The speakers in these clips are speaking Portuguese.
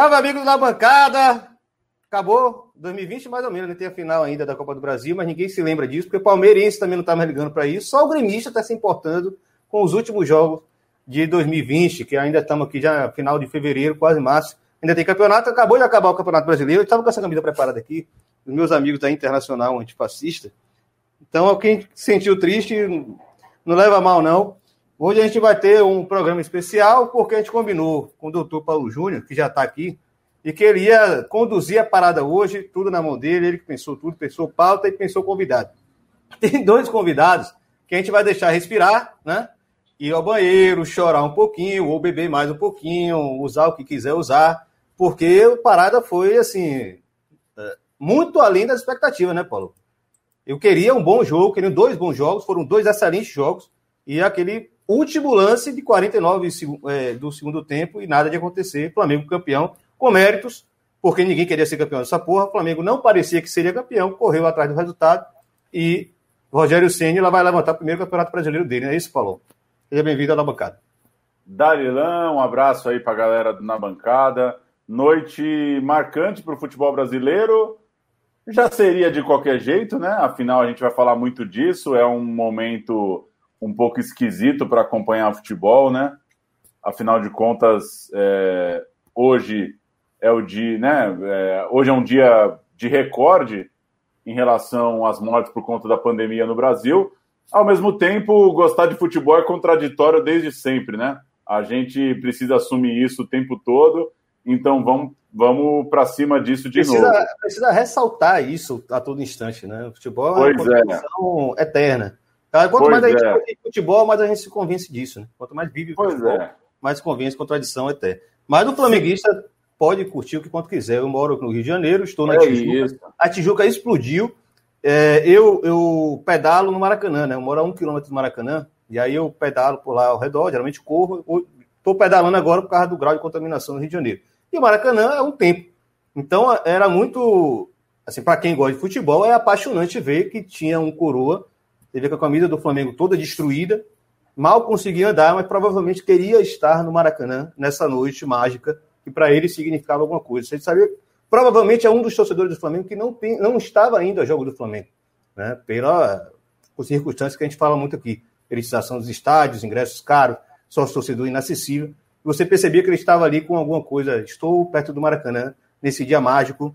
Salve, amigos da bancada! Acabou 2020, mais ou menos, não né? tem a final ainda da Copa do Brasil, mas ninguém se lembra disso, porque o palmeirense também não está mais ligando para isso, só o gremista está se importando com os últimos jogos de 2020, que ainda estamos aqui já final de fevereiro, quase março. Ainda tem campeonato, acabou de acabar o Campeonato Brasileiro, eu estava com essa camisa preparada aqui, dos meus amigos da Internacional Antifascista. Então, quem sentiu triste, não leva mal, não. Hoje a gente vai ter um programa especial, porque a gente combinou com o doutor Paulo Júnior, que já está aqui, e que ele ia conduzir a parada hoje, tudo na mão dele, ele que pensou tudo, pensou pauta e pensou convidado. Tem dois convidados que a gente vai deixar respirar, né? Ir ao banheiro, chorar um pouquinho, ou beber mais um pouquinho, usar o que quiser usar, porque a parada foi, assim, é, muito além da expectativa, né, Paulo? Eu queria um bom jogo, queria dois bons jogos, foram dois excelentes jogos, e aquele último lance de 49 é, do segundo tempo e nada de acontecer. Flamengo campeão, com méritos, porque ninguém queria ser campeão dessa porra. Flamengo não parecia que seria campeão, correu atrás do resultado e Rogério Ceni lá vai levantar o primeiro campeonato brasileiro dele, é isso, Paulo? Seja bem-vindo à na bancada. Darilão, um abraço aí para a galera na bancada. Noite marcante para o futebol brasileiro. Já seria de qualquer jeito, né? Afinal, a gente vai falar muito disso. É um momento um pouco esquisito para acompanhar futebol, né? Afinal de contas, é, hoje é o dia, né? É, hoje é um dia de recorde em relação às mortes por conta da pandemia no Brasil. Ao mesmo tempo, gostar de futebol é contraditório desde sempre, né? A gente precisa assumir isso o tempo todo. Então vamos, vamos para cima disso de precisa, novo. Precisa ressaltar isso a todo instante, né? O futebol é uma competição é. eterna. Quanto pois mais a gente é. futebol, mais a gente se convence disso, né? Quanto mais vive pois futebol, é. mais se convence com a tradição até. Mas o flamenguista Sim. pode curtir o que quanto quiser. Eu moro no Rio de Janeiro, estou na é Tijuca. Isso. A Tijuca explodiu. É, eu, eu pedalo no Maracanã, né? Eu moro a um quilômetro do Maracanã, e aí eu pedalo por lá ao redor, geralmente corro. Estou pedalando agora por causa do grau de contaminação no Rio de Janeiro. E o Maracanã é um tempo. Então era muito. Assim, para quem gosta de futebol, é apaixonante ver que tinha um coroa ele com a camisa do Flamengo toda destruída, mal conseguia andar, mas provavelmente queria estar no Maracanã nessa noite mágica, que para ele significava alguma coisa. Você sabia? Provavelmente é um dos torcedores do Flamengo que não, tem, não estava indo ao jogo do Flamengo, né? Pela por circunstâncias que a gente fala muito aqui, felicitação dos estádios, ingressos caros, sócio torcedor inacessível. Você percebia que ele estava ali com alguma coisa. Estou perto do Maracanã nesse dia mágico,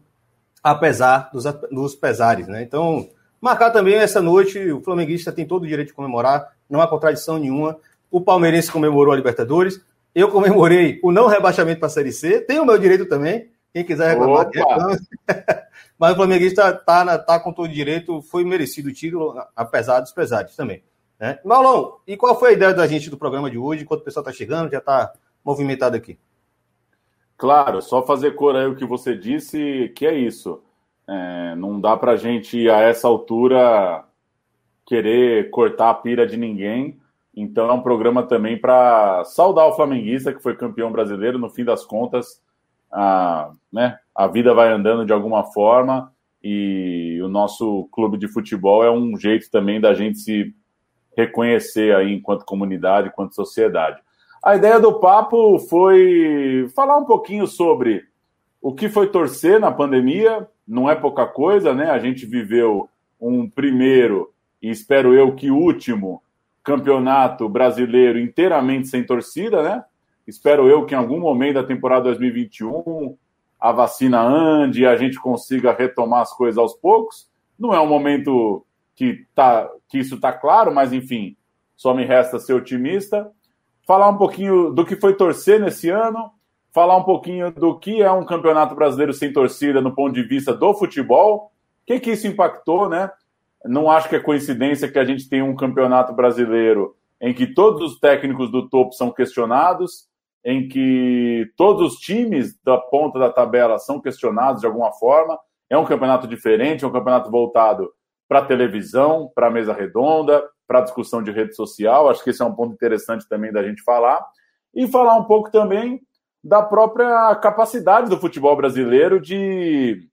apesar dos, dos pesares, né? Então Marcar também essa noite, o flamenguista tem todo o direito de comemorar, não há contradição nenhuma. O palmeirense comemorou a Libertadores, eu comemorei o não rebaixamento para a Série C, tem o meu direito também, quem quiser reclamar. Mas o flamenguista está tá com todo o direito, foi merecido o título, apesar dos pesares também. Né? Maulão, e qual foi a ideia da gente do programa de hoje, enquanto o pessoal está chegando, já está movimentado aqui? Claro, só fazer cor aí o que você disse, que é isso. É, não dá para a gente, a essa altura, querer cortar a pira de ninguém. Então é um programa também para saudar o flamenguista que foi campeão brasileiro. No fim das contas, a, né, a vida vai andando de alguma forma e o nosso clube de futebol é um jeito também da gente se reconhecer aí enquanto comunidade, enquanto sociedade. A ideia do papo foi falar um pouquinho sobre o que foi torcer na pandemia, não é pouca coisa, né? A gente viveu um primeiro e espero eu que último campeonato brasileiro inteiramente sem torcida, né? Espero eu que em algum momento da temporada 2021 a vacina ande e a gente consiga retomar as coisas aos poucos. Não é um momento que, tá, que isso está claro, mas enfim, só me resta ser otimista. Falar um pouquinho do que foi torcer nesse ano, falar um pouquinho do que é um campeonato brasileiro sem torcida no ponto de vista do futebol, o que, que isso impactou, né? Não acho que é coincidência que a gente tenha um campeonato brasileiro em que todos os técnicos do topo são questionados, em que todos os times da ponta da tabela são questionados de alguma forma. É um campeonato diferente, é um campeonato voltado para televisão, para mesa redonda, para discussão de rede social. Acho que esse é um ponto interessante também da gente falar. E falar um pouco também da própria capacidade do futebol brasileiro de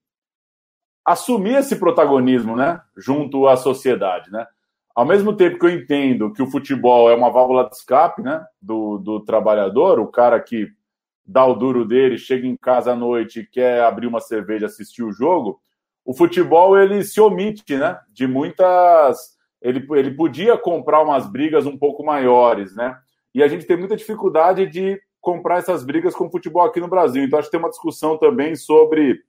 assumir esse protagonismo, né, junto à sociedade, né? Ao mesmo tempo que eu entendo que o futebol é uma válvula de escape, né, do, do trabalhador, o cara que dá o duro dele, chega em casa à noite e quer abrir uma cerveja, assistir o jogo, o futebol ele se omite, né? De muitas. Ele, ele podia comprar umas brigas um pouco maiores, né? E a gente tem muita dificuldade de comprar essas brigas com o futebol aqui no Brasil. Então, acho que tem uma discussão também sobre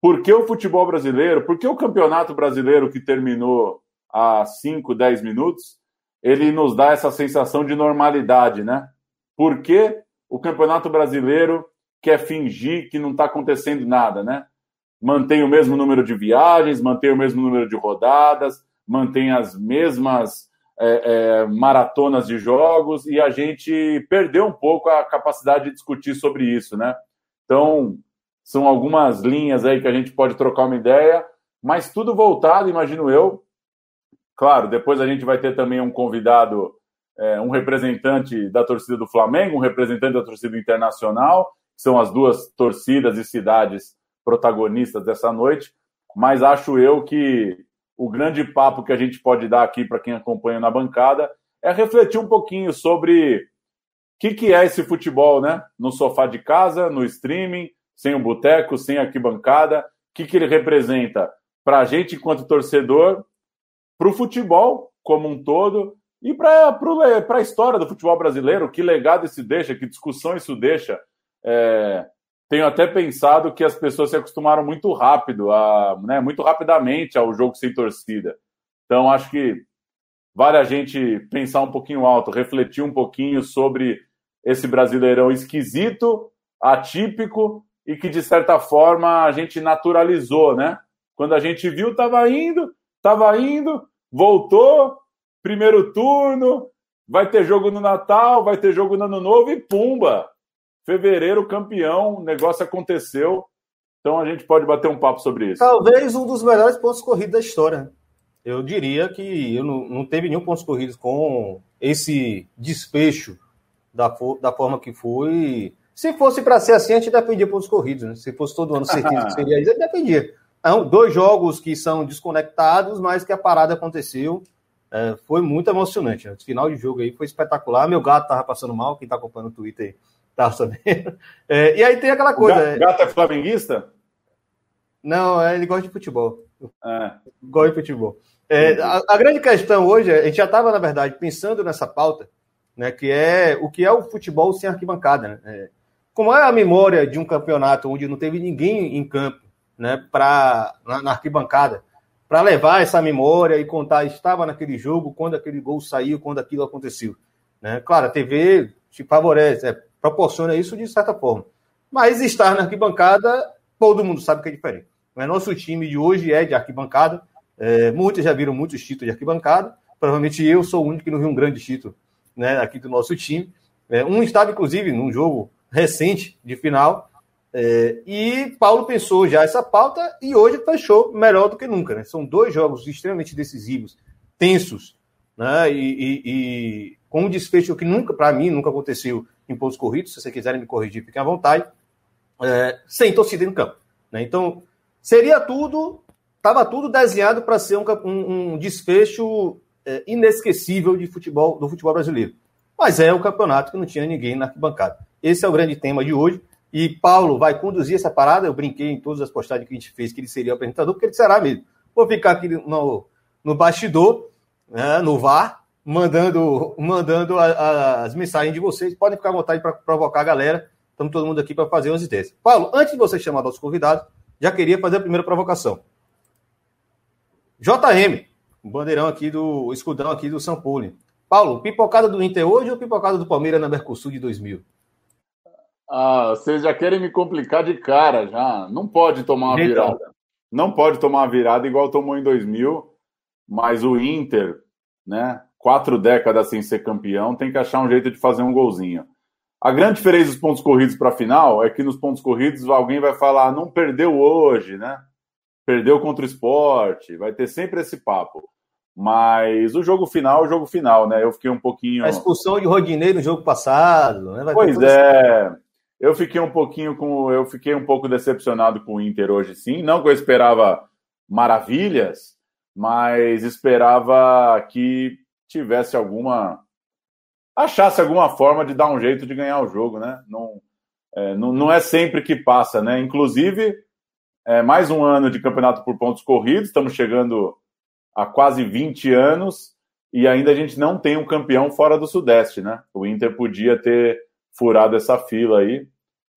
por que o futebol brasileiro, por que o campeonato brasileiro que terminou há 5, 10 minutos, ele nos dá essa sensação de normalidade, né? Por que o campeonato brasileiro quer fingir que não está acontecendo nada, né? Mantém o mesmo número de viagens, mantém o mesmo número de rodadas, mantém as mesmas é, é, maratonas de jogos e a gente perdeu um pouco a capacidade de discutir sobre isso, né? Então, são algumas linhas aí que a gente pode trocar uma ideia, mas tudo voltado, imagino eu. Claro, depois a gente vai ter também um convidado, é, um representante da torcida do Flamengo, um representante da torcida internacional, que são as duas torcidas e cidades protagonistas dessa noite. Mas acho eu que o grande papo que a gente pode dar aqui para quem acompanha na bancada é refletir um pouquinho sobre o que, que é esse futebol, né? No sofá de casa, no streaming, sem o boteco, sem arquibancada, o que, que ele representa para a gente enquanto torcedor, para o futebol como um todo e para a história do futebol brasileiro, que legado isso deixa, que discussão isso deixa. É, tenho até pensado que as pessoas se acostumaram muito rápido, a, né, muito rapidamente ao jogo sem torcida. Então, acho que vale a gente pensar um pouquinho alto, refletir um pouquinho sobre esse brasileirão esquisito, atípico e que, de certa forma, a gente naturalizou, né? Quando a gente viu, estava indo, estava indo, voltou, primeiro turno, vai ter jogo no Natal, vai ter jogo no Ano Novo e pumba! Fevereiro campeão, o negócio aconteceu. Então a gente pode bater um papo sobre isso. Talvez um dos melhores pontos corridos da história. Eu diria que eu não, não teve nenhum pontos corridos com esse desfecho da, da forma que foi. Se fosse para ser assim, a gente dependia pontos corridos, né? Se fosse todo ano certeza que seria isso, dependia. Então, dois jogos que são desconectados, mas que a parada aconteceu. É, foi muito emocionante. Né? O final de jogo aí foi espetacular. Meu gato tava passando mal, quem tá acompanhando o Twitter aí tá sabendo. É, e aí tem aquela coisa. O gato, gato é flamenguista? Não, é, ele gosta de futebol. É. Gosta de futebol. É, a, a, grande questão hoje, a gente já estava, na verdade, pensando nessa pauta, né, que é o que é o futebol sem arquibancada. Né? É, como é a memória de um campeonato onde não teve ninguém em campo né, pra, na, na arquibancada para levar essa memória e contar, estava naquele jogo, quando aquele gol saiu, quando aquilo aconteceu. Né? Claro, a TV te favorece, é, proporciona isso de certa forma. Mas estar na arquibancada, todo mundo sabe que é diferente. Mas nosso time de hoje é de arquibancada. É, muitos já viram muitos títulos de arquibancada. Provavelmente eu sou o único que não viu um grande título né, aqui do nosso time. É, um estava, inclusive, num jogo recente de final. É, e Paulo pensou já essa pauta e hoje fechou melhor do que nunca. Né? São dois jogos extremamente decisivos, tensos, né? e, e, e com um desfecho que nunca, para mim, nunca aconteceu em pontos corridos. Se vocês quiserem me corrigir, fiquem à vontade. É, sem torcida no campo. Né? Então, seria tudo, estava tudo desenhado para ser um, um, um desfecho é, inesquecível de futebol, do futebol brasileiro. Mas é o campeonato que não tinha ninguém na arquibancada. Esse é o grande tema de hoje. E Paulo vai conduzir essa parada. Eu brinquei em todas as postagens que a gente fez que ele seria o apresentador, porque ele será mesmo. Vou ficar aqui no, no bastidor, né, no VAR, mandando, mandando a, a, as mensagens de vocês. Podem ficar à vontade para provocar a galera. Estamos todo mundo aqui para fazer umas ideias. Paulo, antes de você chamar nossos convidados, já queria fazer a primeira provocação. JM, o bandeirão aqui do o escudão aqui do São Paulo. Paulo, pipocada do Inter hoje ou pipocada do Palmeiras na Mercosul de 2000? Ah, vocês já querem me complicar de cara já. Não pode tomar uma então. virada. Não pode tomar uma virada igual tomou em 2000, mas o Inter, né? Quatro décadas sem ser campeão, tem que achar um jeito de fazer um golzinho. A grande diferença dos pontos corridos para a final é que nos pontos corridos alguém vai falar, não perdeu hoje, né? Perdeu contra o esporte, vai ter sempre esse papo. Mas o jogo final é o jogo final, né? Eu fiquei um pouquinho. A expulsão de Rodinei no jogo passado, né? Vai pois é. Assim. Eu fiquei um pouquinho com. Eu fiquei um pouco decepcionado com o Inter hoje, sim. Não que eu esperava maravilhas, mas esperava que tivesse alguma. achasse alguma forma de dar um jeito de ganhar o jogo, né? Não, é, não, não, é sempre que passa, né? Inclusive, é, mais um ano de campeonato por pontos corridos, estamos chegando a quase 20 anos e ainda a gente não tem um campeão fora do Sudeste, né? O Inter podia ter furado essa fila aí.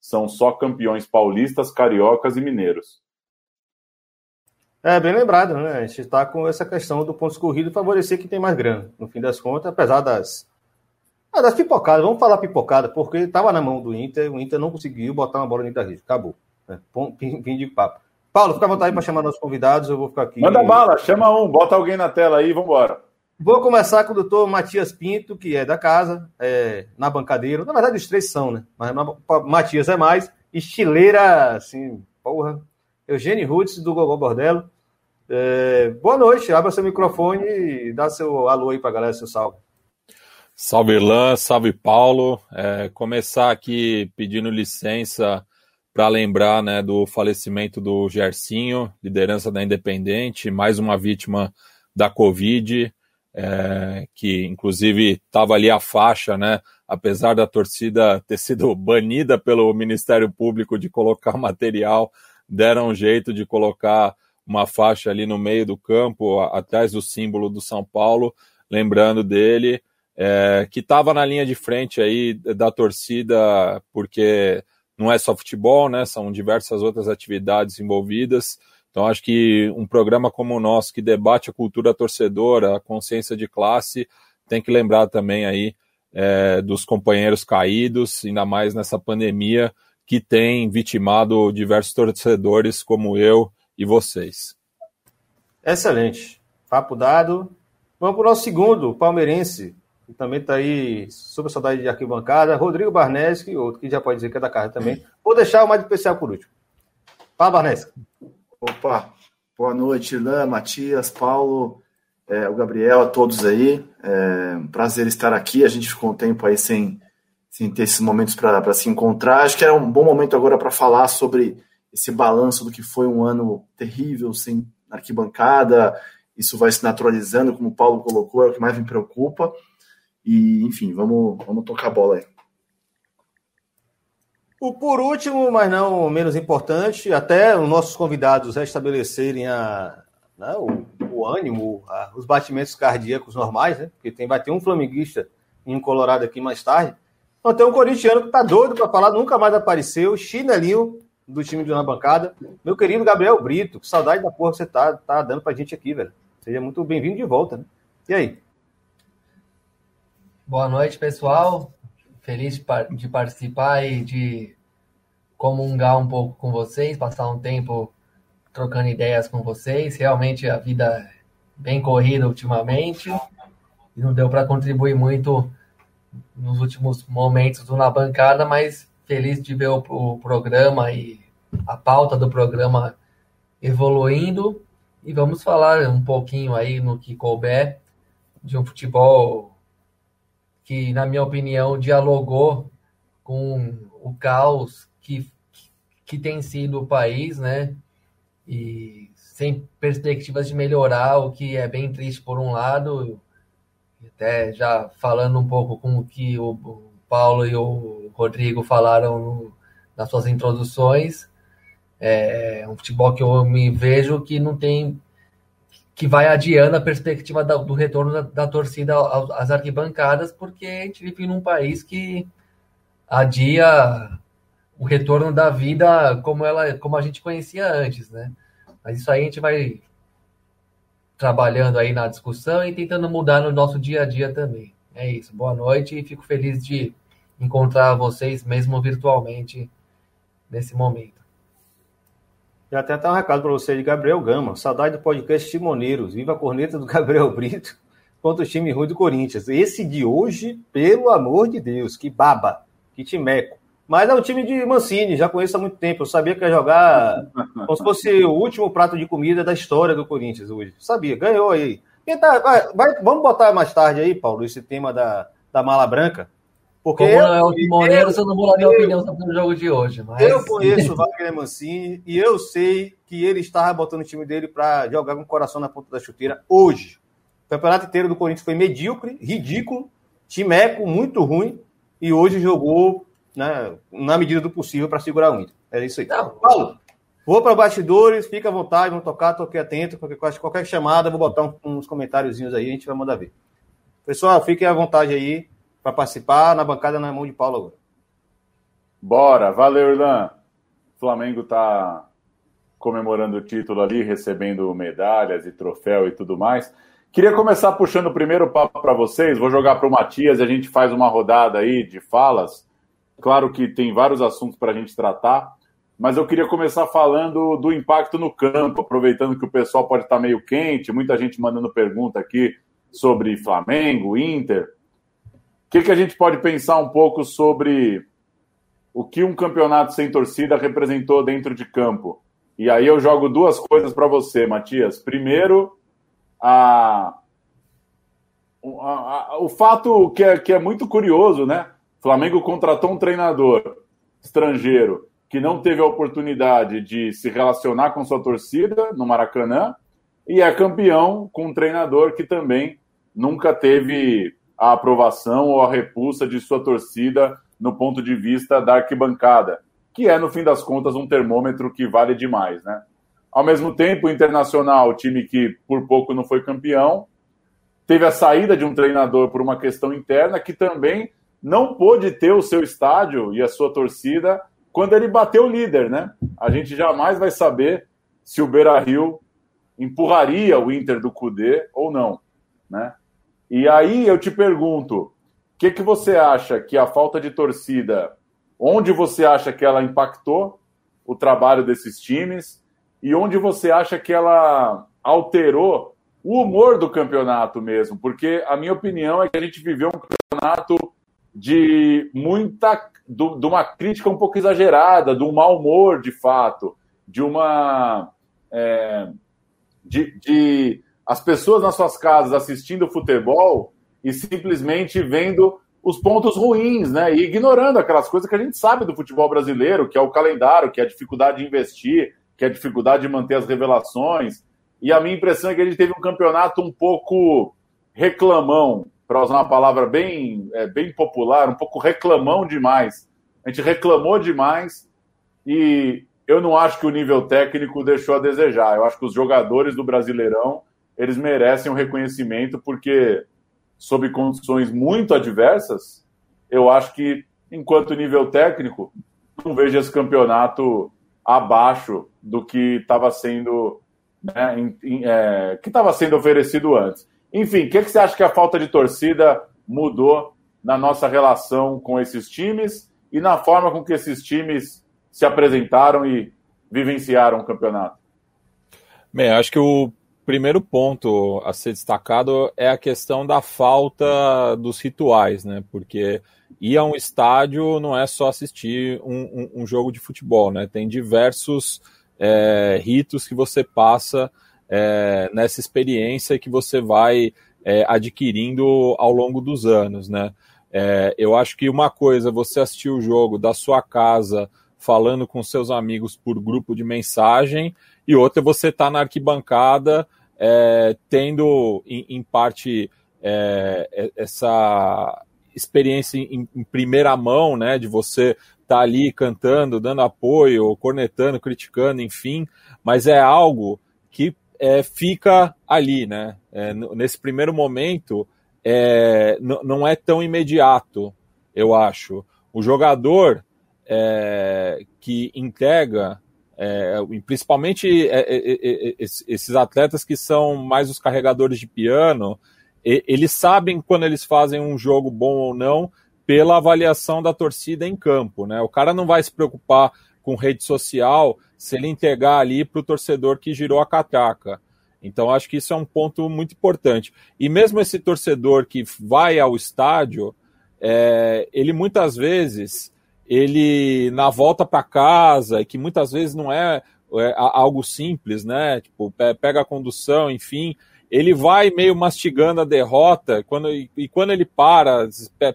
São só campeões paulistas, cariocas e mineiros. É, bem lembrado, né? A gente está com essa questão do pontos corridos favorecer quem tem mais grana, no fim das contas, apesar das. Ah, das pipocadas, vamos falar pipocada, porque estava na mão do Inter, o Inter não conseguiu botar uma bola dentro da rede, acabou. Né? Fim de papo. Paulo, fica à vontade para chamar nossos convidados, eu vou ficar aqui. Manda bala, chama um, bota alguém na tela aí, vamos embora. Vou começar com o doutor Matias Pinto, que é da casa, é, na bancadeira. Na verdade, os três são, né? Mas Matias é mais. Estileira, assim, porra. Eugênio Rutz, do Gogol Bordello. É, boa noite, abra seu microfone e dá seu alô aí para a galera, seu salve. Salve Irlan, salve Paulo. É, começar aqui pedindo licença para lembrar né, do falecimento do Gercinho, liderança da Independente, mais uma vítima da Covid, é, que inclusive estava ali a faixa, né? Apesar da torcida ter sido banida pelo Ministério Público de colocar material, deram um jeito de colocar uma faixa ali no meio do campo, atrás do símbolo do São Paulo, lembrando dele, é, que estava na linha de frente aí da torcida, porque não é só futebol, né? São diversas outras atividades envolvidas. Então, acho que um programa como o nosso, que debate a cultura torcedora, a consciência de classe, tem que lembrar também aí é, dos companheiros caídos, ainda mais nessa pandemia que tem vitimado diversos torcedores como eu e vocês. Excelente. Papo dado. Vamos para o nosso segundo, palmeirense, que também está aí super saudade de arquibancada, Rodrigo Barneski, outro que já pode dizer que é da casa também. Vou deixar o mais especial por último. Fala, Barneski. Opa, boa noite, Ilan, Matias, Paulo, é, o Gabriel, a todos aí. É um prazer estar aqui. A gente ficou um tempo aí sem, sem ter esses momentos para se encontrar. Acho que era um bom momento agora para falar sobre esse balanço do que foi um ano terrível, sem arquibancada, isso vai se naturalizando, como o Paulo colocou, é o que mais me preocupa. E, enfim, vamos, vamos tocar a bola aí. O por último, mas não menos importante, até os nossos convidados restabelecerem a, né, o, o, ânimo, a, os batimentos cardíacos normais, né? Porque tem, vai ter um flamenguista em Colorado aqui mais tarde. Tem um corintiano que tá doido para falar, nunca mais apareceu, chinelinho do time de uma bancada. Meu querido Gabriel Brito, que saudade da porra que você tá, tá dando pra gente aqui, velho. Seja muito bem-vindo de volta, né? E aí? Boa noite, pessoal. Feliz de participar e de comungar um pouco com vocês, passar um tempo trocando ideias com vocês. Realmente a vida é bem corrida ultimamente e não deu para contribuir muito nos últimos momentos na bancada, mas feliz de ver o, o programa e a pauta do programa evoluindo. E vamos falar um pouquinho aí no que couber de um futebol que, na minha opinião, dialogou com o caos que, que tem sido o país, né? E sem perspectivas de melhorar, o que é bem triste por um lado, até já falando um pouco com o que o Paulo e o Rodrigo falaram no, nas suas introduções. É um futebol que eu me vejo que não tem que vai adiando a perspectiva da, do retorno da, da, torcida às arquibancadas, porque a gente vive num país que adia o retorno da vida como ela como a gente conhecia antes, né? Mas isso aí a gente vai trabalhando aí na discussão e tentando mudar no nosso dia a dia também. É isso. Boa noite e fico feliz de encontrar vocês mesmo virtualmente nesse momento. Já tem até um recado para você de Gabriel Gama. Saudade do podcast Timoneiros. Viva a corneta do Gabriel Brito contra o time ruim do Corinthians. Esse de hoje, pelo amor de Deus, que baba, que timeco. Mas é um time de Mancini, já conheço há muito tempo. Eu sabia que ia jogar como se fosse o último prato de comida da história do Corinthians hoje. Sabia, ganhou aí. Tá, vai, vai, vamos botar mais tarde aí, Paulo, esse tema da, da mala branca. Porque Como eu, é o Timoneiro, eu não vou dar minha opinião sobre o jogo de hoje. Mas... Eu conheço o Wagner Mancini e eu sei que ele estava botando o time dele para jogar com o coração na ponta da chuteira hoje. O campeonato inteiro do Corinthians foi medíocre, ridículo, timeco, muito ruim, e hoje jogou né, na medida do possível, para segurar o Inter. É isso aí. Não. Paulo, vou para bastidores, fica à vontade, vamos tocar, toque atento, qualquer, qualquer chamada, vou botar uns comentáriozinhos aí, a gente vai mandar ver. Pessoal, fiquem à vontade aí para participar, na bancada na mão de Paulo agora. Bora, valeu, Irlan. O Flamengo está comemorando o título ali, recebendo medalhas e troféu e tudo mais. Queria começar puxando o primeiro papo para vocês. Vou jogar para o Matias e a gente faz uma rodada aí de falas. Claro que tem vários assuntos para a gente tratar, mas eu queria começar falando do impacto no campo, aproveitando que o pessoal pode estar meio quente, muita gente mandando pergunta aqui sobre Flamengo, Inter. O que, que a gente pode pensar um pouco sobre o que um campeonato sem torcida representou dentro de campo? E aí eu jogo duas coisas para você, Matias. Primeiro, a, o fato que é, que é muito curioso, né? Flamengo contratou um treinador estrangeiro que não teve a oportunidade de se relacionar com sua torcida no Maracanã e é campeão com um treinador que também nunca teve a aprovação ou a repulsa de sua torcida no ponto de vista da arquibancada, que é, no fim das contas, um termômetro que vale demais, né? Ao mesmo tempo, o Internacional, time que por pouco não foi campeão, teve a saída de um treinador por uma questão interna que também não pôde ter o seu estádio e a sua torcida quando ele bateu o líder, né? A gente jamais vai saber se o Beira-Rio empurraria o Inter do Cudê ou não, né? E aí eu te pergunto, o que, que você acha que a falta de torcida, onde você acha que ela impactou o trabalho desses times? e onde você acha que ela alterou o humor do campeonato mesmo? Porque a minha opinião é que a gente viveu um campeonato de muita. de uma crítica um pouco exagerada, de um mau humor de fato, de uma. É, de, de as pessoas nas suas casas assistindo futebol e simplesmente vendo os pontos ruins, né? E ignorando aquelas coisas que a gente sabe do futebol brasileiro, que é o calendário, que é a dificuldade de investir, que é a dificuldade de manter as revelações. E a minha impressão é que a gente teve um campeonato um pouco reclamão, para usar uma palavra bem, é, bem popular, um pouco reclamão demais. A gente reclamou demais e eu não acho que o nível técnico deixou a desejar. Eu acho que os jogadores do Brasileirão eles merecem um reconhecimento porque, sob condições muito adversas, eu acho que, enquanto nível técnico, não vejo esse campeonato abaixo do que estava sendo né, é, que estava sendo oferecido antes. Enfim, o que, que você acha que a falta de torcida mudou na nossa relação com esses times e na forma com que esses times se apresentaram e vivenciaram o campeonato? Bem, acho que o primeiro ponto a ser destacado é a questão da falta dos rituais, né? Porque ir a um estádio não é só assistir um, um, um jogo de futebol, né? Tem diversos é, ritos que você passa é, nessa experiência que você vai é, adquirindo ao longo dos anos, né? É, eu acho que uma coisa é você assistir o jogo da sua casa falando com seus amigos por grupo de mensagem e outra é você estar tá na arquibancada é, tendo em, em parte é, essa experiência em, em primeira mão, né, de você estar tá ali cantando, dando apoio, cornetando, criticando, enfim, mas é algo que é, fica ali, né? É, nesse primeiro momento, é, não é tão imediato, eu acho. O jogador é, que entrega, é, principalmente é, esses atletas que são mais os carregadores de piano, eles sabem quando eles fazem um jogo bom ou não pela avaliação da torcida em campo, né? O cara não vai se preocupar com rede social se ele entregar ali para o torcedor que girou a catraca. Então acho que isso é um ponto muito importante. E mesmo esse torcedor que vai ao estádio, é, ele muitas vezes ele na volta para casa, que muitas vezes não é, é algo simples, né? Tipo, pega a condução, enfim, ele vai meio mastigando a derrota, quando, e, e quando ele para,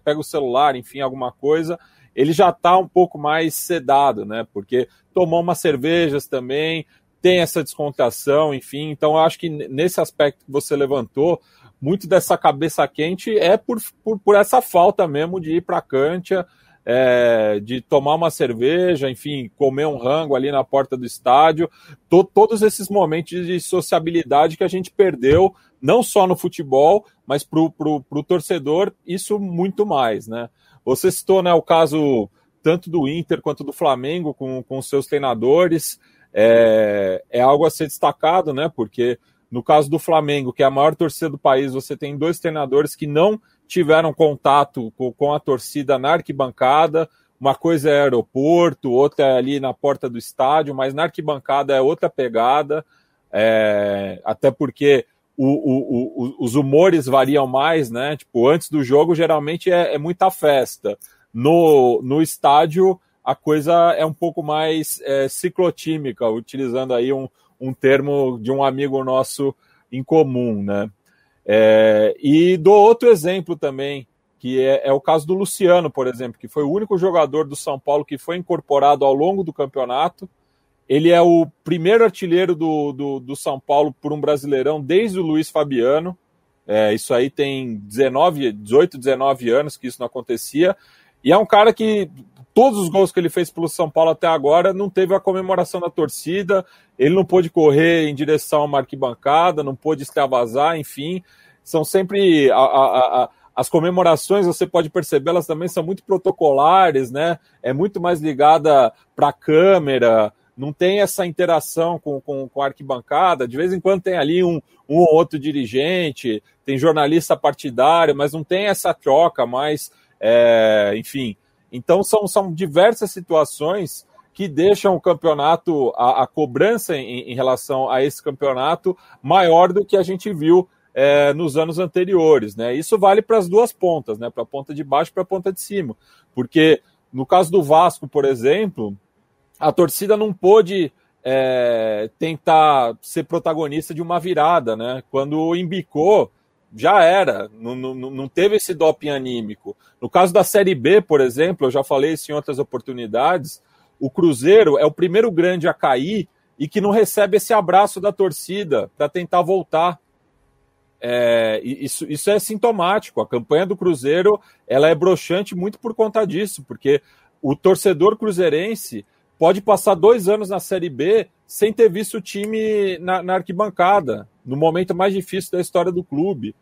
pega o celular, enfim, alguma coisa, ele já está um pouco mais sedado, né? Porque tomou umas cervejas também, tem essa descontração, enfim. Então, eu acho que nesse aspecto que você levantou, muito dessa cabeça quente é por, por, por essa falta mesmo de ir para a cancha, é, de tomar uma cerveja, enfim, comer um rango ali na porta do estádio, to, todos esses momentos de sociabilidade que a gente perdeu, não só no futebol, mas para o torcedor, isso muito mais, né? Você citou né, o caso tanto do Inter quanto do Flamengo com, com seus treinadores, é, é algo a ser destacado, né? Porque no caso do Flamengo, que é a maior torcida do país, você tem dois treinadores que não tiveram contato com, com a torcida na arquibancada. Uma coisa é aeroporto, outra é ali na porta do estádio, mas na arquibancada é outra pegada, é, até porque o, o, o, os humores variam mais, né? Tipo, antes do jogo, geralmente é, é muita festa. No, no estádio, a coisa é um pouco mais é, ciclotímica, utilizando aí um, um termo de um amigo nosso em comum, né? É, e dou outro exemplo também, que é, é, o caso do Luciano, por exemplo, que foi o único jogador do São Paulo que foi incorporado ao longo do campeonato. Ele é o primeiro artilheiro do, do, do São Paulo por um brasileirão desde o Luiz Fabiano. É, isso aí tem 19, 18, 19 anos que isso não acontecia. E é um cara que todos os gols que ele fez pelo São Paulo até agora não teve a comemoração da torcida, ele não pôde correr em direção a uma arquibancada, não pôde extravasar, enfim. São sempre. A, a, a, as comemorações, você pode perceber, elas também são muito protocolares, né? É muito mais ligada para a câmera, não tem essa interação com, com, com, a arquibancada. De vez em quando tem ali um, um ou outro dirigente, tem jornalista partidário, mas não tem essa troca mais, é, enfim. Então são, são diversas situações que deixam o campeonato, a, a cobrança em, em, relação a esse campeonato maior do que a gente viu é, nos anos anteriores. Né? Isso vale para as duas pontas, né? para a ponta de baixo e para a ponta de cima. Porque no caso do Vasco, por exemplo, a torcida não pôde é, tentar ser protagonista de uma virada. Né? Quando embicou, já era, não, não, não teve esse doping anímico. No caso da Série B, por exemplo, eu já falei isso em outras oportunidades, o Cruzeiro é o primeiro grande a cair e que não recebe esse abraço da torcida para tentar voltar. É, isso, isso é sintomático. A campanha do Cruzeiro ela é broxante muito por conta disso, porque o torcedor cruzeirense pode passar dois anos na Série B sem ter visto o time na, na arquibancada, no momento mais difícil da história do clube.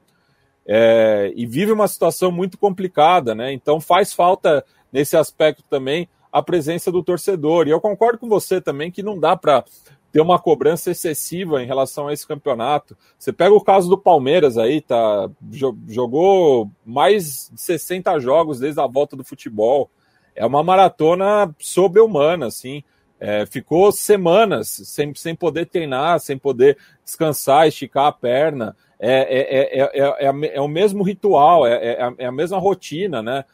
É, e vive uma situação muito complicada, né? Então faz falta nesse aspecto também a presença do torcedor. E eu concordo com você também que não dá para ter uma cobrança excessiva em relação a esse campeonato. Você pega o caso do Palmeiras aí, tá jogou mais de 60 jogos desde a volta do futebol. É uma maratona sobre-humana, assim. É, ficou semanas sem, sem poder treinar, sem poder descansar, esticar a perna. É, é, é, é, o mesmo ritual, é, é, a mesma rotina, né?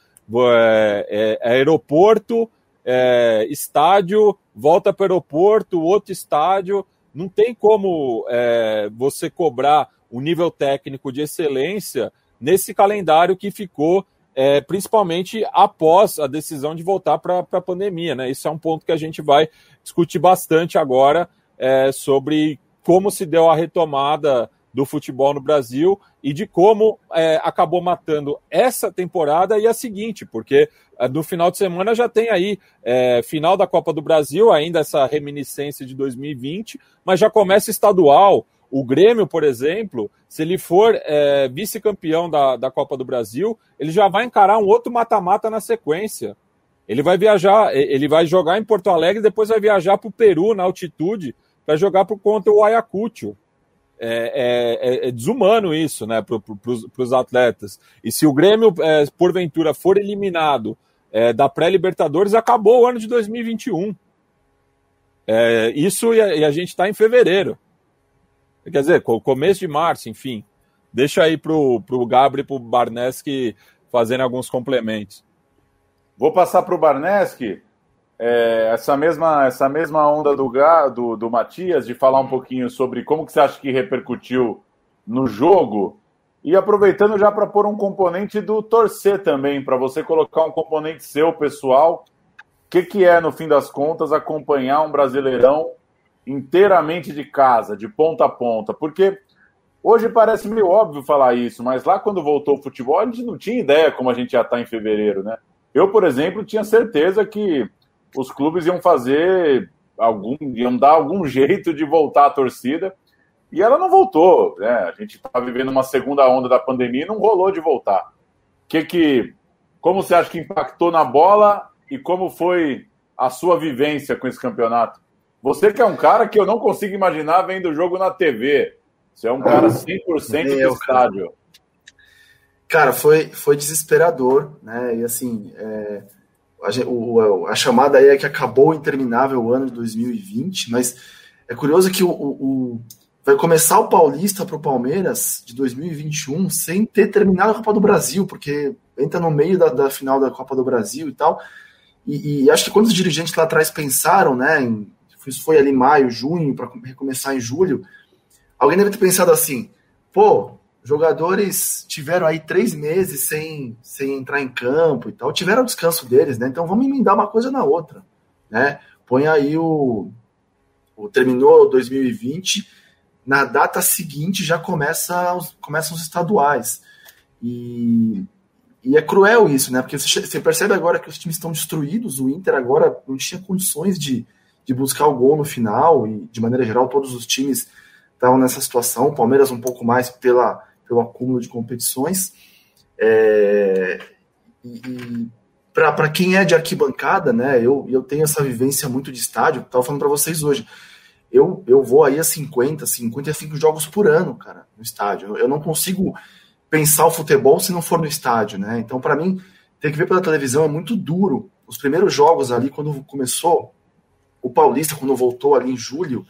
É, aeroporto, é, estádio, volta para o aeroporto, outro estádio. Não tem como é, você cobrar o um nível técnico de excelência nesse calendário que ficou, é, principalmente após a decisão de voltar para a pandemia. Né? Isso é um ponto que a gente vai discutir bastante agora é, sobre como se deu a retomada do futebol no Brasil e de como é, acabou matando essa temporada e a seguinte, porque é, no final de semana já tem aí é, final da Copa do Brasil, ainda essa reminiscência de 2020, mas já começa estadual. O Grêmio, por exemplo, se ele for é, vice-campeão da, da Copa do Brasil, ele já vai encarar um outro mata-mata na sequência. Ele vai viajar, ele vai jogar em Porto Alegre, depois vai viajar para o Peru na altitude para jogar por contra o Ayacucho. É, é, é, é, desumano isso, né, para os atletas. E se o Grêmio, é, porventura, for eliminado é, da pré-Libertadores, acabou o ano de 2021. É, isso e a, e a gente está em fevereiro. Quer dizer, começo de março, enfim. Deixa aí para o Gabriel e para o Barneski fazendo alguns complementos. Vou passar para o Barneski é, essa, mesma, essa mesma onda do, do, do Matias, de falar um pouquinho sobre como que você acha que repercutiu no jogo, e aproveitando já para pôr um componente do torcer também, para você colocar um componente seu, pessoal. O que, que é, no fim das contas, acompanhar um brasileirão inteiramente de casa, de ponta a ponta? Porque hoje parece meio óbvio falar isso, mas lá quando voltou o futebol, a gente não tinha ideia como a gente já está em fevereiro, né? Eu, por exemplo, tinha certeza que os clubes iam fazer algum, iam dar algum jeito de voltar a torcida. E ela não voltou, né? A gente está vivendo uma segunda onda da pandemia e não rolou de voltar. Que que, como você acha que impactou na bola e como foi a sua vivência com esse campeonato? Você que é um cara que eu não consigo imaginar vendo o jogo na TV. Você é um cara 100% do estádio. Cara, foi, foi desesperador, né? E assim, é, a, o, a, chamada aí é que acabou o interminável ano de 2020, mas é curioso que o, o vai começar o Paulista para o Palmeiras de 2021 sem ter terminado a Copa do Brasil, porque entra no meio da, da final da Copa do Brasil e tal. E, e, acho que quando os dirigentes lá atrás pensaram, né, em, isso foi ali maio, junho, para recomeçar em julho, alguém deve ter pensado assim: pô, jogadores tiveram aí três meses sem, sem entrar em campo e tal, tiveram o descanso deles, né? Então vamos emendar uma coisa na outra, né? Põe aí o, o terminou 2020, na data seguinte já começa os, começam os estaduais. E, e é cruel isso, né? Porque você, você percebe agora que os times estão destruídos, o Inter agora não tinha condições de, de buscar o gol no final, e de maneira geral todos os times estavam nessa situação, o Palmeiras um pouco mais pela pelo acúmulo de competições. É, e, e para quem é de arquibancada, né, eu, eu tenho essa vivência muito de estádio, estava falando para vocês hoje. Eu, eu vou aí a 50, 55 jogos por ano, cara, no estádio. Eu não consigo pensar o futebol se não for no estádio, né? Então, para mim, ter que ver pela televisão é muito duro. Os primeiros jogos ali, quando começou, o Paulista, quando voltou ali em julho,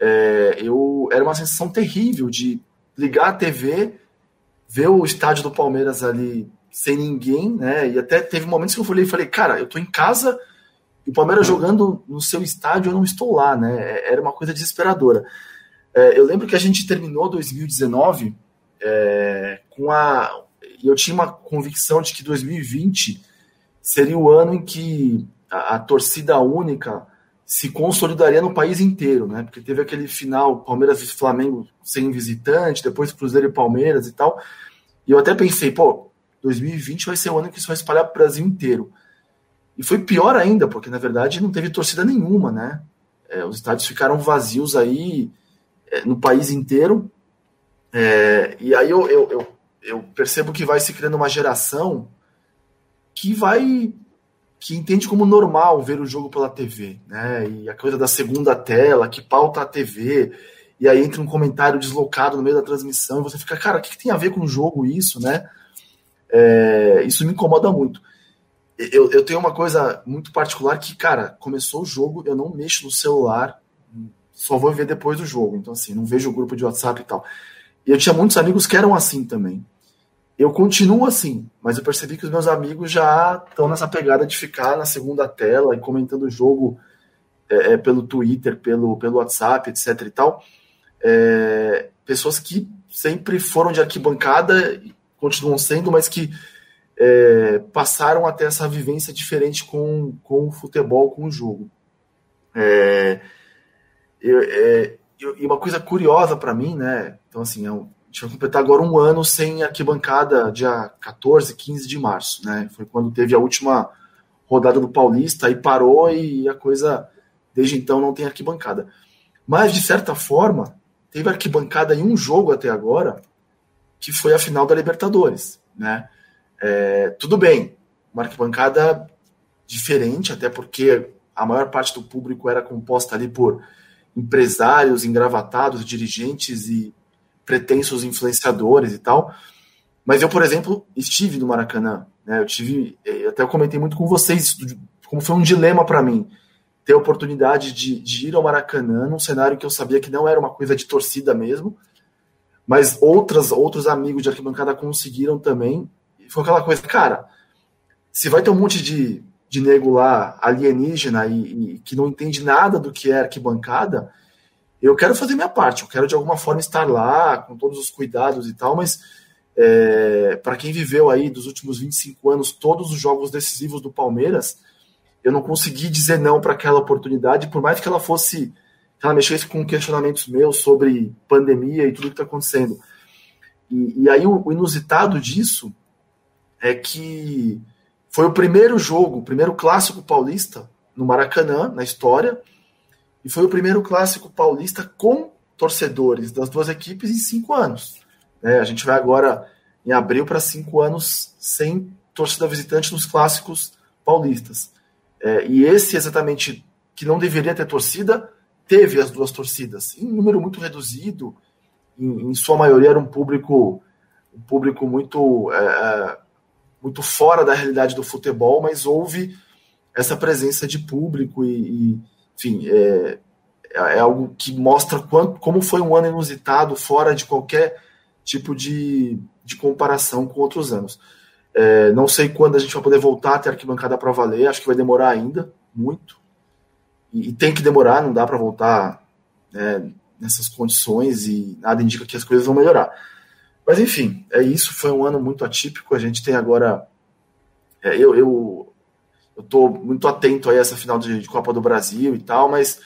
é, eu era uma sensação terrível de ligar a TV, ver o estádio do Palmeiras ali sem ninguém, né? E até teve momentos que eu falei, falei, cara, eu tô em casa e o Palmeiras jogando no seu estádio, eu não estou lá, né? É, era uma coisa desesperadora. É, eu lembro que a gente terminou 2019 é, com a. Eu tinha uma convicção de que 2020 seria o ano em que a, a torcida única se consolidaria no país inteiro, né? Porque teve aquele final Palmeiras e Flamengo sem visitante, depois Cruzeiro e Palmeiras e tal. E eu até pensei, pô, 2020 vai ser o ano que isso vai espalhar para o Brasil inteiro. E foi pior ainda, porque na verdade não teve torcida nenhuma, né? É, os estádios ficaram vazios aí é, no país inteiro. É, e aí eu, eu, eu, eu percebo que vai se criando uma geração que vai que entende como normal ver o jogo pela TV, né? E a coisa da segunda tela, que pauta a TV, e aí entra um comentário deslocado no meio da transmissão, e você fica, cara, o que, que tem a ver com o jogo isso, né? É, isso me incomoda muito. Eu, eu tenho uma coisa muito particular que, cara, começou o jogo, eu não mexo no celular, só vou ver depois do jogo. Então, assim, não vejo o grupo de WhatsApp e tal. E eu tinha muitos amigos que eram assim também. Eu continuo assim, mas eu percebi que os meus amigos já estão nessa pegada de ficar na segunda tela e comentando o jogo é, é, pelo Twitter, pelo, pelo WhatsApp, etc e tal. É, pessoas que sempre foram de arquibancada, continuam sendo, mas que é, passaram a ter essa vivência diferente com, com o futebol, com o jogo. É, é, e uma coisa curiosa para mim, né? Então, assim, é um, gente vai completar agora um ano sem arquibancada, dia 14, 15 de março, né? Foi quando teve a última rodada do Paulista, aí parou e a coisa, desde então, não tem arquibancada. Mas, de certa forma, teve arquibancada em um jogo até agora, que foi a final da Libertadores, né? É, tudo bem, uma arquibancada diferente, até porque a maior parte do público era composta ali por empresários engravatados, dirigentes e pretensos influenciadores e tal. Mas eu, por exemplo, estive no Maracanã. Né? Eu tive, eu até comentei muito com vocês, como foi um dilema para mim ter a oportunidade de, de, ir ao Maracanã num cenário que eu sabia que não era uma coisa de torcida mesmo, mas outras, outros amigos de arquibancada conseguiram também. E foi aquela coisa, cara, se vai ter um monte de, de nego lá alienígena e, e que não entende nada do que é arquibancada, eu quero fazer minha parte, eu quero de alguma forma estar lá, com todos os cuidados e tal, mas é, para quem viveu aí dos últimos 25 anos todos os jogos decisivos do Palmeiras, eu não consegui dizer não para aquela oportunidade, por mais que ela fosse, que ela mexesse com questionamentos meus sobre pandemia e tudo que está acontecendo. E, e, aí o, o inusitado disso é que foi o primeiro jogo, o primeiro clássico paulista no Maracanã, na história, e foi o primeiro clássico paulista com torcedores das duas equipes em cinco anos. É, a gente vai agora em abril para cinco anos sem torcida visitante nos clássicos paulistas. É, e esse exatamente que não deveria ter torcida, teve as duas torcidas, em número muito reduzido, em, em sua maioria era um público um público muito é, é, muito fora da realidade do futebol, mas houve essa presença de público e, e enfim, é, é, algo que mostra quanto, como foi um ano inusitado, fora de qualquer tipo de, de comparação com outros anos. É, não sei quando a gente vai poder voltar a ter arquibancada para valer, acho que vai demorar ainda, muito. E, e tem que demorar, não dá para voltar né, nessas condições e nada indica que as coisas vão melhorar. Mas enfim, é isso. Foi um ano muito atípico. A gente tem agora. É, eu, eu eu tô muito atento a essa final de, de, Copa do Brasil e tal, mas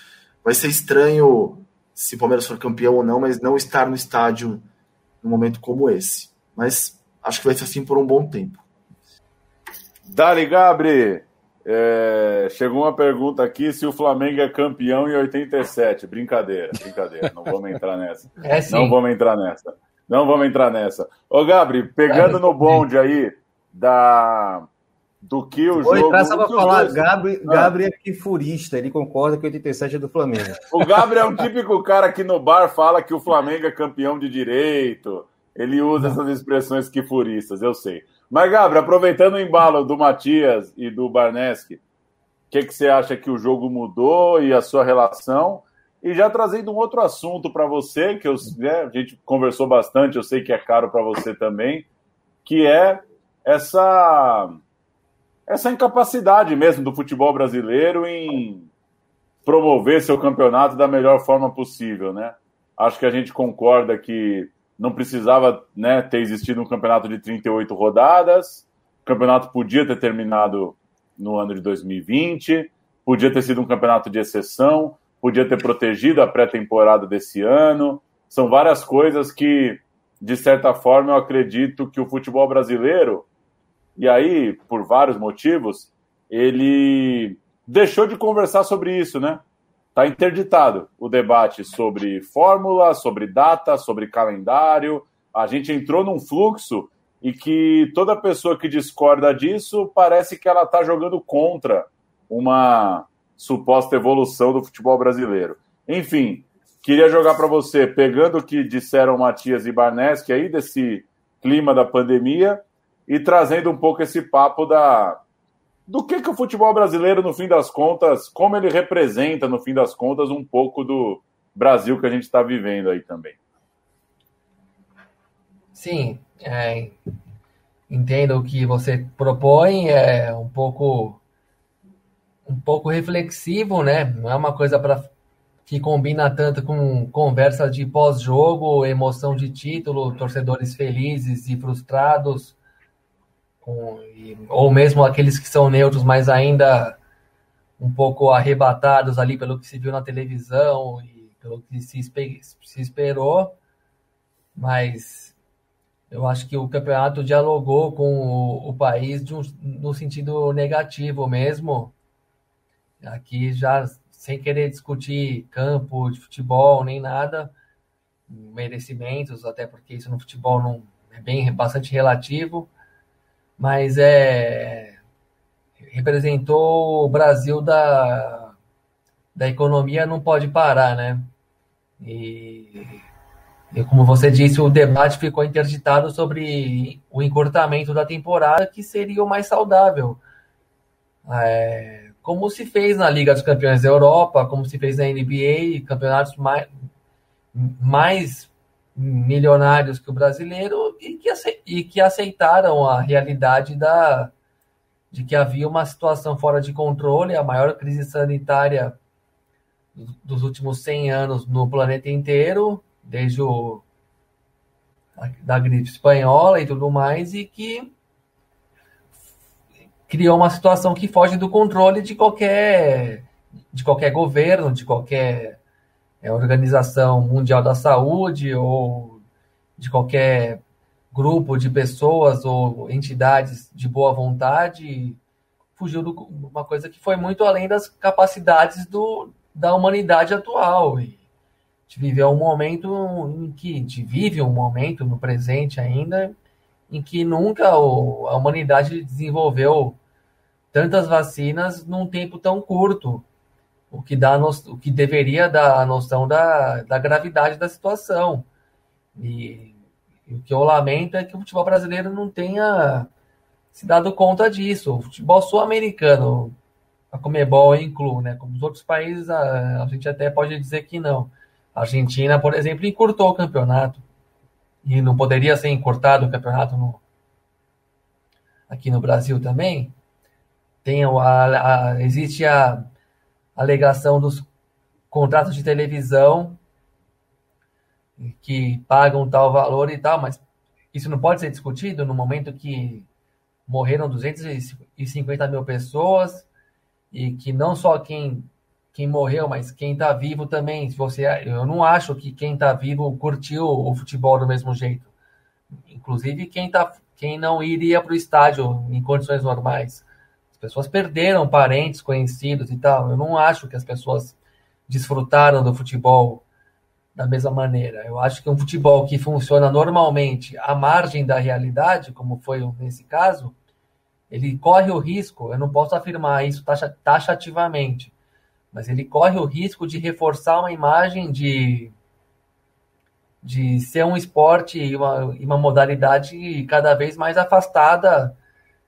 vai ser estranho se o Palmeiras for campeão ou não, mas não estar no estádio num momento como esse. Mas acho que vai ser assim por um bom tempo. Dali Gabri, é, chegou uma pergunta aqui se o Flamengo é campeão em 87. Brincadeira, brincadeira. Não vamos entrar nessa. É não vamos entrar nessa. Não vamos entrar nessa. Ô, Gabri, pegando no bonde aí da do que o Vou jogo. Entrar só para falar, dois... Gabri, ah. Gabri é que furista, ele concorda que 87 é do Flamengo. O Gabri é um típico cara que no bar fala que o Flamengo é campeão de direito. Ele usa essas expressões que furistas, eu sei. Mas, Gabriel, aproveitando o embalo do Matias e do Barneski, o que, que você acha que o jogo mudou e a sua relação? E já trazendo um outro assunto para você, que eu, né, a gente conversou bastante, eu sei que é caro para você também, que é essa, essa incapacidade mesmo do futebol brasileiro em promover seu campeonato da melhor forma possível, né? Acho que a gente concorda que não precisava né, ter existido um campeonato de 38 rodadas, o campeonato podia ter terminado no ano de 2020, podia ter sido um campeonato de exceção, podia ter protegido a pré-temporada desse ano. São várias coisas que, de certa forma, eu acredito que o futebol brasileiro, e aí, por vários motivos, ele deixou de conversar sobre isso, né? Está interditado o debate sobre fórmula, sobre data, sobre calendário. A gente entrou num fluxo e que toda pessoa que discorda disso parece que ela está jogando contra uma suposta evolução do futebol brasileiro. Enfim, queria jogar para você, pegando o que disseram Matias e Barneski aí desse clima da pandemia e trazendo um pouco esse papo da do que, que o futebol brasileiro, no fim das contas, como ele representa, no fim das contas, um pouco do Brasil que a gente está vivendo aí também. Sim, é, entendo o que você propõe, é um pouco um pouco reflexivo, né? Não é uma coisa para que combina tanto com conversa de pós-jogo, emoção de título, torcedores felizes e frustrados com, e, ou mesmo aqueles que são neutros, mas ainda um pouco arrebatados ali pelo que se viu na televisão e pelo que se, se esperou, mas eu acho que o campeonato dialogou com o, o país um, no sentido negativo mesmo. Aqui já sem querer discutir campo de futebol nem nada, merecimentos, até porque isso no futebol não é bem bastante relativo, mas é representou o Brasil da, da economia não pode parar, né? E, e, como você disse, o debate ficou interditado sobre o encurtamento da temporada, que seria o mais saudável. É, como se fez na Liga dos Campeões da Europa, como se fez na NBA, campeonatos mais, mais milionários que o brasileiro e que, e que aceitaram a realidade da, de que havia uma situação fora de controle, a maior crise sanitária dos últimos 100 anos no planeta inteiro, desde o da gripe espanhola e tudo mais, e que criou uma situação que foge do controle de qualquer de qualquer governo, de qualquer é, Organização Mundial da Saúde ou de qualquer grupo de pessoas ou entidades de boa vontade fugiu de uma coisa que foi muito além das capacidades do, da humanidade atual. E a gente viveu um momento em que a gente vive um momento no presente ainda em que nunca a humanidade desenvolveu tantas vacinas num tempo tão curto, o que dá o que deveria dar a noção da, da gravidade da situação. E, e o que eu lamento é que o futebol brasileiro não tenha se dado conta disso. O futebol sul-americano, a Comebol inclui, né? Como os outros países, a, a gente até pode dizer que não. A Argentina, por exemplo, encurtou o campeonato. E não poderia ser encurtado o campeonato no, aqui no Brasil também. Tem a, a, existe a alegação dos contratos de televisão que pagam tal valor e tal, mas isso não pode ser discutido no momento que morreram 250 mil pessoas e que não só quem quem morreu, mas quem está vivo também. Se você, eu não acho que quem está vivo curtiu o futebol do mesmo jeito. Inclusive quem tá, quem não iria para o estádio em condições normais. As pessoas perderam parentes, conhecidos e tal. Eu não acho que as pessoas desfrutaram do futebol da mesma maneira. Eu acho que um futebol que funciona normalmente à margem da realidade, como foi nesse caso, ele corre o risco, eu não posso afirmar isso taxativamente, mas ele corre o risco de reforçar uma imagem de, de ser um esporte e uma, uma modalidade cada vez mais afastada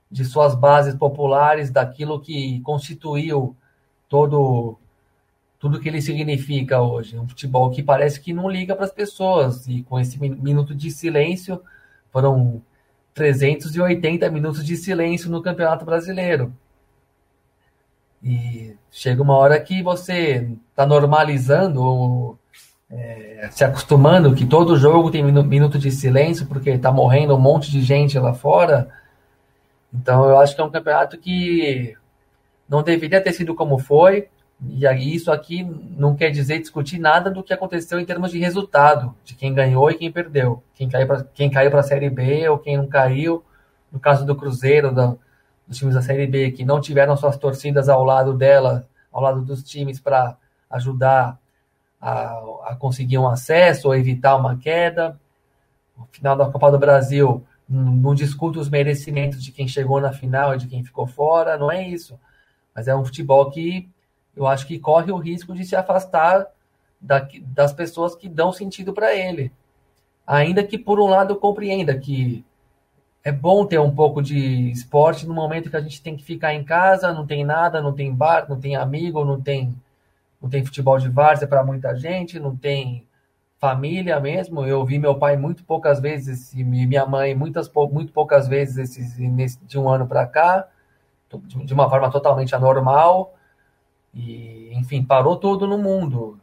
de suas bases populares, daquilo que constituiu todo tudo que ele significa hoje. Um futebol que parece que não liga para as pessoas. E com esse minuto de silêncio, foram 380 minutos de silêncio no Campeonato Brasileiro. E chega uma hora que você está normalizando, é, se acostumando que todo jogo tem minuto de silêncio, porque está morrendo um monte de gente lá fora. Então eu acho que é um campeonato que não deveria ter sido como foi. E isso aqui não quer dizer discutir nada do que aconteceu em termos de resultado, de quem ganhou e quem perdeu, quem caiu para quem caiu para a Série B ou quem não caiu. No caso do Cruzeiro, da, dos times da Série B que não tiveram suas torcidas ao lado dela, ao lado dos times para ajudar a, a, conseguir um acesso ou evitar uma queda. No final da Copa do Brasil, não discute os merecimentos de quem chegou na final e de quem ficou fora, não é isso. Mas é um futebol que eu acho que corre o risco de se afastar da, das pessoas que dão sentido para ele. Ainda que, por um lado, compreenda que é bom ter um pouco de esporte no momento que a gente tem que ficar em casa, não tem nada, não tem bar, não tem amigo, não tem, não tem futebol de várzea para muita gente, não tem família mesmo. Eu vi meu pai muito poucas vezes e minha mãe muitas muito poucas vezes esses, de um ano para cá, de uma forma totalmente anormal. E, enfim, parou tudo no mundo.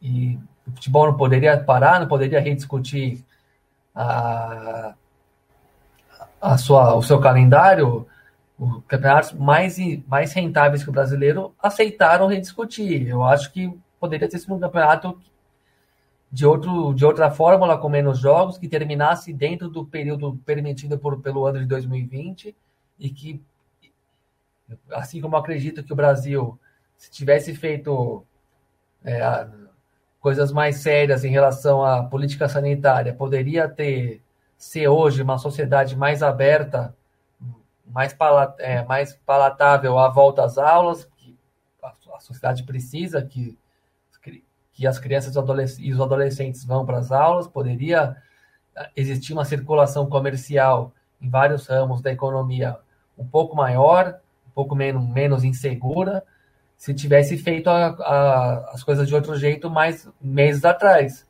E o futebol não poderia parar, não poderia rediscutir a, a sua, o seu calendário. Os campeonatos mais, mais rentáveis que o brasileiro aceitaram rediscutir. Eu acho que poderia ter sido um campeonato de, outro, de outra fórmula, com menos jogos, que terminasse dentro do período permitido por, pelo ano de 2020 e que assim como acredito que o Brasil, se tivesse feito é, coisas mais sérias em relação à política sanitária, poderia ter ser hoje uma sociedade mais aberta, mais, palat, é, mais palatável à volta às aulas, que a, a sociedade precisa que, que as crianças e os adolescentes vão para as aulas, poderia existir uma circulação comercial em vários ramos da economia um pouco maior, um pouco menos, menos insegura se tivesse feito a, a, as coisas de outro jeito mais meses atrás.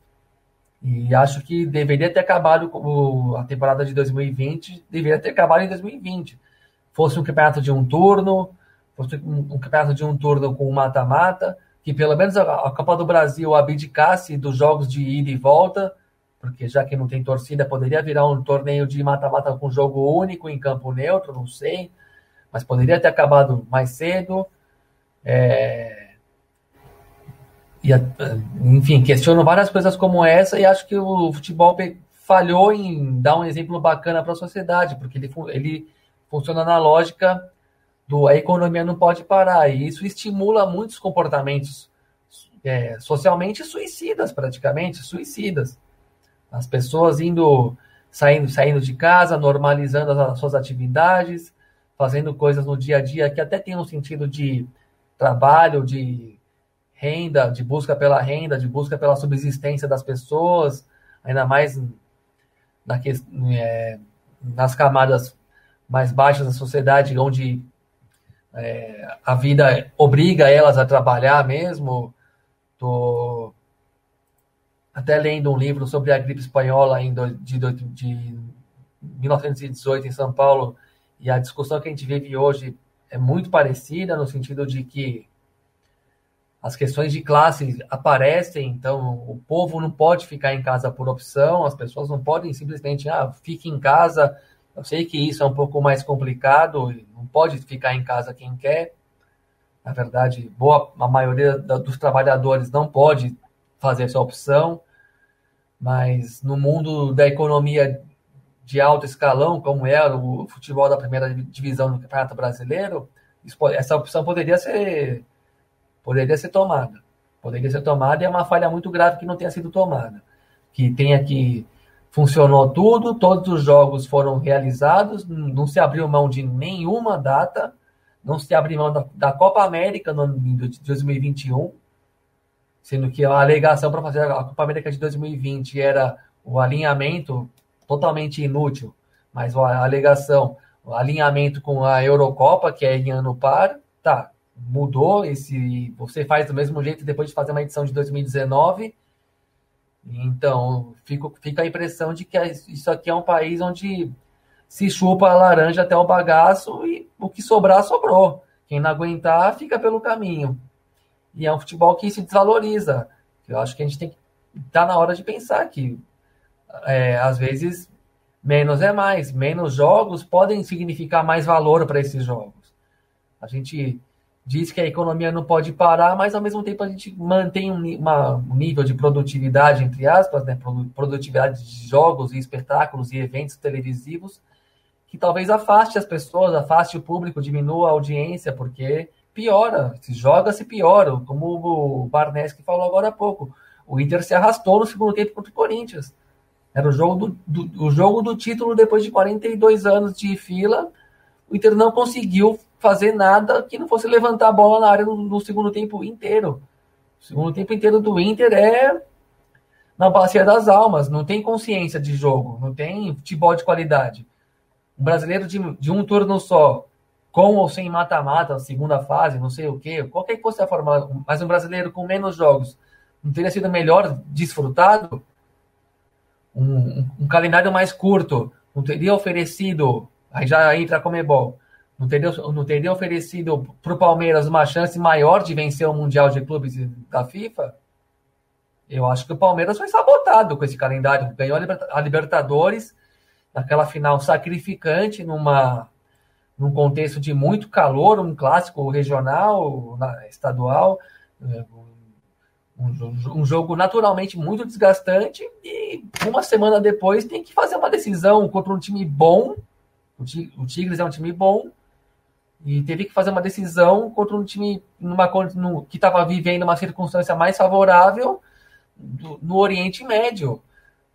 E acho que deveria ter acabado o, a temporada de 2020, deveria ter acabado em 2020. Fosse um campeonato de um turno, fosse um, um campeonato de um turno com mata-mata, que pelo menos a, a Copa do Brasil abdicasse dos jogos de ida e volta, porque já que não tem torcida, poderia virar um torneio de mata-mata com jogo único em campo neutro, não sei mas poderia ter acabado mais cedo. É... E, enfim, questiono várias coisas como essa e acho que o futebol falhou em dar um exemplo bacana para a sociedade, porque ele, ele funciona na lógica do a economia não pode parar, e isso estimula muitos comportamentos é, socialmente suicidas, praticamente, suicidas. As pessoas indo, saindo, saindo de casa, normalizando as, as suas atividades, fazendo coisas no dia a dia que até tem um sentido de trabalho, de renda, de busca pela renda, de busca pela subsistência das pessoas, ainda mais na é, nas camadas mais baixas da sociedade, onde é, a vida obriga elas a trabalhar mesmo. Tô até lendo um livro sobre a gripe espanhola em do, de, de 1918 em São Paulo, e a discussão que a gente vive hoje é muito parecida, no sentido de que as questões de classe aparecem, então o povo não pode ficar em casa por opção, as pessoas não podem simplesmente, ah, fique em casa. Eu sei que isso é um pouco mais complicado, não pode ficar em casa quem quer. Na verdade, boa, a maioria dos trabalhadores não pode fazer essa opção, mas no mundo da economia de alto escalão, como é o futebol da primeira divisão do Campeonato Brasileiro, essa opção poderia ser poderia ser tomada. Poderia ser tomada e é uma falha muito grave que não tenha sido tomada. Que tenha que funcionou tudo, todos os jogos foram realizados, não se abriu mão de nenhuma data, não se abriu mão da, da Copa América no ano de 2021, sendo que a alegação para fazer a Copa América de 2020 era o alinhamento totalmente inútil, mas a alegação, o alinhamento com a Eurocopa, que é em ano par, tá, mudou esse. Você faz do mesmo jeito depois de fazer uma edição de 2019. Então, fico, fica a impressão de que isso aqui é um país onde se chupa a laranja até o bagaço e o que sobrar, sobrou. Quem não aguentar, fica pelo caminho. E é um futebol que se desvaloriza. Eu acho que a gente tem que estar tá na hora de pensar que, é, às vezes, menos é mais. Menos jogos podem significar mais valor para esses jogos. A gente diz que a economia não pode parar, mas ao mesmo tempo a gente mantém um, uma, um nível de produtividade, entre aspas, né, produtividade de jogos e espetáculos e eventos televisivos, que talvez afaste as pessoas, afaste o público, diminua a audiência, porque piora, se joga, se piora, como o Barneski falou agora há pouco. O Inter se arrastou no segundo tempo contra o Corinthians. Era o jogo do, do, o jogo do título depois de 42 anos de fila. O Inter não conseguiu fazer nada que não fosse levantar a bola na área no, no segundo tempo inteiro. O segundo tempo inteiro do Inter é na bacia das almas, não tem consciência de jogo, não tem futebol de qualidade. Um brasileiro de, de um turno só, com ou sem mata-mata, segunda fase, não sei o quê, qualquer que fosse a forma, mas um brasileiro com menos jogos, não teria sido melhor desfrutado? Um, um, um calendário mais curto, não teria oferecido, aí já entra a Comebol, não teria, não teria oferecido para o Palmeiras uma chance maior de vencer o Mundial de Clubes da FIFA? Eu acho que o Palmeiras foi sabotado com esse calendário. Ganhou a Libertadores naquela final sacrificante, numa, num contexto de muito calor, um clássico regional, estadual, um, um, jogo naturalmente muito desgastante, e uma semana depois tem que fazer uma decisão contra um time bom. O Tigres é um time bom, e teve que fazer uma decisão contra um time numa, no, que estava vivendo uma circunstância mais favorável do, no Oriente Médio,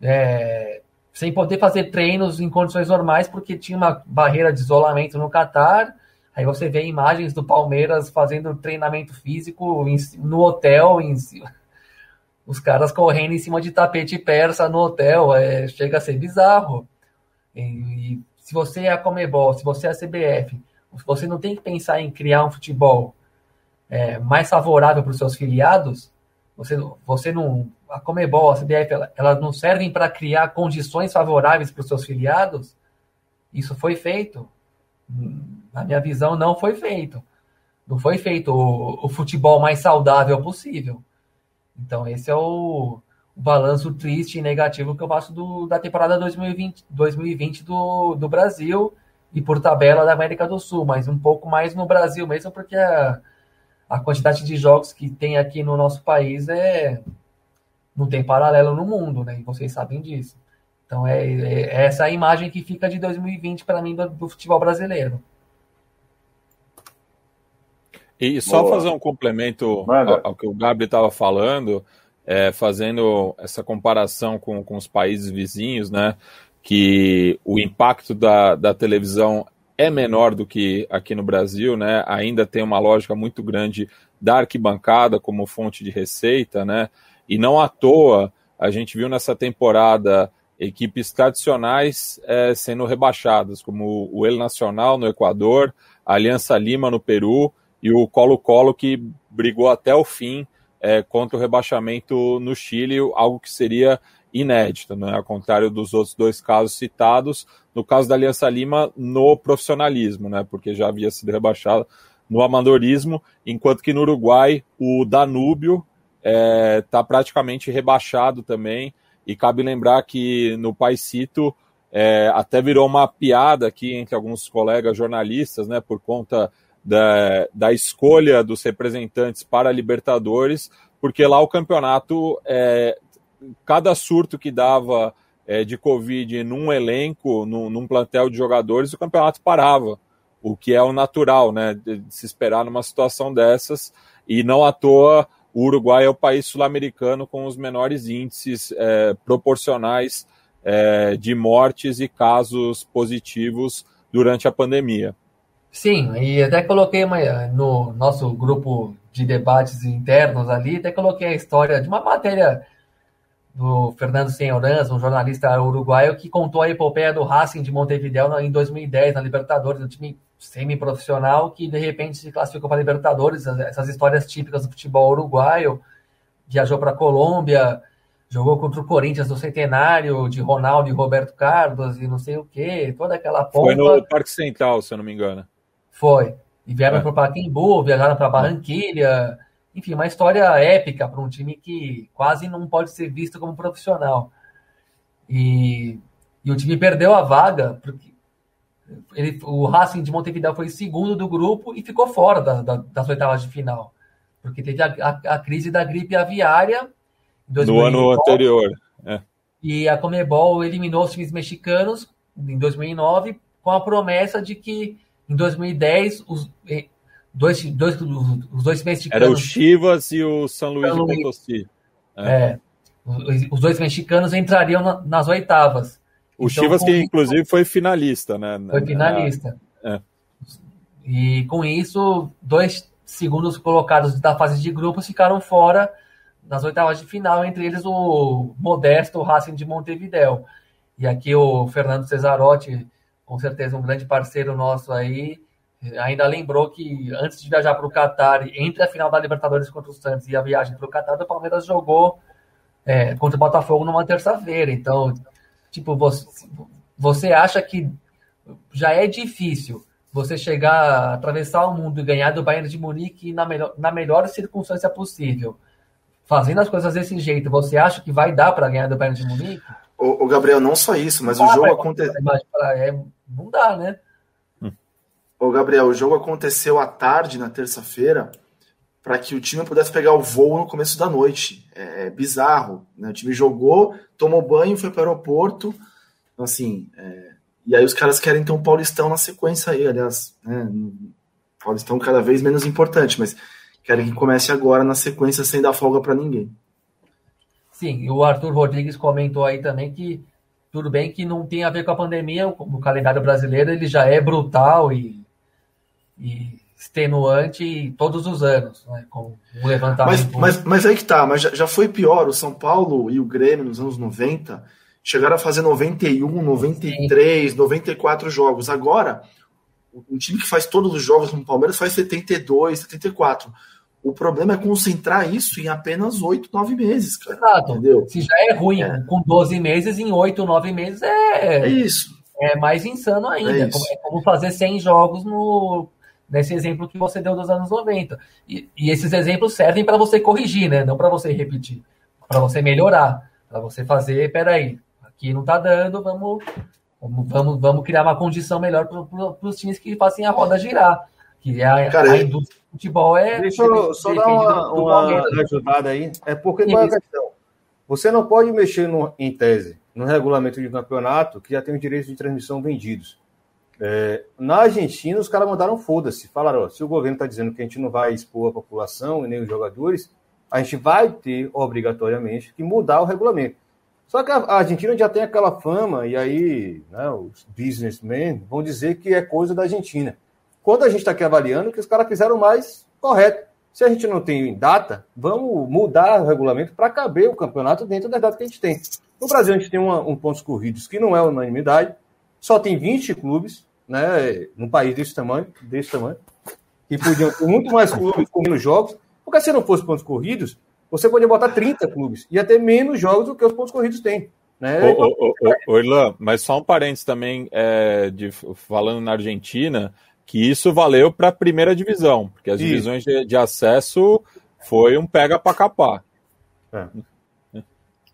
é, sem poder fazer treinos em condições normais, porque tinha uma barreira de isolamento no Catar. Aí você vê imagens do Palmeiras fazendo treinamento físico em, no hotel, em, os caras correndo em cima de tapete persa no hotel, é, chega a ser bizarro. E, e se você é a Comebol, se você é a CBF, você não tem que pensar em criar um futebol é, mais favorável para os seus filiados. Você, você não. A Comebol, a CBF, ela, elas não servem para criar condições favoráveis para os seus filiados. Isso foi feito. Na minha visão, não foi feito. Não foi feito o, o futebol mais saudável possível. Então, esse é o, o balanço triste e negativo que eu faço do, da temporada 2020, 2020 do, do Brasil e por tabela da América do Sul, mas um pouco mais no Brasil mesmo, porque a, a quantidade de jogos que tem aqui no nosso país é não tem paralelo no mundo, né? E vocês sabem disso. Então é, é essa a imagem que fica de 2020 para mim do, do, futebol brasileiro. E só Boa. fazer um complemento ao, ao, que o Gabriel estava falando, é, fazendo essa comparação com, com os países vizinhos, né? Que o impacto da, da televisão é menor do que aqui no Brasil, né? Ainda tem uma lógica muito grande da arquibancada como fonte de receita, né? E não à toa a gente viu nessa temporada equipes tradicionais é, sendo rebaixadas, como o El Nacional no Equador, a Aliança Lima no Peru e o Colo-Colo que brigou até o fim é, contra o rebaixamento no Chile, algo que seria inédito, né? ao contrário dos outros dois casos citados, no caso da Aliança Lima, no profissionalismo, né? porque já havia sido rebaixado no amadorismo, enquanto que no Uruguai o Danúbio está é, tá praticamente rebaixado também, e cabe lembrar que no Paisito é, até virou uma piada aqui entre alguns colegas jornalistas, né, por conta da, da escolha dos representantes para Libertadores, porque lá o campeonato, é, cada surto que dava é, de Covid num elenco, num, num, plantel de jogadores, o campeonato parava, o que é o natural, né, de, de se esperar numa situação dessas, e não à toa o Uruguai é o país sul-americano com os menores índices é, proporcionais é, de mortes e casos positivos durante a pandemia. Sim, e até coloquei uma, no nosso grupo de debates internos ali, até coloquei a história de uma matéria do Fernando Senhoranz, um jornalista uruguaio, que contou a epopeia do Racing de Montevideo em 2010, na Libertadores, um time semi-profissional que de repente se classificou para Libertadores, essas histórias típicas do futebol uruguaio, viajou para a Colômbia, jogou contra o Corinthians no centenário de Ronaldo e Roberto Carlos e não sei o que, toda aquela pompa. Foi no Parque Central, se eu não me engano. Foi. E vieram é. para Pacaembu, viajaram para Barranquilha. Enfim, uma história épica para um time que quase não pode ser visto como profissional. E, e o time perdeu a vaga, porque ele, o Racing de Montevideo foi segundo do grupo e ficou fora da, da, das oitavas de final. Porque teve a, a, a crise da gripe aviária. No ano anterior. É. E a Comebol eliminou os times mexicanos em 2009 com a promessa de que em 2010, os dois, dois, os dois mexicanos. Era o Chivas e o São Luís de Potosí. É. é. Os dois mexicanos entrariam na, nas oitavas. O então, Chivas, que inclusive foi finalista, né? Foi finalista. É. E com isso, dois segundos colocados da fase de grupos ficaram fora nas oitavas de final, entre eles o modesto Racing de Montevideo. E aqui o Fernando Cesarotti com certeza um grande parceiro nosso aí, ainda lembrou que antes de viajar para o Qatar, entre a final da Libertadores contra o Santos e a viagem para o Qatar, o Palmeiras jogou é, contra o Botafogo numa terça-feira. Então, tipo, você, você acha que já é difícil você chegar, atravessar o mundo e ganhar do Bayern de Munique na melhor, na melhor circunstância possível. Fazendo as coisas desse jeito, você acha que vai dar para ganhar do Bayern de Munique? O, o, Gabriel, não só isso, mas ah, o jogo aconteceu. É, não dá, né? Ô, Gabriel, o jogo aconteceu à tarde, na terça-feira, para que o time pudesse pegar o voo no começo da noite. É, é bizarro. Né? O time jogou, tomou banho, foi para o aeroporto. Então, assim, é... e aí os caras querem ter um Paulistão na sequência aí, aliás. Né? Paulistão cada vez menos importante, mas querem que comece agora na sequência sem dar folga para ninguém. Sim, e o Arthur Rodrigues comentou aí também que tudo bem que não tem a ver com a pandemia, o calendário brasileiro ele já é brutal e, e extenuante todos os anos, né, com um levantamento. Mas, mas, mas aí que tá, mas já, já foi pior, o São Paulo e o Grêmio nos anos 90 chegaram a fazer 91, 93, Sim. 94 jogos. Agora, um time que faz todos os jogos no Palmeiras faz 72, 74. O problema é concentrar isso em apenas 8, 9 meses, cara. Exato. Entendeu? Se já é ruim é. com 12 meses, em 8, 9 meses é. É isso. É mais insano ainda. É, é como fazer 100 jogos no, nesse exemplo que você deu dos anos 90. E, e esses exemplos servem para você corrigir, né? Não para você repetir. Para você melhorar. Para você fazer, peraí, aqui não tá dando, vamos, vamos, vamos criar uma condição melhor para os times que fazem a roda girar. Que é a, Cara, a indústria futebol é. Deixa eu só dar uma, uma ajudada aí. É porque qual é a questão? Você não pode mexer no, em tese no regulamento de campeonato que já tem os direitos de transmissão vendidos. É, na Argentina, os caras mandaram foda-se. Falaram: ó, se o governo está dizendo que a gente não vai expor a população e nem os jogadores, a gente vai ter obrigatoriamente que mudar o regulamento. Só que a Argentina já tem aquela fama, e aí né, os businessmen vão dizer que é coisa da Argentina. Quando a gente está aqui avaliando, que os caras fizeram mais correto. Se a gente não tem data, vamos mudar o regulamento para caber o campeonato dentro da data que a gente tem. No Brasil, a gente tem uma, um pontos corridos que não é unanimidade, só tem 20 clubes, né, num país desse tamanho, desse tamanho, que podiam ter muito mais clubes com menos jogos, porque se não fosse pontos corridos, você podia botar 30 clubes, ia ter menos jogos do que os pontos corridos têm. Né? Ô, ô, ô, ô, Irlan, mas só um parênteses também, é, de, falando na Argentina, que isso valeu para a primeira divisão, porque as isso. divisões de, de, acesso foi um pega para capar. É.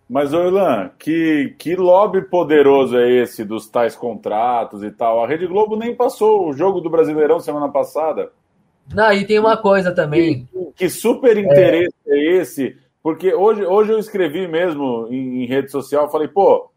Mas, Orlan, que, que lobby poderoso é esse dos tais contratos e tal? A Rede Globo nem passou o jogo do Brasileirão semana passada. Não, e tem uma coisa também. Que, que super interesse é. é. esse? Porque hoje, hoje eu escrevi mesmo em, em rede social, falei, pô,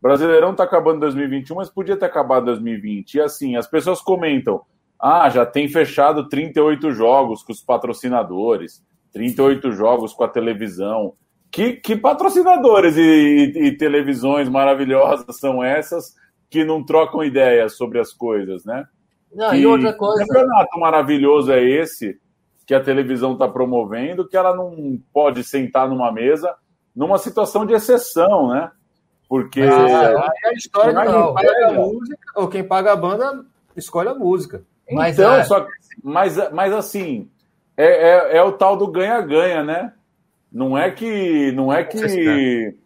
Brasileirão tá acabando em 2021, mas podia ter acabado em 2020. E assim, as pessoas comentam, ah, já tem fechado 38 jogos com os patrocinadores, 38 jogos com a televisão. Que, que patrocinadores e, e, e, televisões maravilhosas são essas que não trocam ideias sobre as coisas, né? Não, que, e outra coisa. Que campeonato maravilhoso é esse que a televisão está promovendo, que ela não pode sentar numa mesa numa situação de exceção, né? Porque. Ah, é a história de quem paga a música, ou quem paga a banda escolhe a música. Mas, então, é... só, mas, mas assim, é, é, é o tal do ganha-ganha, né? Não é que. Não é que.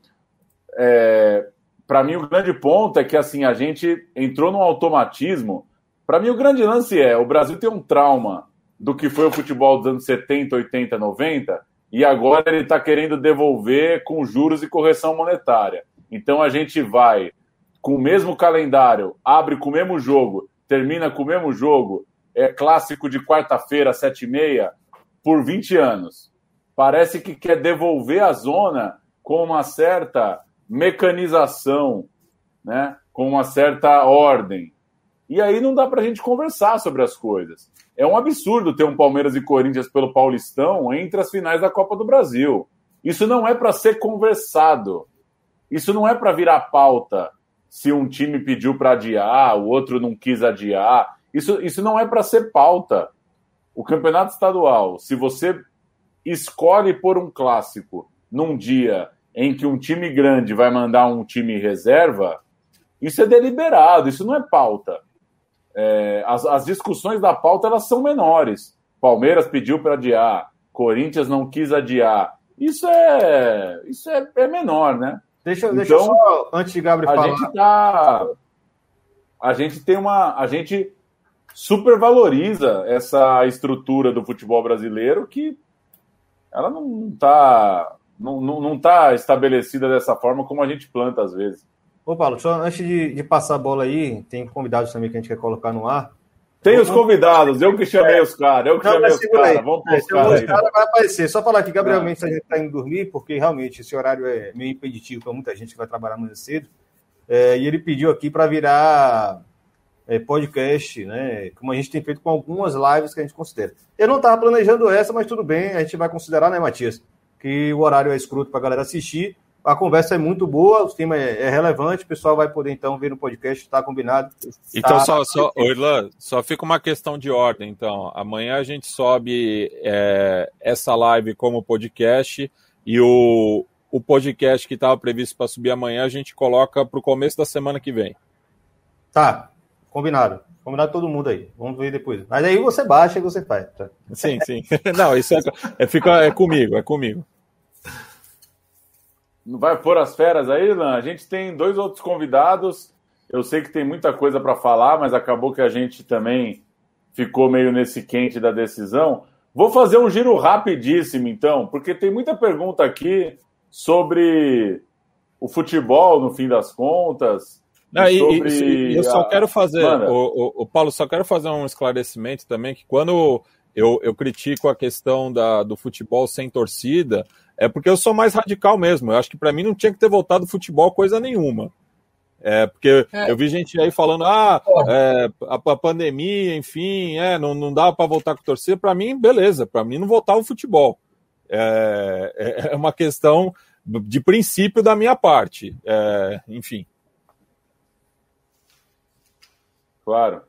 É, para mim, o grande ponto é que assim a gente entrou num automatismo. Para mim, o grande lance é: o Brasil tem um trauma do que foi o futebol dos anos 70, 80, 90, e agora ele está querendo devolver com juros e correção monetária. Então a gente vai com o mesmo calendário, abre com o mesmo jogo, termina com o mesmo jogo, é clássico de quarta-feira, sete e meia, por 20 anos parece que quer devolver a zona com uma certa mecanização, né? com uma certa ordem. E aí não dá para a gente conversar sobre as coisas. É um absurdo ter um Palmeiras e Corinthians pelo Paulistão entre as finais da Copa do Brasil. Isso não é para ser conversado. Isso não é para virar pauta. Se um time pediu para adiar, o outro não quis adiar. Isso, isso não é para ser pauta. O campeonato estadual, se você escolhe por um clássico num dia em que um time grande vai mandar um time reserva, isso é deliberado, isso não é pauta. É, as, as, discussões da pauta elas são menores. Palmeiras pediu para adiar, Corinthians não quis adiar. Isso é isso é, é menor, né? Deixa, então, deixa eu só, antes de Gabriel a falar. Gente tá, a gente tem uma. A gente supervaloriza essa estrutura do futebol brasileiro que ela não está não, não, não tá estabelecida dessa forma como a gente planta às vezes. Ô, Paulo, só antes de, de passar a bola aí, tem convidados também que a gente quer colocar no ar. Tem os convidados, eu que chamei é. os caras, eu que não, chamei os caras. Vamos pôr os caras vai aparecer. Só falar que Gabriel Mendes a gente está indo dormir, porque realmente esse horário é meio impeditivo para muita gente que vai trabalhar amanhã cedo. É, e ele pediu aqui para virar é, podcast, né? Como a gente tem feito com algumas lives que a gente considera. Eu não estava planejando essa, mas tudo bem, a gente vai considerar, né, Matias? Que o horário é escroto para a galera assistir. A conversa é muito boa, o tema é, é, relevante, o pessoal vai poder então ver no podcast, está combinado. Então, tá... só, só, Irlan, só fica uma questão de ordem. Então, amanhã a gente sobe é, essa live como podcast e o, o podcast que estava previsto para subir amanhã a gente coloca para o começo da semana que vem. Tá, Combinado. Combinado todo mundo aí. Vamos ver depois. Mas aí você baixa e você faz. Tá? Sim, sim. Não, isso é, é, fica, é comigo, é comigo. Não vai pôr as feras aí, Lan? A gente tem dois outros convidados. Eu sei que tem muita coisa para falar, mas acabou que a gente também ficou meio nesse quente da decisão. Vou fazer um giro rapidíssimo, então, porque tem muita pergunta aqui sobre o futebol, no fim das contas. Não, e, sobre e, e eu só quero fazer, o, o, o, Paulo, só quero fazer um esclarecimento também, que quando eu, eu critico a questão da, do futebol sem torcida, é porque eu sou mais radical mesmo. Eu acho que para mim não tinha que ter voltado futebol coisa nenhuma. É, porque é. eu vi gente aí falando, ah, é, a, a, pandemia, enfim, é, não, não dá para voltar com torcida. Para mim, beleza, para mim não voltar o futebol. É, é, é uma questão de princípio da minha parte. É, enfim. Claro.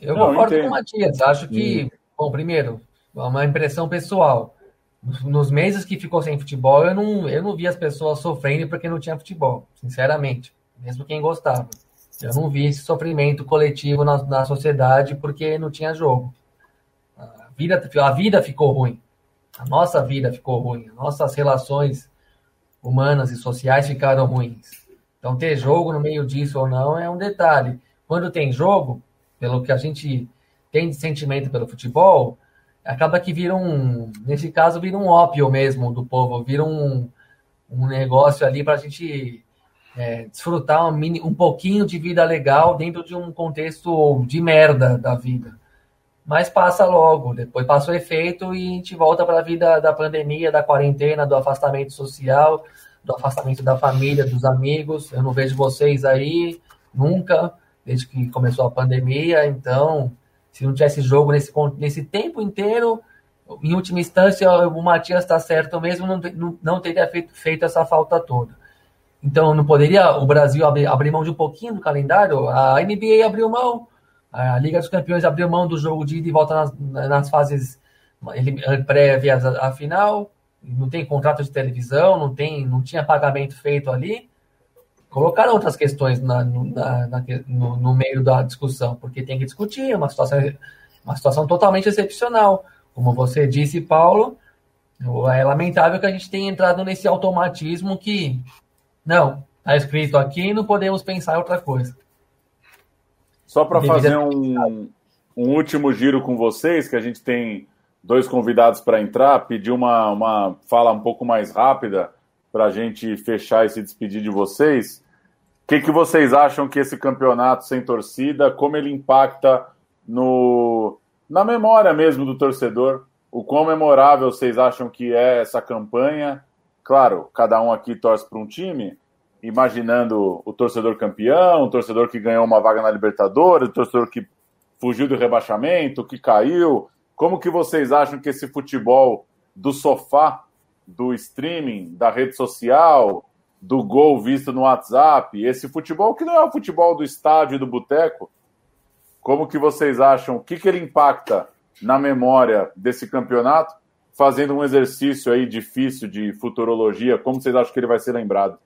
Eu não, concordo com o Matias. Acho que, bom, primeiro, uma impressão pessoal. Nos meses que ficou sem futebol, eu não, eu não vi as pessoas sofrendo porque não tinha futebol, sinceramente. Mesmo quem gostava. Eu não vi esse sofrimento coletivo na, na sociedade porque não tinha jogo. A vida, a vida ficou ruim. A nossa vida ficou ruim. Nossas relações humanas e sociais ficaram ruins. Então, ter jogo no meio disso ou não é um detalhe. Quando tem jogo, pelo que a gente tem de sentimento pelo futebol, acaba que vira um, nesse caso, vira um ópio mesmo do povo, vira um, um negócio ali para a gente é, desfrutar um, mini, um pouquinho de vida legal dentro de um contexto de merda da vida. Mas passa logo, depois passa o efeito e a gente volta para a vida da pandemia, da quarentena, do afastamento social, do afastamento da família, dos amigos. Eu não vejo vocês aí nunca, desde que começou a pandemia, então se não tivesse jogo nesse, nesse tempo inteiro, em última instância, o Matias está certo mesmo, não, não, não teria feito, feito, essa falta toda. Então, não poderia o Brasil abrir, abrir, mão de um pouquinho do calendário? A NBA abriu mão, a Liga dos Campeões abriu mão do jogo de ida e volta nas, nas fases prévias à final, não tem contrato de televisão, não, tem, não tinha pagamento feito ali colocaram outras questões na, na, na, no, no, meio da discussão, porque tem que discutir, é uma situação, uma situação totalmente excepcional. Como você disse, Paulo, é lamentável que a gente tenha entrado nesse automatismo que, não, está escrito aqui não podemos pensar em outra coisa. Só para fazer um, um último giro com vocês, que a gente tem dois convidados para entrar, pedir uma, uma fala um pouco mais rápida para a gente fechar e se despedir de vocês. O que, que vocês acham que esse campeonato sem torcida, como ele impacta no, na memória mesmo do torcedor? O quão memorável vocês acham que é essa campanha? Claro, cada um aqui torce para um time, imaginando o torcedor campeão, o torcedor que ganhou uma vaga na Libertadores, o torcedor que fugiu do rebaixamento, que caiu. Como que vocês acham que esse futebol do sofá, do streaming, da rede social, do gol visto no WhatsApp, esse futebol que não é o futebol do estádio e do boteco, como que vocês acham, o que, que ele impacta na memória desse campeonato? Fazendo um exercício aí difícil de futurologia, como vocês acham que ele vai ser lembrado?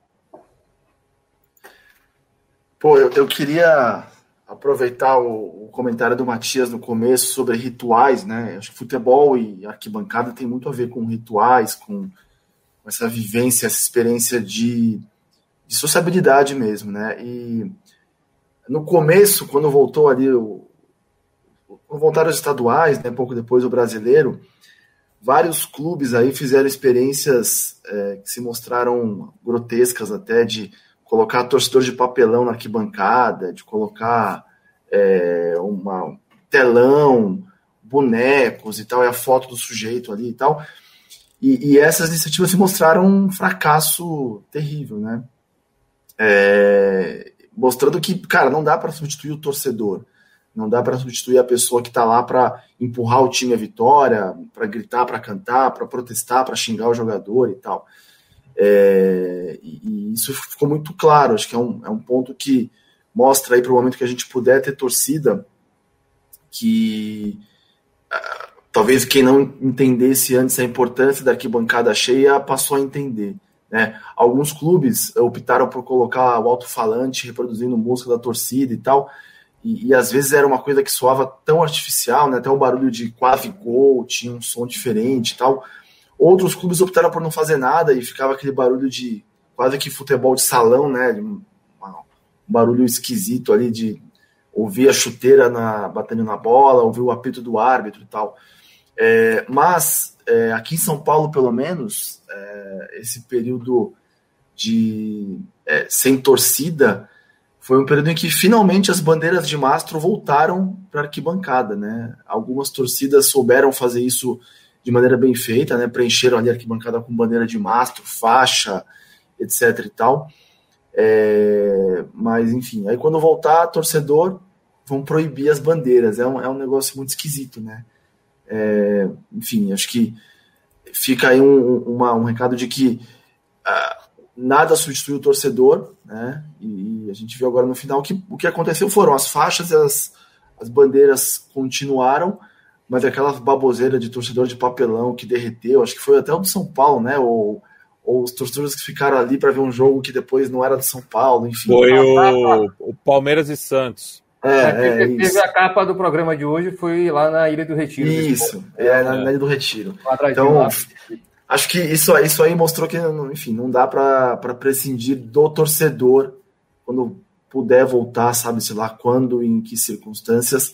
Pô, eu, eu queria aproveitar o, o, comentário do Matias no começo sobre rituais, né? Acho que futebol e arquibancada tem muito a ver com rituais, com essa vivência, essa experiência de, de sociabilidade mesmo, né? E no começo, quando voltou ali, o, voltaram os estaduais, né, pouco depois o brasileiro, vários clubes aí fizeram experiências é, que se mostraram grotescas até, de colocar torcedor de papelão na arquibancada, de colocar é, uma telão, bonecos e tal, e a foto do sujeito ali e tal. E, e, essas iniciativas se mostraram um fracasso terrível, né? É, mostrando que, cara, não dá para substituir o torcedor, não dá para substituir a pessoa que está lá para empurrar o time à vitória, para gritar, para cantar, para protestar, para xingar o jogador e tal. É, e, e, isso ficou muito claro. Acho que é um, é um ponto que mostra aí para o momento que a gente puder ter torcida que talvez quem não entendesse antes a importância da arquibancada cheia passou a entender. Né? Alguns clubes optaram por colocar o alto-falante reproduzindo música da torcida e tal, e, e, às vezes era uma coisa que soava tão artificial, né? até um barulho de quase gol, tinha um som diferente e tal. Outros clubes optaram por não fazer nada e ficava aquele barulho de quase que futebol de salão, né? Um, um barulho esquisito ali de ouvir a chuteira na, batendo na bola, ouvir o apito do árbitro e tal. É, mas é, aqui em São Paulo, pelo menos, é, esse período de é, sem torcida foi um período em que finalmente as bandeiras de mastro voltaram para a arquibancada, né? Algumas torcidas souberam fazer isso de maneira bem feita, né? Preencheram ali a arquibancada com bandeira de mastro, faixa, etc e tal. É, mas, enfim, aí quando voltar, torcedor, vão proibir as bandeiras. É um, é um negócio muito esquisito, né? É, enfim, acho que fica aí um, uma, um recado de que uh, nada substitui o torcedor, né? E, e, a gente viu agora no final que o que aconteceu foram as faixas e as, as bandeiras continuaram, mas aquela baboseira de torcedor de papelão que derreteu, acho que foi até o do São Paulo, né? Ou, ou os torcedores que ficaram ali para ver um jogo que depois não era do São Paulo, enfim. Foi o, o Palmeiras e Santos. É, é, teve isso. a capa do programa de hoje, foi lá na Ilha do Retiro. Isso, é, na, na, Ilha do Retiro. Então, acho que isso, isso aí mostrou que, enfim, não dá para prescindir do torcedor quando puder voltar, sabe, sei lá quando, em que circunstâncias.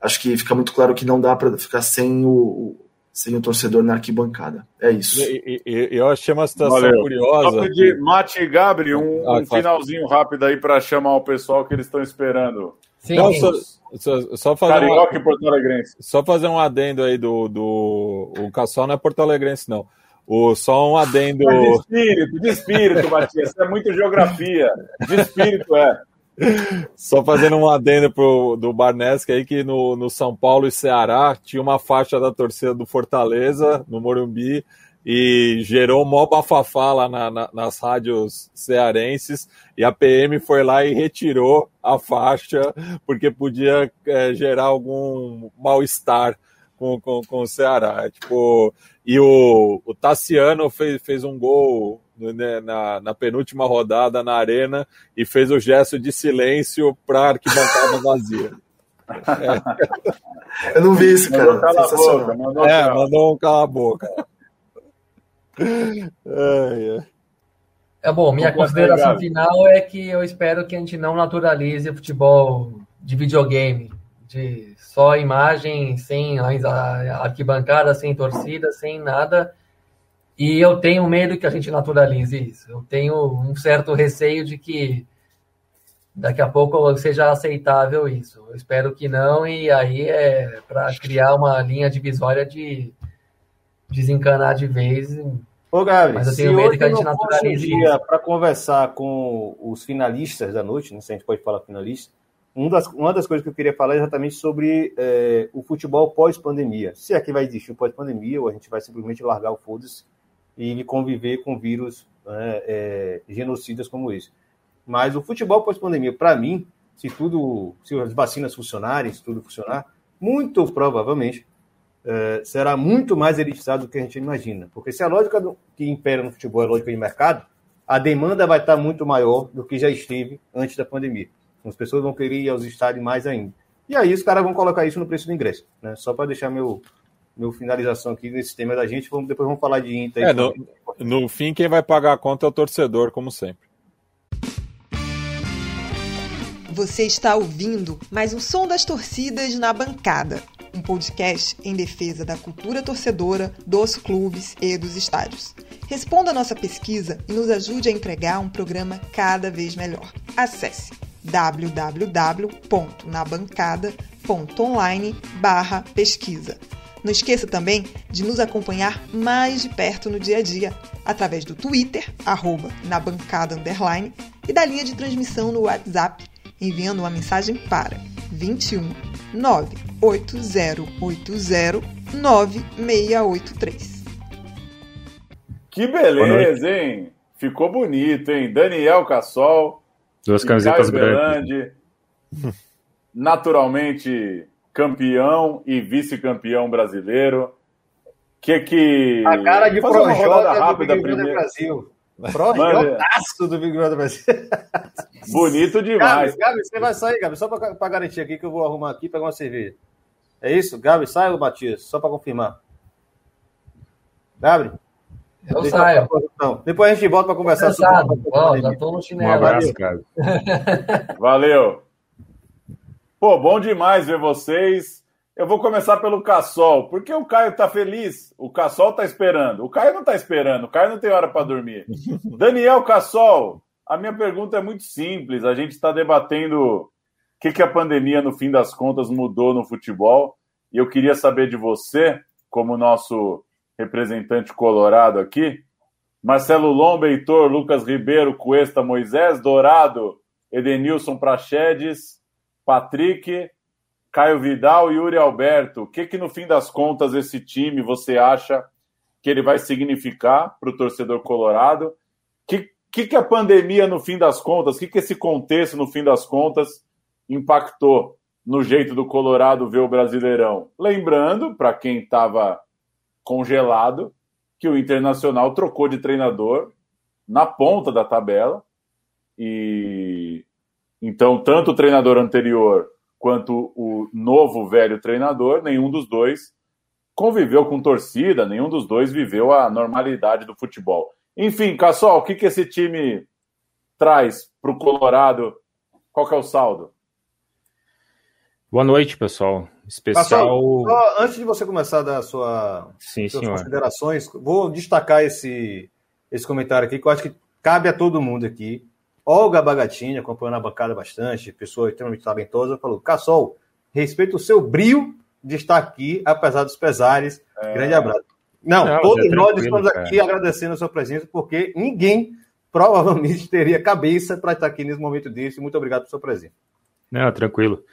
Acho que fica muito claro que não dá para ficar sem o, sem o torcedor na arquibancada. É isso. E, e, eu achei uma situação Valeu. curiosa. De Mate e Gabri, um, ah, um finalzinho rápido aí para chamar o pessoal que eles estão esperando. Sim, Não, só, só, só, fazer Carioca uma, e Porto Alegrense. Só fazer um adendo aí do. do o Cassol não é Porto Alegrense, não. O, só um adendo. De espírito, de espírito, Matias. Isso é muito geografia. De espírito, é. Só fazendo um adendo pro, do Barnesca aí, que no, no São Paulo e Ceará tinha uma faixa da torcida do Fortaleza, no Morumbi, e gerou mó bafafá lá na, na, nas rádios cearenses e a PM foi lá e retirou a faixa porque podia é, gerar algum mal-estar com, com, com o Ceará. Tipo, e o, o Tassiano fez, fez um gol né, na, na penúltima rodada na arena e fez o gesto de silêncio para arquibancada vazia. É. Eu não vi isso, cara. Mandou cala a boca, mandou, é, mandou um cala a boca. É, é. é bom, minha consideração final é que eu espero que a gente não naturalize o futebol de videogame, de só imagem, sem arquibancada, sem torcida, sem nada. E eu tenho medo que a gente naturalize isso. Eu tenho um certo receio de que daqui a pouco seja aceitável isso. Eu espero que não, e aí é para criar uma linha divisória de desencanar de vez. Ô, Gabi, mas eu tenho medo que a gente naturalize um para conversar com os finalistas da noite, não sei se a gente pode falar finalista, um das, uma das coisas que eu queria falar é exatamente sobre é, o futebol pós-pandemia. Se é que vai existir o pós-pandemia, ou a gente vai simplesmente largar o foda-se e conviver com vírus né, é, genocidas como esse. Mas o futebol pós-pandemia, para mim, se tudo, se as vacinas funcionarem, se tudo funcionar, muito provavelmente é, será muito mais elitizado do que a gente imagina. Porque se a lógica do, que impera no futebol é a lógica de mercado, a demanda vai estar muito maior do que já esteve antes da pandemia. As pessoas vão querer ir aos estádios mais ainda. E aí os caras vão colocar isso no preço do ingresso. Né? Só para deixar meu, meu finalização aqui nesse tema da gente, vamos, depois vamos falar de Inter. É, no, no fim, quem vai pagar a conta é o torcedor, como sempre. Você está ouvindo mais um som das torcidas na bancada, um podcast em defesa da cultura torcedora, dos clubes e dos estádios. Responda a nossa pesquisa e nos ajude a entregar um programa cada vez melhor. Acesse www.nabancada.online/pesquisa não esqueça também de nos acompanhar mais de perto no dia a dia, através do Twitter, arroba, na bancada e da linha de transmissão no WhatsApp, enviando uma mensagem para 21 98080 9683. Que beleza, hein? Ficou bonito, hein? Daniel Cassol. Duas camisetas brancas. Naturalmente campeão e vice-campeão brasileiro. Que que a cara de Projota rápida do Big Brother Brasil. Projotaço do Big Brother Brasil. Bonito demais. Gabi, Gabi, você vai sair, Gabi, só para garantir aqui que eu vou arrumar aqui e pegar uma cerveja. É isso? Gabi, sai ou Matias? Só para confirmar. Gabi? Eu saio. Depois a gente volta para conversar Cansado. sobre. Oh, já tô no chinelo. Um abraço, Gabi. Valeu. Pô, bom demais ver vocês. Eu vou começar pelo Cassol, porque o Caio tá feliz, o Cassol tá esperando. O Caio não tá esperando, o Caio não tem hora para dormir. Daniel Cassol, a minha pergunta é muito simples. A gente está debatendo o que, que a pandemia, no fim das contas, mudou no futebol. E eu queria saber de você como nosso representante colorado aqui. Marcelo Lomba, Heitor, Lucas Ribeiro, Cuesta, Moisés, Dourado, Edenilson Prachedes, Patrick, Caio Vidal e Yuri Alberto. O que, que no fim das contas esse time você acha que ele vai significar para o torcedor colorado? Que, que a pandemia, no fim das contas, o que, que esse contexto, no fim das contas, impactou no jeito do Colorado ver o Brasileirão? Lembrando, para quem estava congelado, que o Internacional trocou de treinador na ponta da tabela e então tanto o treinador anterior quanto o novo velho treinador, nenhum dos dois conviveu com torcida, nenhum dos dois viveu a normalidade do futebol. Enfim, Cassol, o que, que esse time traz para o Colorado? Qual que é o saldo? Boa noite, pessoal. Especial. só antes de você começar a dar sua, Sim, suas senhor. considerações, vou destacar esse, esse comentário aqui, que eu acho que cabe a todo mundo aqui. Olga Bagatinha, acompanhando a bancada bastante, pessoa extremamente talentosa, falou: Cassol, respeito o seu brilho de estar aqui, apesar dos pesares. É... Grande abraço. Não, Não todos é nós estamos aqui cara. agradecendo a sua presença, porque ninguém provavelmente teria cabeça para estar aqui nesse momento desse. Muito obrigado pela sua presença. Não, tranquilo.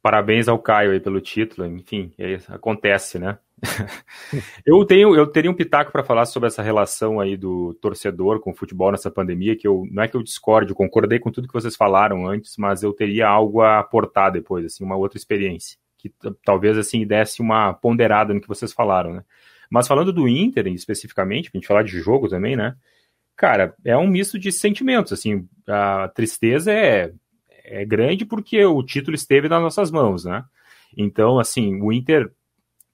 Parabéns ao Caio aí pelo título, enfim, é, acontece, né? eu tenho, eu teria um pitaco para falar sobre essa relação aí do torcedor com o futebol nessa pandemia, que eu não é que eu discorde, eu concordei com tudo que vocês falaram antes, mas eu teria algo a aportar depois, assim, uma outra experiência que talvez assim desse uma ponderada no que vocês falaram, né? Mas falando do Inter especificamente, pra gente falar de jogo também, né? Cara, é um misto de sentimentos, assim, a tristeza é é grande porque o título esteve nas nossas mãos, né? Então, assim, o Inter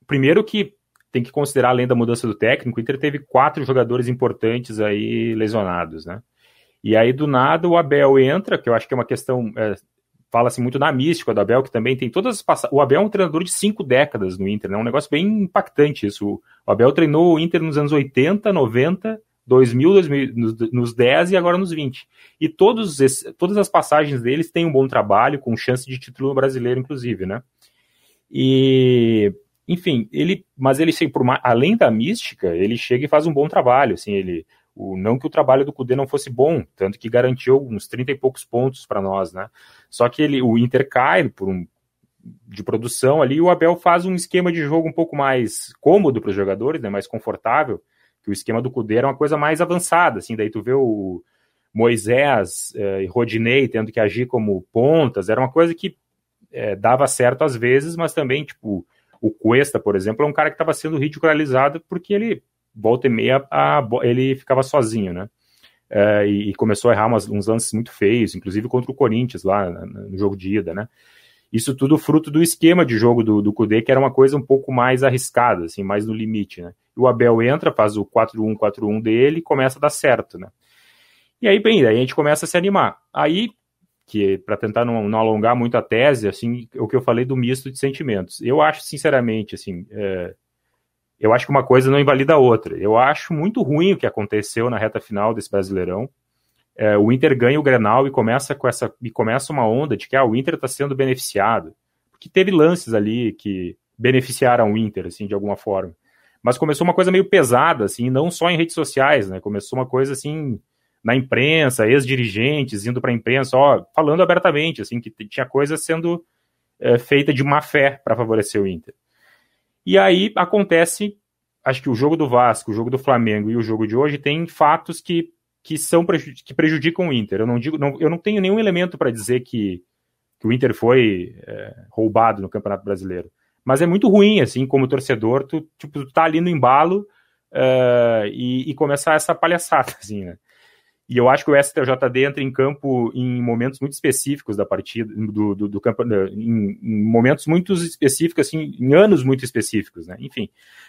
primeiro que tem que considerar além da mudança do técnico, o Inter teve quatro jogadores importantes aí lesionados, né? E aí do nada o Abel entra, que eu acho que é uma questão é, fala-se muito na mística do Abel, que também tem todas as passagens. O Abel é um treinador de cinco décadas no Inter, né? É um negócio bem impactante isso. O Abel treinou o Inter nos anos 80, 90, 2000, 2000 nos, nos 10 e agora nos 20. E todos todas as passagens deles têm um bom trabalho, com chance de título brasileiro, inclusive, né? E enfim, ele, mas ele por além da mística, ele chega e faz um bom trabalho, assim, ele o, não que o trabalho do Cudê não fosse bom, tanto que garantiu uns 30 e poucos pontos para nós, né? Só que ele, o Inter cai por um de produção ali, e o Abel faz um esquema de jogo um pouco mais cômodo para os jogadores, né, mais confortável, que o esquema do Cudê era uma coisa mais avançada, assim, daí tu vê o Moisés eh, e Rodinei tendo que agir como pontas, era uma coisa que eh, dava certo às vezes, mas também, tipo, o Cuesta, por exemplo, é um cara que estava sendo ridicularizado porque ele, volta e meia, a, ele ficava sozinho, né? Uh, e, começou a errar umas, uns lances muito feios, inclusive contra o Corinthians lá no jogo de ida, né? Isso tudo fruto do esquema de jogo do, do Kudê, que era uma coisa um pouco mais arriscada, assim, mais no limite, né? O Abel entra, faz o 4-1-4-1 dele e começa a dar certo, né? E aí, bem, daí a gente começa a se animar. Aí que para tentar não, não, alongar muito a tese, assim, o que eu falei do misto de sentimentos. Eu acho, sinceramente, assim, é, eu acho que uma coisa não invalida a outra. Eu acho muito ruim o que aconteceu na reta final desse Brasileirão. É, o Inter ganha o Grenal e começa com essa e começa uma onda de que ah, o Inter está sendo beneficiado, porque teve lances ali que beneficiaram o Inter, assim, de alguma forma. Mas começou uma coisa meio pesada, assim, não só em redes sociais, né? Começou uma coisa assim na imprensa, ex-dirigentes indo para a imprensa, ó, falando abertamente, assim, que tinha coisa sendo é, feita de má fé para favorecer o Inter. E aí acontece, acho que o jogo do Vasco, o jogo do Flamengo e o jogo de hoje tem fatos que, que são que prejudicam o Inter. Eu não digo, não, eu não tenho nenhum elemento para dizer que, que o Inter foi é, roubado no Campeonato Brasileiro. Mas é muito ruim, assim, como torcedor, tu, tipo, tu tá ali no embalo uh, e, e começar essa palhaçada, assim, né? E eu acho que o STJD entra em campo em momentos muito específicos da partida, do, do, do campo, em, em, momentos muito específicos, assim, em anos muito específicos, né? Enfim.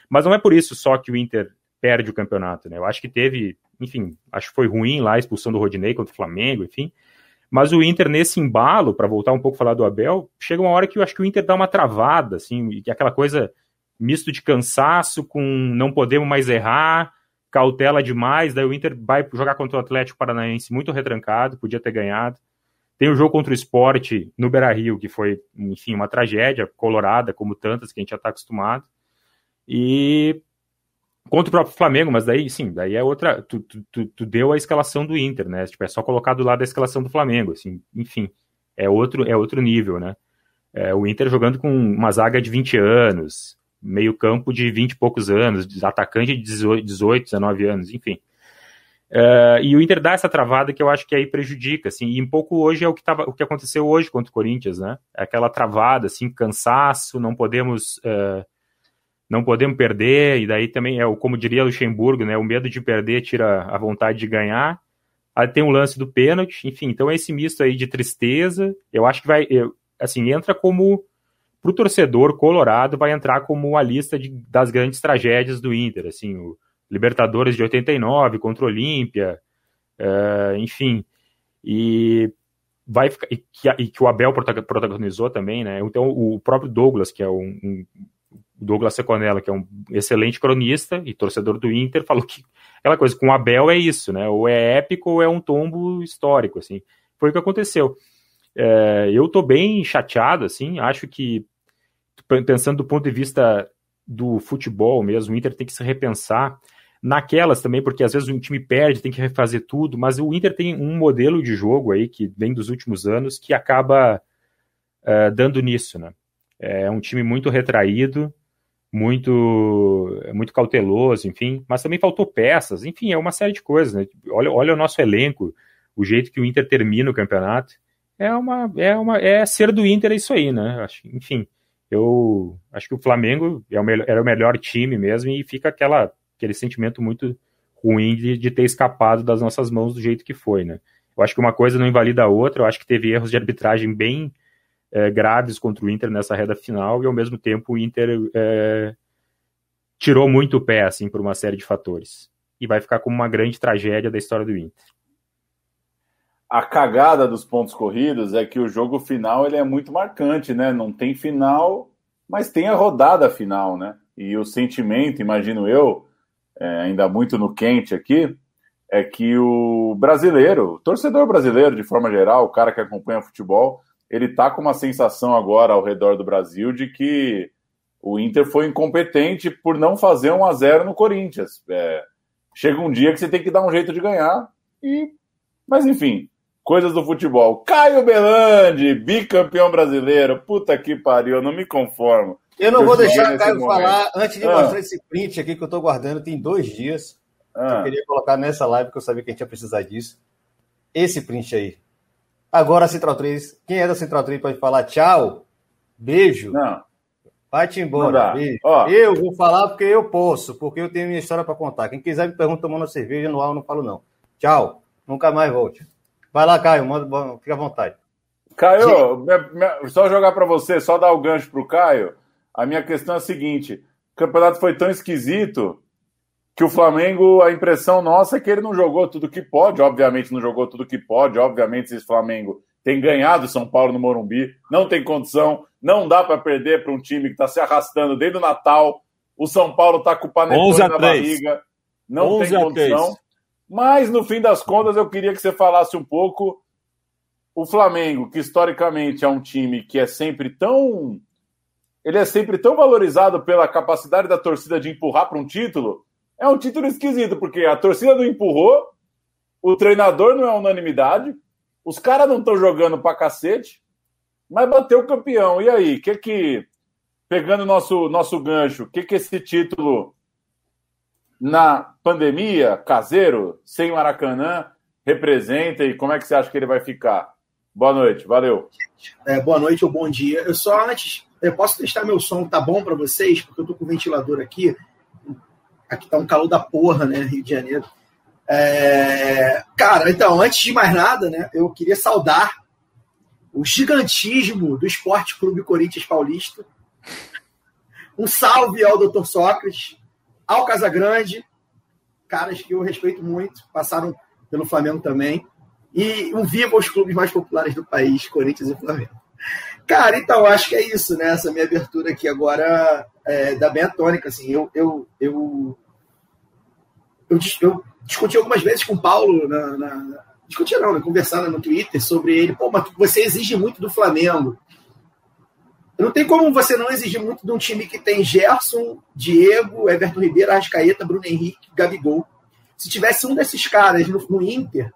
Mas não é por isso só que o Inter perde o campeonato, né? Eu acho que teve, enfim, acho que foi ruim lá a expulsão do Rodinei contra o Flamengo, enfim. Mas o Inter, nesse embalo, para voltar um pouco a falar do Abel, chega uma hora que eu acho que o Inter dá uma travada, assim, e aquela coisa misto de cansaço com não podemos mais errar cautela demais, daí o Inter vai jogar contra o Atlético Paranaense muito retrancado, podia ter ganhado. Tem o jogo contra o esporte no Beira Rio, que foi, enfim, uma tragédia colorada, como tantas que a gente já está acostumado. E contra o próprio Flamengo, mas daí sim, daí é outra. Tu, tu, tu, deu a escalação do Inter, né? Tipo, é só colocar do lado da escalação do Flamengo, assim, enfim, é outro, é outro nível, né? É, o Inter jogando com uma zaga de 20 anos, meio campo de 20 e poucos anos, atacante de 18, 18 19 anos, enfim. Uh, e o Inter dá essa travada que eu acho que aí prejudica, assim, e um pouco hoje é o que, tava, o que aconteceu hoje contra o Corinthians, né? É aquela travada, assim, cansaço, não podemos uh, não podemos perder, e daí também é o, como diria Luxemburgo, né? O medo de perder tira a vontade de ganhar. Aí tem o lance do pênalti, enfim, então esse misto aí de tristeza, eu acho que vai, eu, assim, entra como para o torcedor colorado vai entrar como a lista de, das grandes tragédias do Inter, assim, o, Libertadores de 89 contra o Olímpia, uh, enfim, e vai ficar, e que, e que, o Abel protagonizou também, né? Então o próprio Douglas, que é um, um Douglas Seconella, que é um excelente cronista e torcedor do Inter, falou que aquela coisa com o Abel é isso, né? Ou é épico ou é um tombo histórico, assim. Foi o que aconteceu. É, eu tô bem chateado, assim, acho que pensando do ponto de vista do futebol mesmo, o Inter tem que se repensar naquelas também, porque às vezes o time perde, tem que refazer tudo, mas o Inter tem um modelo de jogo aí que vem dos últimos anos que acaba uh, dando nisso, né? É um time muito retraído, muito muito cauteloso, enfim, mas também faltou peças, enfim, é uma série de coisas, né? Olha, olha o nosso elenco, o jeito que o Inter termina o campeonato, é uma é uma é ser do Inter é isso aí, né? Enfim, eu acho que o Flamengo é o melhor, era o melhor time mesmo e fica aquela aquele sentimento muito ruim de, de ter escapado das nossas mãos do jeito que foi, né? Eu acho que uma coisa não invalida a outra, eu acho que teve erros de arbitragem bem é, graves contra o Inter nessa reta final e ao mesmo tempo o Inter é, tirou muito o pé, assim, por uma série de fatores. E vai ficar como uma grande tragédia da história do Inter. A cagada dos pontos corridos é que o jogo final ele é muito marcante, né? Não tem final, mas tem a rodada final, né? E o sentimento, imagino eu, é, ainda muito no quente aqui, é que o brasileiro, o torcedor brasileiro de forma geral, o cara que acompanha futebol, ele tá com uma sensação agora ao redor do Brasil de que o Inter foi incompetente por não fazer um a 0 no Corinthians. É, chega um dia que você tem que dar um jeito de ganhar e mas enfim, coisas do futebol. Caio Belandi, bicampeão brasileiro. Puta que pariu, eu não me conformo. Eu não eu vou deixar o Caio momento. falar antes de ah. mostrar esse print aqui que eu estou guardando, tem dois dias. Ah. Eu queria colocar nessa live, que eu sabia que a gente ia precisar disso. Esse print aí. Agora a Central 3. Quem é da Central 3 pode falar tchau, beijo. Não. Vai-te embora. Beijo. Eu vou falar porque eu posso, porque eu tenho minha história para contar. Quem quiser me pergunta tomando cerveja no ar, eu não falo não. Tchau. Nunca mais volte. Vai lá, Caio, manda, fica à vontade. Caio, só jogar para você, só dar o gancho pro Caio. A minha questão é a seguinte: o campeonato foi tão esquisito que o Flamengo, a impressão nossa é que ele não jogou tudo que pode, obviamente não jogou tudo que pode, obviamente esse Flamengo tem ganhado São Paulo no Morumbi, não tem condição, não dá para perder para um time que está se arrastando desde o Natal. O São Paulo está com o panetone na barriga, não tem condição. Mas no fim das contas, eu queria que você falasse um pouco o Flamengo, que historicamente é um time que é sempre tão ele é sempre tão valorizado pela capacidade da torcida de empurrar para um título, é um título esquisito, porque a torcida não empurrou, o treinador não é unanimidade, os caras não estão jogando para cacete, mas bateu o campeão. E aí, que que, pegando nosso nosso gancho, o que que esse título na pandemia, caseiro, sem Maracanã, representa e como é que você acha que ele vai ficar? Boa noite, valeu. É, boa noite ou bom dia. Eu só antes eu posso testar meu som, tá bom para vocês? Porque eu tô com o ventilador aqui. Aqui tá um calor da porra, né? Rio de Janeiro. É... Cara, então, antes de mais nada, né? Eu queria saudar o gigantismo do Esporte Clube Corinthians Paulista. Um salve ao Dr. Sócrates, ao Casagrande, caras que eu respeito muito, passaram pelo Flamengo também. E um viva aos clubes mais populares do país, Corinthians e Flamengo. Cara, então, acho que é isso, né? Essa minha abertura aqui agora é, da bem tônica, assim. Eu, eu, eu, eu, eu, discuti algumas vezes com o Paulo, na, na, discuti não, né? conversando no Twitter sobre ele. Pô, mas você exige muito do Flamengo. Não tem como você não exigir muito de um time que tem Gerson, Diego, Everton Ribeiro, Arrascaeta, Bruno Henrique, Gabigol. Se tivesse um desses caras no, no Inter,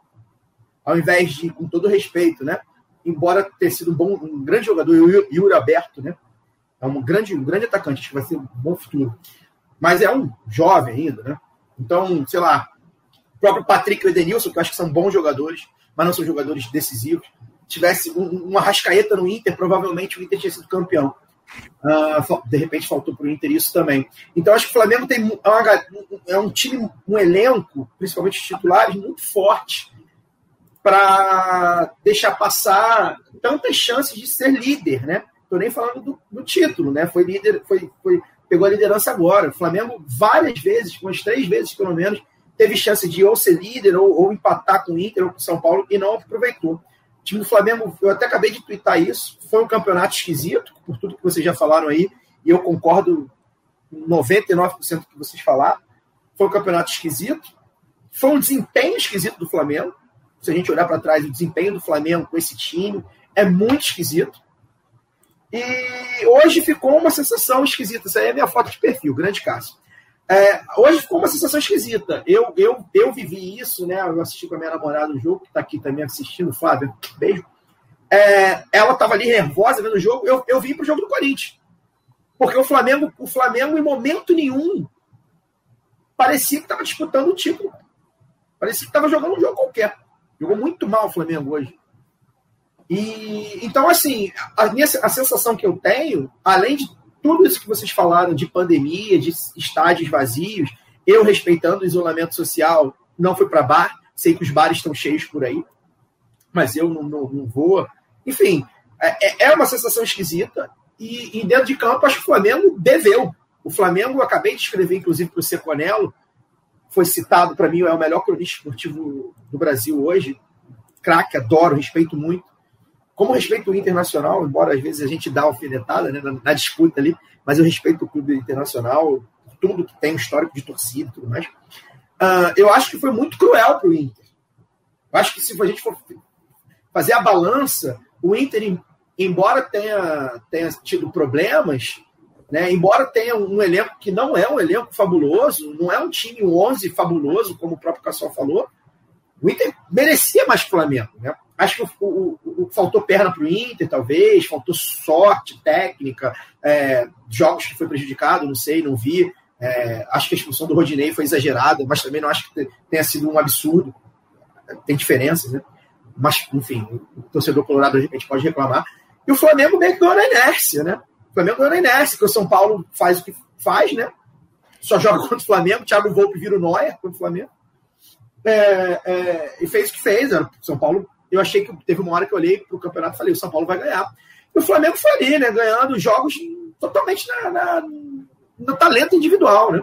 ao invés de, com todo respeito, né? Embora ter sido um, bom, um grande jogador, o Yuri Aberto, né? É um grande, um grande atacante, acho que vai ser um bom futuro. Mas é um jovem ainda, né? Então, sei lá, o próprio Patrick e o Edenilson, que eu acho que são bons jogadores, mas não são jogadores decisivos tivesse um, uma rascaeta no Inter, provavelmente o Inter tinha sido campeão. Uh, de repente faltou para o Inter isso também. Então acho que o Flamengo tem é, uma, é um time, um elenco, principalmente os titulares, muito forte para deixar passar tantas chances de ser líder, né? Tô nem falando do, do, título, né? Foi líder, foi, foi pegou a liderança agora. O Flamengo várias vezes, umas três vezes pelo menos, teve chance de ou ser líder ou, ou empatar com o Inter ou com o São Paulo e não aproveitou. O time do Flamengo, eu até acabei de twittar isso, foi um campeonato esquisito, por tudo que vocês já falaram aí, e eu concordo 99% do que vocês falaram. Foi um campeonato esquisito, foi um desempenho esquisito do Flamengo. Se a gente olhar para trás, o desempenho do Flamengo com esse time é muito esquisito. E hoje ficou uma sensação esquisita. Essa aí é a minha foto de perfil, grande Cássio. É, hoje ficou uma sensação esquisita. Eu, eu, eu vivi isso, né? Eu assisti com a minha namorada o jogo, que está aqui também assistindo, Flávia, beijo. É, ela estava ali nervosa vendo o jogo, eu, eu vim para o jogo do Corinthians. Porque o Flamengo, o Flamengo, em momento nenhum, parecia que estava disputando o título. Parecia que estava jogando um jogo qualquer. Jogou muito mal o Flamengo hoje. E então, assim, a, minha, a sensação que eu tenho, além de tudo isso que vocês falaram de pandemia, de estádios vazios, eu respeitando o isolamento social, não fui para bar, sei que os bares estão cheios por aí, mas eu não, não, não vou. Enfim, é, é, uma sensação esquisita. E, e, dentro de campo, acho que o Flamengo deveu. O Flamengo, acabei de escrever, inclusive, para o Seconello, foi citado para mim, é o melhor cronista esportivo do Brasil hoje. Craque, adoro, respeito muito como respeito o Internacional, embora às vezes a gente dá alfinetada né, na, na, disputa ali, mas eu respeito o clube internacional, tudo que tem histórico de torcida e tudo mais. Uh, eu acho que foi muito cruel para o Inter. Eu acho que se a gente for fazer a balança, o Inter, embora tenha, tenha tido problemas, né, embora tenha um elenco que não é um elenco fabuloso, não é um time 11 fabuloso, como o próprio Cassol falou, o Inter merecia mais Flamengo. Né? Acho que o, o, o, faltou perna para o Inter, talvez, faltou sorte técnica, é, jogos que foi prejudicado, não sei, não vi. É, acho que a expulsão do Rodinei foi exagerada, mas também não acho que tenha sido um absurdo. Tem diferenças, né? Mas, enfim, o torcedor colorado a gente pode reclamar. E o Flamengo meio que ganhou na inércia, né? O Flamengo ganhou na inércia, que o São Paulo faz o que faz, né? Só joga contra o Flamengo, Thiago Volpe vira o Noia contra o Flamengo. É, é, e fez o que fez. O São Paulo eu achei que teve uma hora que eu olhei para o campeonato e falei, o São Paulo vai ganhar. E o Flamengo foi ali, né? Ganhando jogos totalmente na, na no talento individual, né?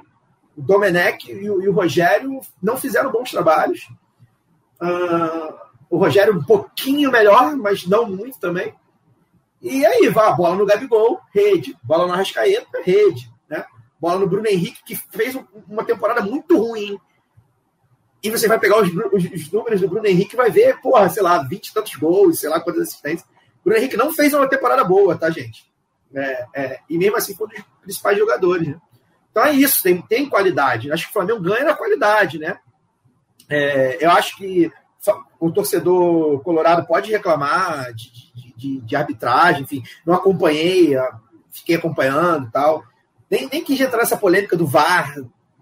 O Domenech e o, e o Rogério não fizeram bons trabalhos. Uh, o Rogério um pouquinho melhor, mas não muito também. E aí, vai, bola no Gabigol, rede. Bola no Arrascaeta, rede. Né? Bola no Bruno Henrique, que fez uma temporada muito ruim e você vai pegar os, os, os números do Bruno Henrique e vai ver, porra, sei lá, 20 e tantos gols, sei lá quantas assistências. O Bruno Henrique não fez uma temporada boa, tá, gente? É, é, e mesmo assim foi um dos principais jogadores. Né? Então é isso, tem, tem qualidade. Acho que o Flamengo ganha na qualidade, né? É, eu acho que o torcedor colorado pode reclamar de, de, de, arbitragem, enfim, não acompanhei, fiquei acompanhando e tal. Nem, nem quis entrar nessa polêmica do VAR,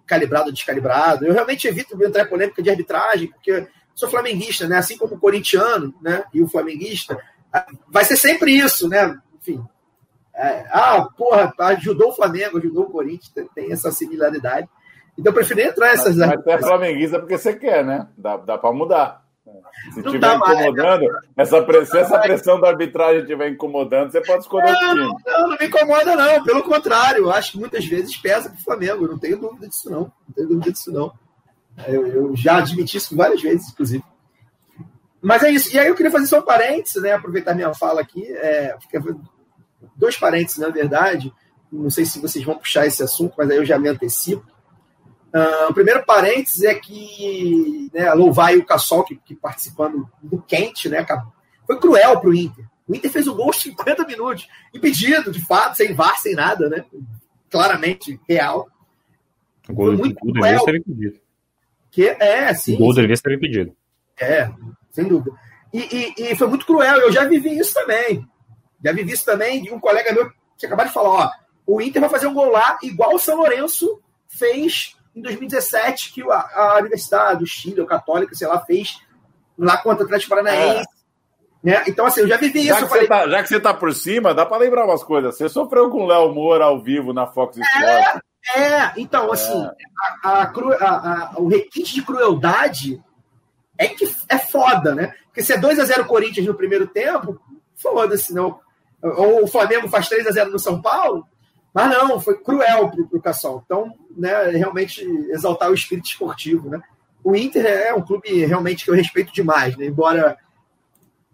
calibrado ou descalibrado. Eu realmente evito entrar em polêmica de arbitragem, porque sou flamenguista, né? Assim como o corintiano, né? E o flamenguista, vai ser sempre isso, né? Enfim. É, ah, porra, ajudou o Flamengo, ajudou o Corinthians, tem essa similaridade. Então eu prefiro entrar nessas. Mas, mas é flamenguista porque você quer, né? Dá, dá para mudar. Se estiver incomodando, mais, essa pressão, essa pressão da arbitragem estiver incomodando, você pode escolher não, o time. Não, não me incomoda, não. Pelo contrário, acho que muitas vezes pesa para o Flamengo. Não tenho dúvida disso, não. Não tenho dúvida disso, não. Eu, eu, já admiti isso várias vezes, inclusive. Mas é isso. E aí eu queria fazer só um parênteses, né? Aproveitar minha fala aqui. É, dois parênteses, na verdade. Não sei se vocês vão puxar esse assunto, mas aí eu já me antecipo. Uh, o primeiro parênteses é que né, louvar o Cassol, que, que, participando do quente, né, foi cruel para o Inter. O Inter fez o gol aos 50 minutos, impedido, de fato, sem VAR, sem nada, né? Claramente real. O gol, muito o gol deveria ser impedido. Que, é, sim. O gol deveria ser impedido. É, sem dúvida. E, e, e, foi muito cruel. Eu já vivi isso também. Já vivi isso também de um colega meu que acabou de falar: ó, o Inter vai fazer um gol lá, igual o São Lourenço fez em 2017, que a, a Universidade do Chile, ou Católica, sei lá, fez lá contra o Atlético Paranaense. É. Né? Então, assim, eu já vivi já isso. Que falei... tá, já que você tá por cima, dá para lembrar umas coisas. Você sofreu com o Léo Moura ao vivo na Fox Sports. É, é. então, assim, A, a, cru, a, o requinte de crueldade é que é foda, né? Porque se é 2x0 Corinthians no primeiro tempo, foda-se, não. Ou o Flamengo faz 3x0 no São Paulo, mas não, foi cruel pro, pro Cassol. Então, né, realmente exaltar o espírito esportivo, né? O Inter é um clube realmente que eu respeito demais, né? Embora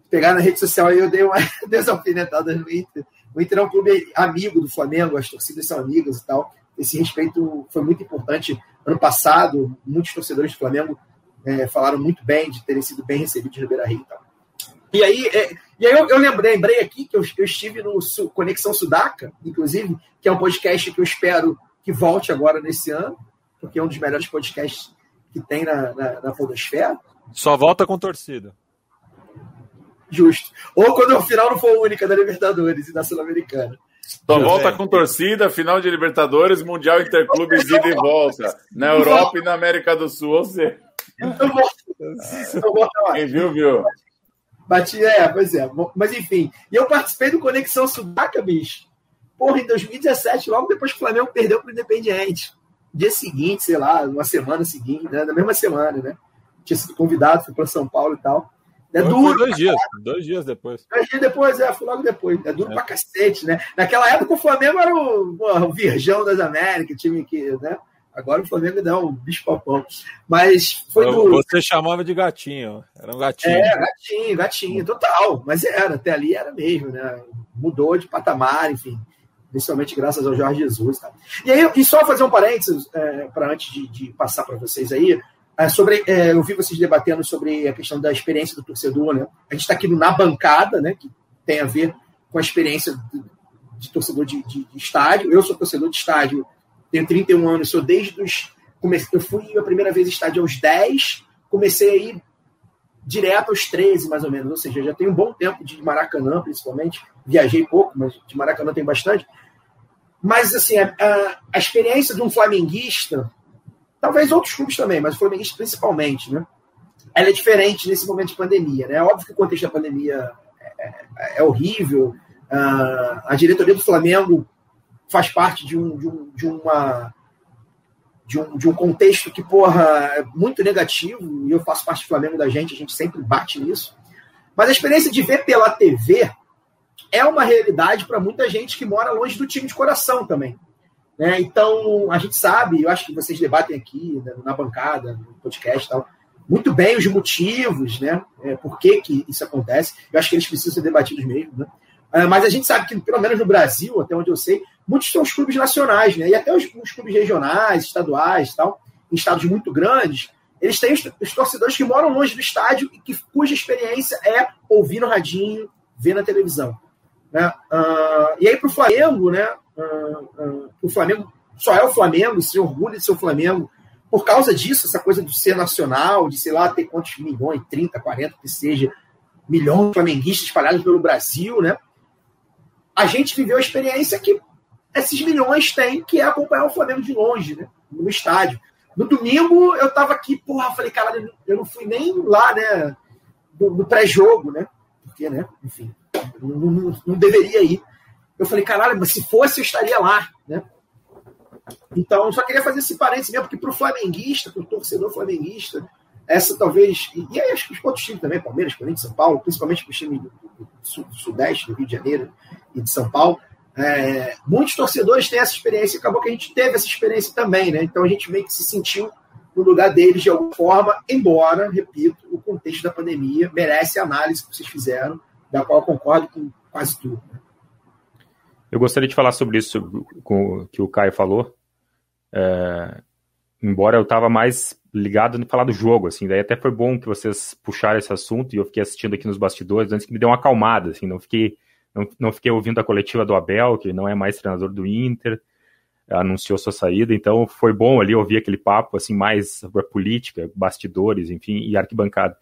pegar na rede social aí eu dei uma desalfinetada no Inter. O Inter é um clube amigo do Flamengo, as torcidas são amigas e tal. Esse respeito foi muito importante. Ano passado, muitos torcedores do Flamengo é, falaram muito bem de terem sido bem recebidos no Beira Rio e tal. E aí, é, e aí eu, eu lembrei, lembrei aqui que eu, eu estive no Conexão Sudaca, inclusive, que é um podcast que eu espero que volte agora nesse ano, porque é um dos melhores podcasts que tem na, na, na Podosfera. Só volta com torcida. Justo. Ou quando o final não for única da Libertadores e da Sul-Americana. Só volta com torcida, final de Libertadores, Mundial Interclubes ida e volta. Na Europa e na América do Sul. Ou seja. Então volta. Quem viu, viu. Bati, é, pois é. Mas enfim. E eu participei do Conexão Sudaca, bicho. Porra, em 2017, logo depois que o Flamengo perdeu para o Independiente. Dia seguinte, sei lá, uma semana seguinte, né? Na mesma semana, né? Tinha sido convidado, fui para São Paulo e tal. É duro. Dois dias, dois dias depois. Dois dias depois, é, foi logo depois. É duro é. pra cacete, né? Naquela época o Flamengo era o, porra, o Virgão das Américas, time que, né? Agora o Flamengo dá um bicho papão. Mas foi duro. Você chamava de gatinho. Era um gatinho. É, gatinho, gatinho, total. Mas era, até ali era mesmo, né? Mudou de patamar, enfim. Principalmente graças ao Jorge Jesus. Tá? E aí, e só fazer um parênteses, é, para antes de, de passar para vocês aí, é, sobre, é, eu vi vocês debatendo sobre a questão da experiência do torcedor, né? A gente está aqui na bancada, né? Que tem a ver com a experiência de, de torcedor de, de, de, estádio. Eu sou torcedor de estádio, tenho 31 anos, sou desde os. Comecei, eu fui a primeira vez estádio aos 10, comecei a ir direto aos 13, mais ou menos. Ou seja, já tenho um bom tempo de Maracanã, principalmente. Viajei pouco, mas de Maracanã tem bastante. Mas, assim, a, a, a experiência de um flamenguista Talvez outros clubes também, mas o Flamenguista principalmente, né? Ela é diferente nesse momento de pandemia, né? É óbvio que o contexto da pandemia é, é, é horrível. Uh, a diretoria do Flamengo faz parte de um, de um, de uma de um, de um contexto que, porra, é muito negativo, e eu faço parte do Flamengo da gente, a gente sempre bate nisso. Mas a experiência de ver pela TV é uma realidade para muita gente que mora longe do time de coração também. Né? Então, a gente sabe, eu acho que vocês debatem aqui né, na bancada, no podcast tal, muito bem os motivos, né? É, por que, que isso acontece. Eu acho que eles precisam ser debatidos mesmo, né? É, mas a gente sabe que, pelo menos no Brasil, até onde eu sei, muitos são os clubes nacionais, né? E até os, os clubes regionais, estaduais tal, em estados muito grandes, eles têm os, os, torcedores que moram longe do estádio e que, cuja experiência é ouvir no radinho, ver na televisão. Né? Uh, e aí, para o Flamengo, né? Uh, uh, o Flamengo só é o Flamengo, se orgulha de ser o Flamengo. Por causa disso, essa coisa do ser nacional, de sei lá, ter quantos milhões, 30, 40, que seja, milhões de flamenguistas espalhados pelo Brasil, né? A gente viveu a experiência que esses milhões têm, que é acompanhar o Flamengo de longe, né? No estádio. No domingo, eu tava aqui, porra, falei, caralho, eu não fui nem lá, né? No, pré-jogo, né? Porque, né? Enfim, não, não, não deveria ir. Eu falei, caralho, mas se fosse, eu estaria lá, né? Então, só queria fazer esse parênteses mesmo, porque para o flamenguista, para o torcedor flamenguista, essa talvez. E, e aí acho que os outros times também, Palmeiras, Corinthians, São Paulo, principalmente os times do, do, do, Sudeste, do Rio de Janeiro e de São Paulo, é, muitos torcedores têm essa experiência, acabou que a gente teve essa experiência também, né? Então a gente meio que se sentiu no lugar deles de alguma forma, embora, repito, o contexto da pandemia merece a análise que vocês fizeram, da qual eu concordo com quase tudo. Né? Eu gostaria de falar sobre isso com, que o Caio falou. É, embora eu estava mais ligado no falar do jogo, assim, daí até foi bom que vocês puxaram esse assunto e eu fiquei assistindo aqui nos bastidores antes que me deu uma acalmada, assim, não fiquei, não, não fiquei ouvindo a coletiva do Abel, que não é mais treinador do Inter, anunciou sua saída, então foi bom ali ouvir aquele papo, assim, mais sobre a política, bastidores, enfim, e arquibancada.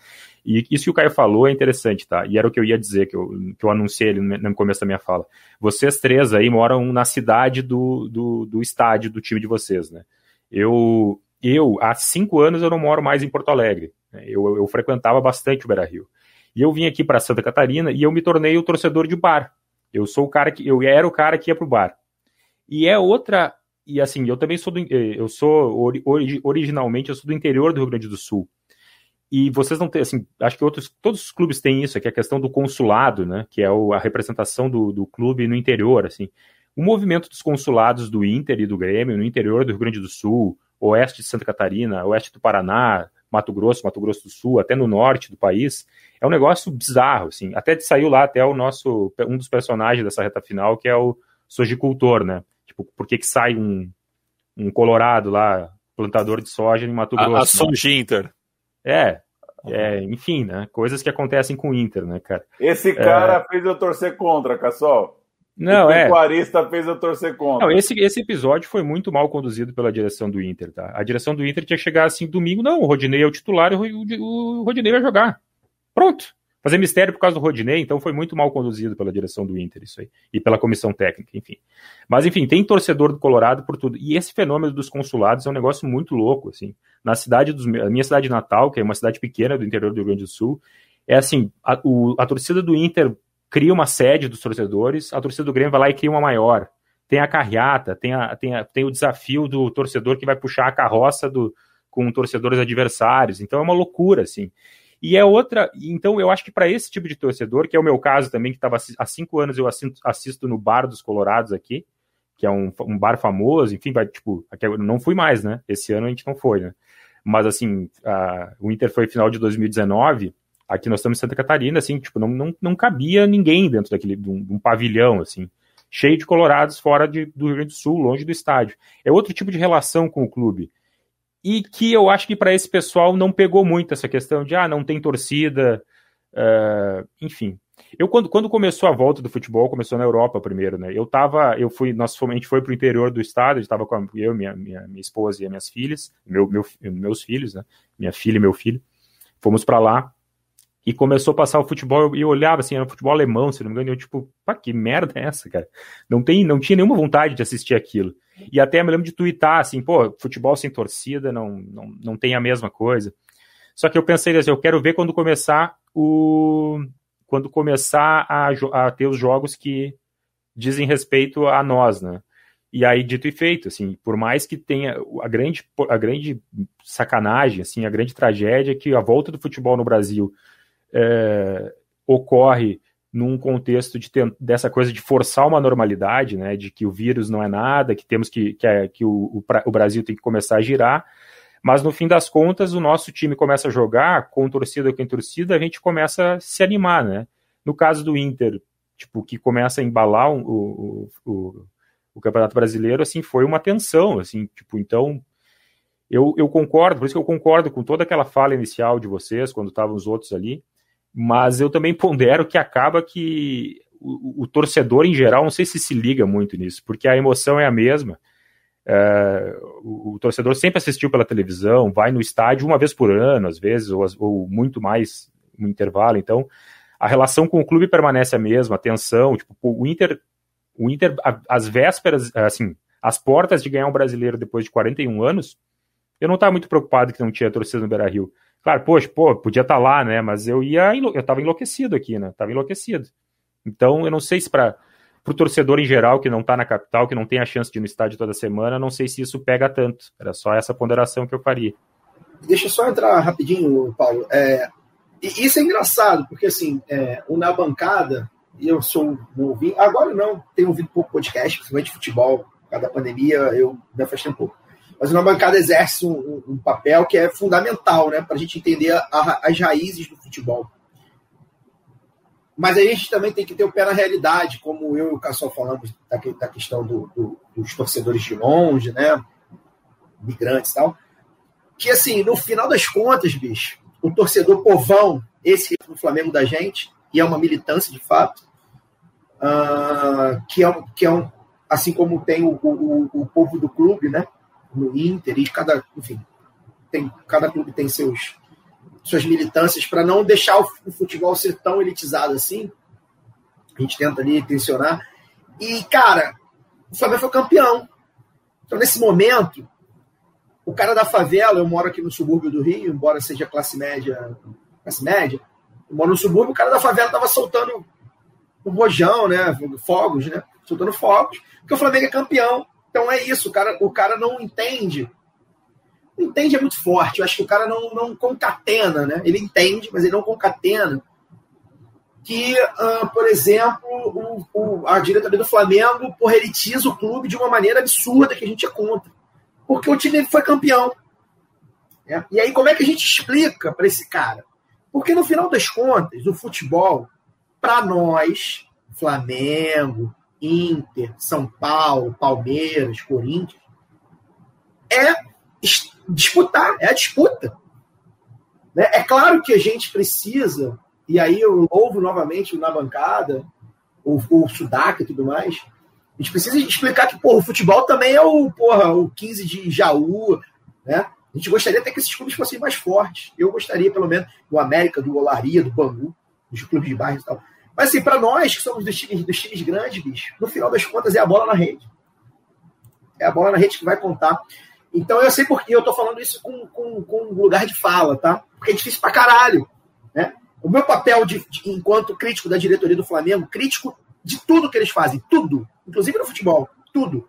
E isso que o Caio falou é interessante, tá? E era o que eu ia dizer, que eu, que eu anunciei no começo da minha fala. Vocês três aí moram na cidade do, do, do estádio do time de vocês, né? Eu, eu, há cinco anos, eu não moro mais em Porto Alegre. Né? Eu, eu frequentava bastante o Beira-Rio. E eu vim aqui para Santa Catarina e eu me tornei o torcedor de bar. Eu sou o cara que, eu era o cara que ia pro bar. E é outra, e assim, eu também sou do, eh, eu sou, originalmente, eu sou do interior do Rio Grande do Sul. E vocês não têm, assim, acho que outros, todos os clubes têm isso, que é a questão do consulado, né, que é o, a representação do, do clube no interior, assim. O movimento dos consulados do Inter e do Grêmio no interior do Rio Grande do Sul, oeste de Santa Catarina, oeste do Paraná, Mato Grosso, Mato Grosso do Sul, até no norte do país, é um negócio bizarro, assim. Até saiu lá até o nosso, um dos personagens dessa reta final, que é o sojicultor, né? Tipo, por que que sai um, um colorado lá, plantador de soja em Mato Grosso? A, a né? Soja É, é, enfim, né? Coisas que acontecem com o Inter, né, cara? Esse cara é... fez eu torcer contra, Cassol. Não, o é. pecuarista fez eu torcer contra. Não, esse, esse episódio foi muito mal conduzido pela direção do Inter, tá? A direção do Inter tinha que chegar assim domingo, não, o Rodinei é o titular e o, o, o Rodinei vai jogar. Pronto. Fazer mistério por causa do Rodinei, então foi muito mal conduzido pela direção do Inter, isso aí. E pela comissão técnica, enfim. Mas, enfim, tem torcedor do Colorado por tudo. E esse fenômeno dos consulados é um negócio muito louco, assim. Na cidade dos. A minha cidade natal, que é uma cidade pequena do interior do Rio Grande do Sul, é assim: a, o, a torcida do Inter cria uma sede dos torcedores, a torcida do Grêmio vai lá e cria uma maior. Tem a carreata, tem, a, tem, a, tem o desafio do torcedor que vai puxar a carroça do, com torcedores adversários. Então é uma loucura, assim. E é outra. Então eu acho que para esse tipo de torcedor, que é o meu caso também, que estava há cinco anos eu assisto, assisto, no Bar dos Colorados aqui, que é um, um bar famoso, enfim, vai, tipo, não fui mais, né? Esse ano a gente não foi, né? Mas assim, a, o Inter foi final de 2019 Aqui nós estamos em Santa Catarina, assim, tipo, não, não, não cabia ninguém dentro daquele, de um, de um pavilhão, assim, cheio de colorados fora de, do Rio Grande do Sul, longe do estádio. É outro tipo de relação com o clube. E que eu acho que para esse pessoal não pegou muito essa questão de, ah, não tem torcida, uh, enfim. Eu, quando, quando começou a volta do futebol, começou na Europa primeiro, né? Eu tava, eu fui, nós a gente foi pro interior do estado, a gente tava com eu, minha, minha, minha esposa e as minhas filhas, meu, meu, meus filhos, né? Minha filha e meu filho. Fomos para lá e começou a passar o futebol e olhava assim, era um futebol alemão, se não me engano, e eu tipo, pá, que merda é essa, cara? Não tem, não tinha nenhuma vontade de assistir aquilo. E até me lembro de twittar assim, pô, futebol sem torcida não, não, não tem a mesma coisa. Só que eu pensei assim, eu quero ver quando começar o quando começar a, a ter os jogos que dizem respeito a nós, né? E aí, dito e feito, assim, por mais que tenha a grande, a grande sacanagem, assim, a grande tragédia que a volta do futebol no Brasil é, ocorre num contexto de dessa coisa de forçar uma normalidade, né, de que o vírus não é nada, que temos que, que, é, que o, o, o, Brasil tem que começar a girar, mas no fim das contas o nosso time começa a jogar com torcida ou com torcida, a gente começa a se animar, né? No caso do Inter, tipo, que começa a embalar o, o, o, o Campeonato Brasileiro, assim, foi uma tensão, assim, tipo, então eu, eu concordo, por isso que eu concordo com toda aquela fala inicial de vocês, quando estavam os outros ali, mas eu também pondero que acaba que o, o, torcedor em geral, não sei se se liga muito nisso, porque a emoção é a mesma. É, o, o, torcedor sempre assistiu pela televisão, vai no estádio uma vez por ano, às vezes, ou, ou muito mais no intervalo. Então, a relação com o clube permanece a mesma, a tensão. Tipo, o Inter, o Inter, às vésperas, assim, as portas de ganhar um brasileiro depois de 41 anos, eu não estava muito preocupado que não tinha torcida no Beira Rio. Claro, poxa, pô, podia estar tá lá, né? Mas eu ia, eu estava enlouquecido aqui, né? Tava enlouquecido. Então, eu não sei se para o torcedor em geral que não está na capital, que não tem a chance de ir no estádio toda semana, não sei se isso pega tanto. Era só essa ponderação que eu faria. Deixa eu só entrar rapidinho, Paulo. É, isso é engraçado, porque assim, é, o Na Bancada, eu sou um ouvinte, agora não, tenho ouvido pouco podcast, principalmente futebol, por causa da pandemia, eu me afastei um pouco mas uma bancada exerce um, um papel que é fundamental né, para a gente entender a, as raízes do futebol. Mas a gente também tem que ter o pé na realidade, como eu e o Cassol falamos da, da questão do, do, dos torcedores de longe, né, migrantes e tal. que, assim, no final das contas, bicho, o torcedor povão, esse do Flamengo da gente, e é uma militância de fato, uh, que, é, que é um, assim como tem o, o, o povo do clube, né? No Inter, e cada, enfim, tem, cada clube tem seus, suas militâncias para não deixar o, futebol ser tão elitizado assim. A gente tenta ali tensionar. E, cara, o Flamengo foi campeão. Então, nesse momento, o cara da favela, eu moro aqui no subúrbio do Rio, embora seja classe média, classe média, eu moro no subúrbio, o cara da favela tava soltando o bojão, né? Fogos, né? Soltando fogos, porque o Flamengo é campeão. Então é isso, o cara, o cara não entende. Entende é muito forte. Eu acho que o cara não, não concatena, né? Ele entende, mas ele não concatena que, uh, por exemplo, o, o, a diretoria do Flamengo porra, elitiza o clube de uma maneira absurda que a gente é contra porque o time foi campeão. É. E aí, como é que a gente explica para esse cara? Porque no final das contas, o futebol, para nós, Flamengo, Inter, São Paulo, Palmeiras, Corinthians, é disputar, é a disputa. Né? É claro que a gente precisa, e aí eu louvo novamente na bancada, o, o Sudaca e tudo mais, a gente precisa explicar que porra, o futebol também é o, porra, o 15 de Jaú, né? A gente gostaria até que esses clubes fossem mais fortes. Eu gostaria, pelo menos, do América, do Olaria, do Bangu, dos clubes de bairro e tal. Mas, assim, para nós que somos dos times, dos times grandes, bicho, no final das contas é a bola na rede. É a bola na rede que vai contar. Então, eu sei porque eu tô falando isso com, com, com lugar de fala, tá? Porque é difícil pra caralho. Né? O meu papel de, de, enquanto crítico da diretoria do Flamengo, crítico de tudo que eles fazem, tudo, inclusive no futebol, tudo.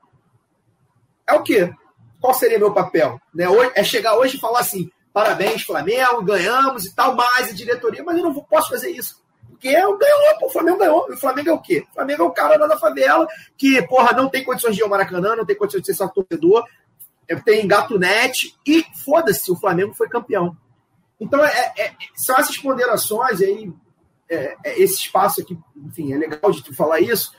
É o quê? Qual seria meu papel? Né? É chegar hoje e falar assim: parabéns, Flamengo, ganhamos e tal, mais a diretoria, mas eu não posso fazer isso. Porque ganhou, pô, o Flamengo ganhou. O Flamengo é o quê? O Flamengo é o cara lá da favela que, porra, não tem condições de ir ao Maracanã, não tem condições de ser só torcedor, é, tem gato net e foda-se, o Flamengo foi campeão. Então, é, é, são essas ponderações aí é, é, esse espaço aqui, enfim, é legal de tu falar isso,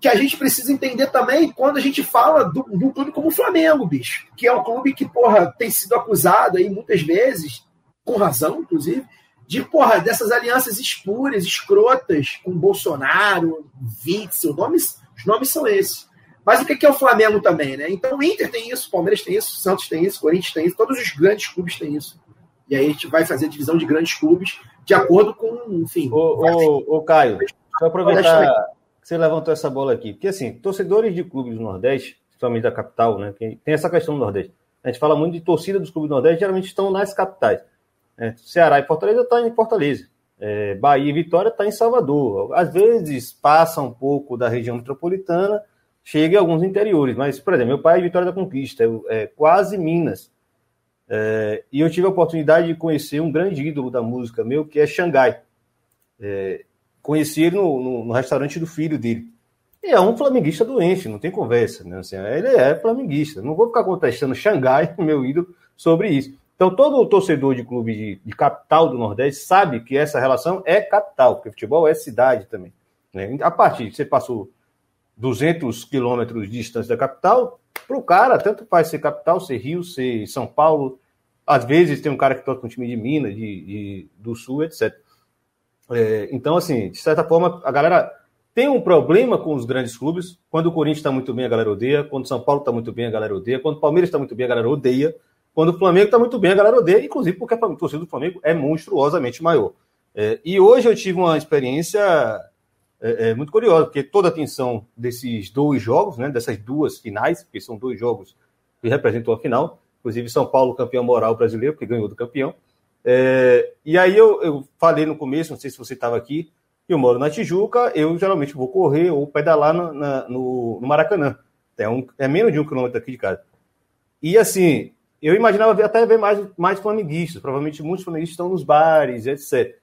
que a gente precisa entender também quando a gente fala de um clube como o Flamengo, bicho, que é um clube que, porra, tem sido acusado aí muitas vezes, com razão, inclusive, de, porra, dessas alianças espúrias, escrotas, com Bolsonaro, Witzel, nomes, os nomes são esses. Mas o que é o Flamengo também, né? Então o Inter tem isso, o Palmeiras tem isso, o Santos tem isso, o Corinthians tem isso, todos os grandes clubes têm isso. E aí a gente vai fazer a divisão de grandes clubes de acordo com, enfim. Ô, Caio, só aproveitar que você levantou essa bola aqui, porque assim, torcedores de clubes do Nordeste, principalmente da capital, né? Tem essa questão do Nordeste. A gente fala muito de torcida dos clubes do Nordeste, geralmente estão nas capitais. Né? Ceará e Fortaleza estão tá em Fortaleza. É, Bahia e Vitória está em Salvador. Às vezes passa um pouco da região metropolitana, chega em alguns interiores. Mas, por exemplo, meu pai é Vitória da Conquista, é, é quase Minas. É, e eu tive a oportunidade de conhecer um grande ídolo da música meu, que é Xangai. É, conheci ele no, no, no, restaurante do filho dele. E é um flamenguista doente, não tem conversa. Né? Assim, ele é flamenguista. Não vou ficar contestando Xangai, meu ídolo, sobre isso. Então, todo torcedor de clube de, de, capital do Nordeste sabe que essa relação é capital, porque futebol é cidade também. Né? A partir de você passou 200 quilômetros de distância da capital, para o cara, tanto faz ser capital, ser Rio, ser São Paulo. Às vezes tem um cara que toca com um time de Minas, de, de do Sul, etc. É, então, assim, de certa forma, a galera tem um problema com os grandes clubes. Quando o Corinthians está muito bem, a galera odeia. Quando o São Paulo está muito bem, a galera odeia. Quando o Palmeiras está muito bem, a galera odeia. Quando o Flamengo está muito bem, a galera odeia. Inclusive porque a torcida do Flamengo é monstruosamente maior. É, e hoje eu tive uma experiência é, é muito curiosa, porque toda a atenção desses dois jogos, né, dessas duas finais, que são dois jogos que representam a final, inclusive São Paulo campeão moral brasileiro, porque ganhou do campeão. É, e aí eu, eu falei no começo, não sei se você estava aqui, eu moro na Tijuca, eu geralmente vou correr ou pedalar no, na, no, no Maracanã. É, um, é menos de um quilômetro aqui de casa. E assim, eu imaginava até ver mais, mais flamenguistas, provavelmente muitos flamenguistas estão nos bares, etc.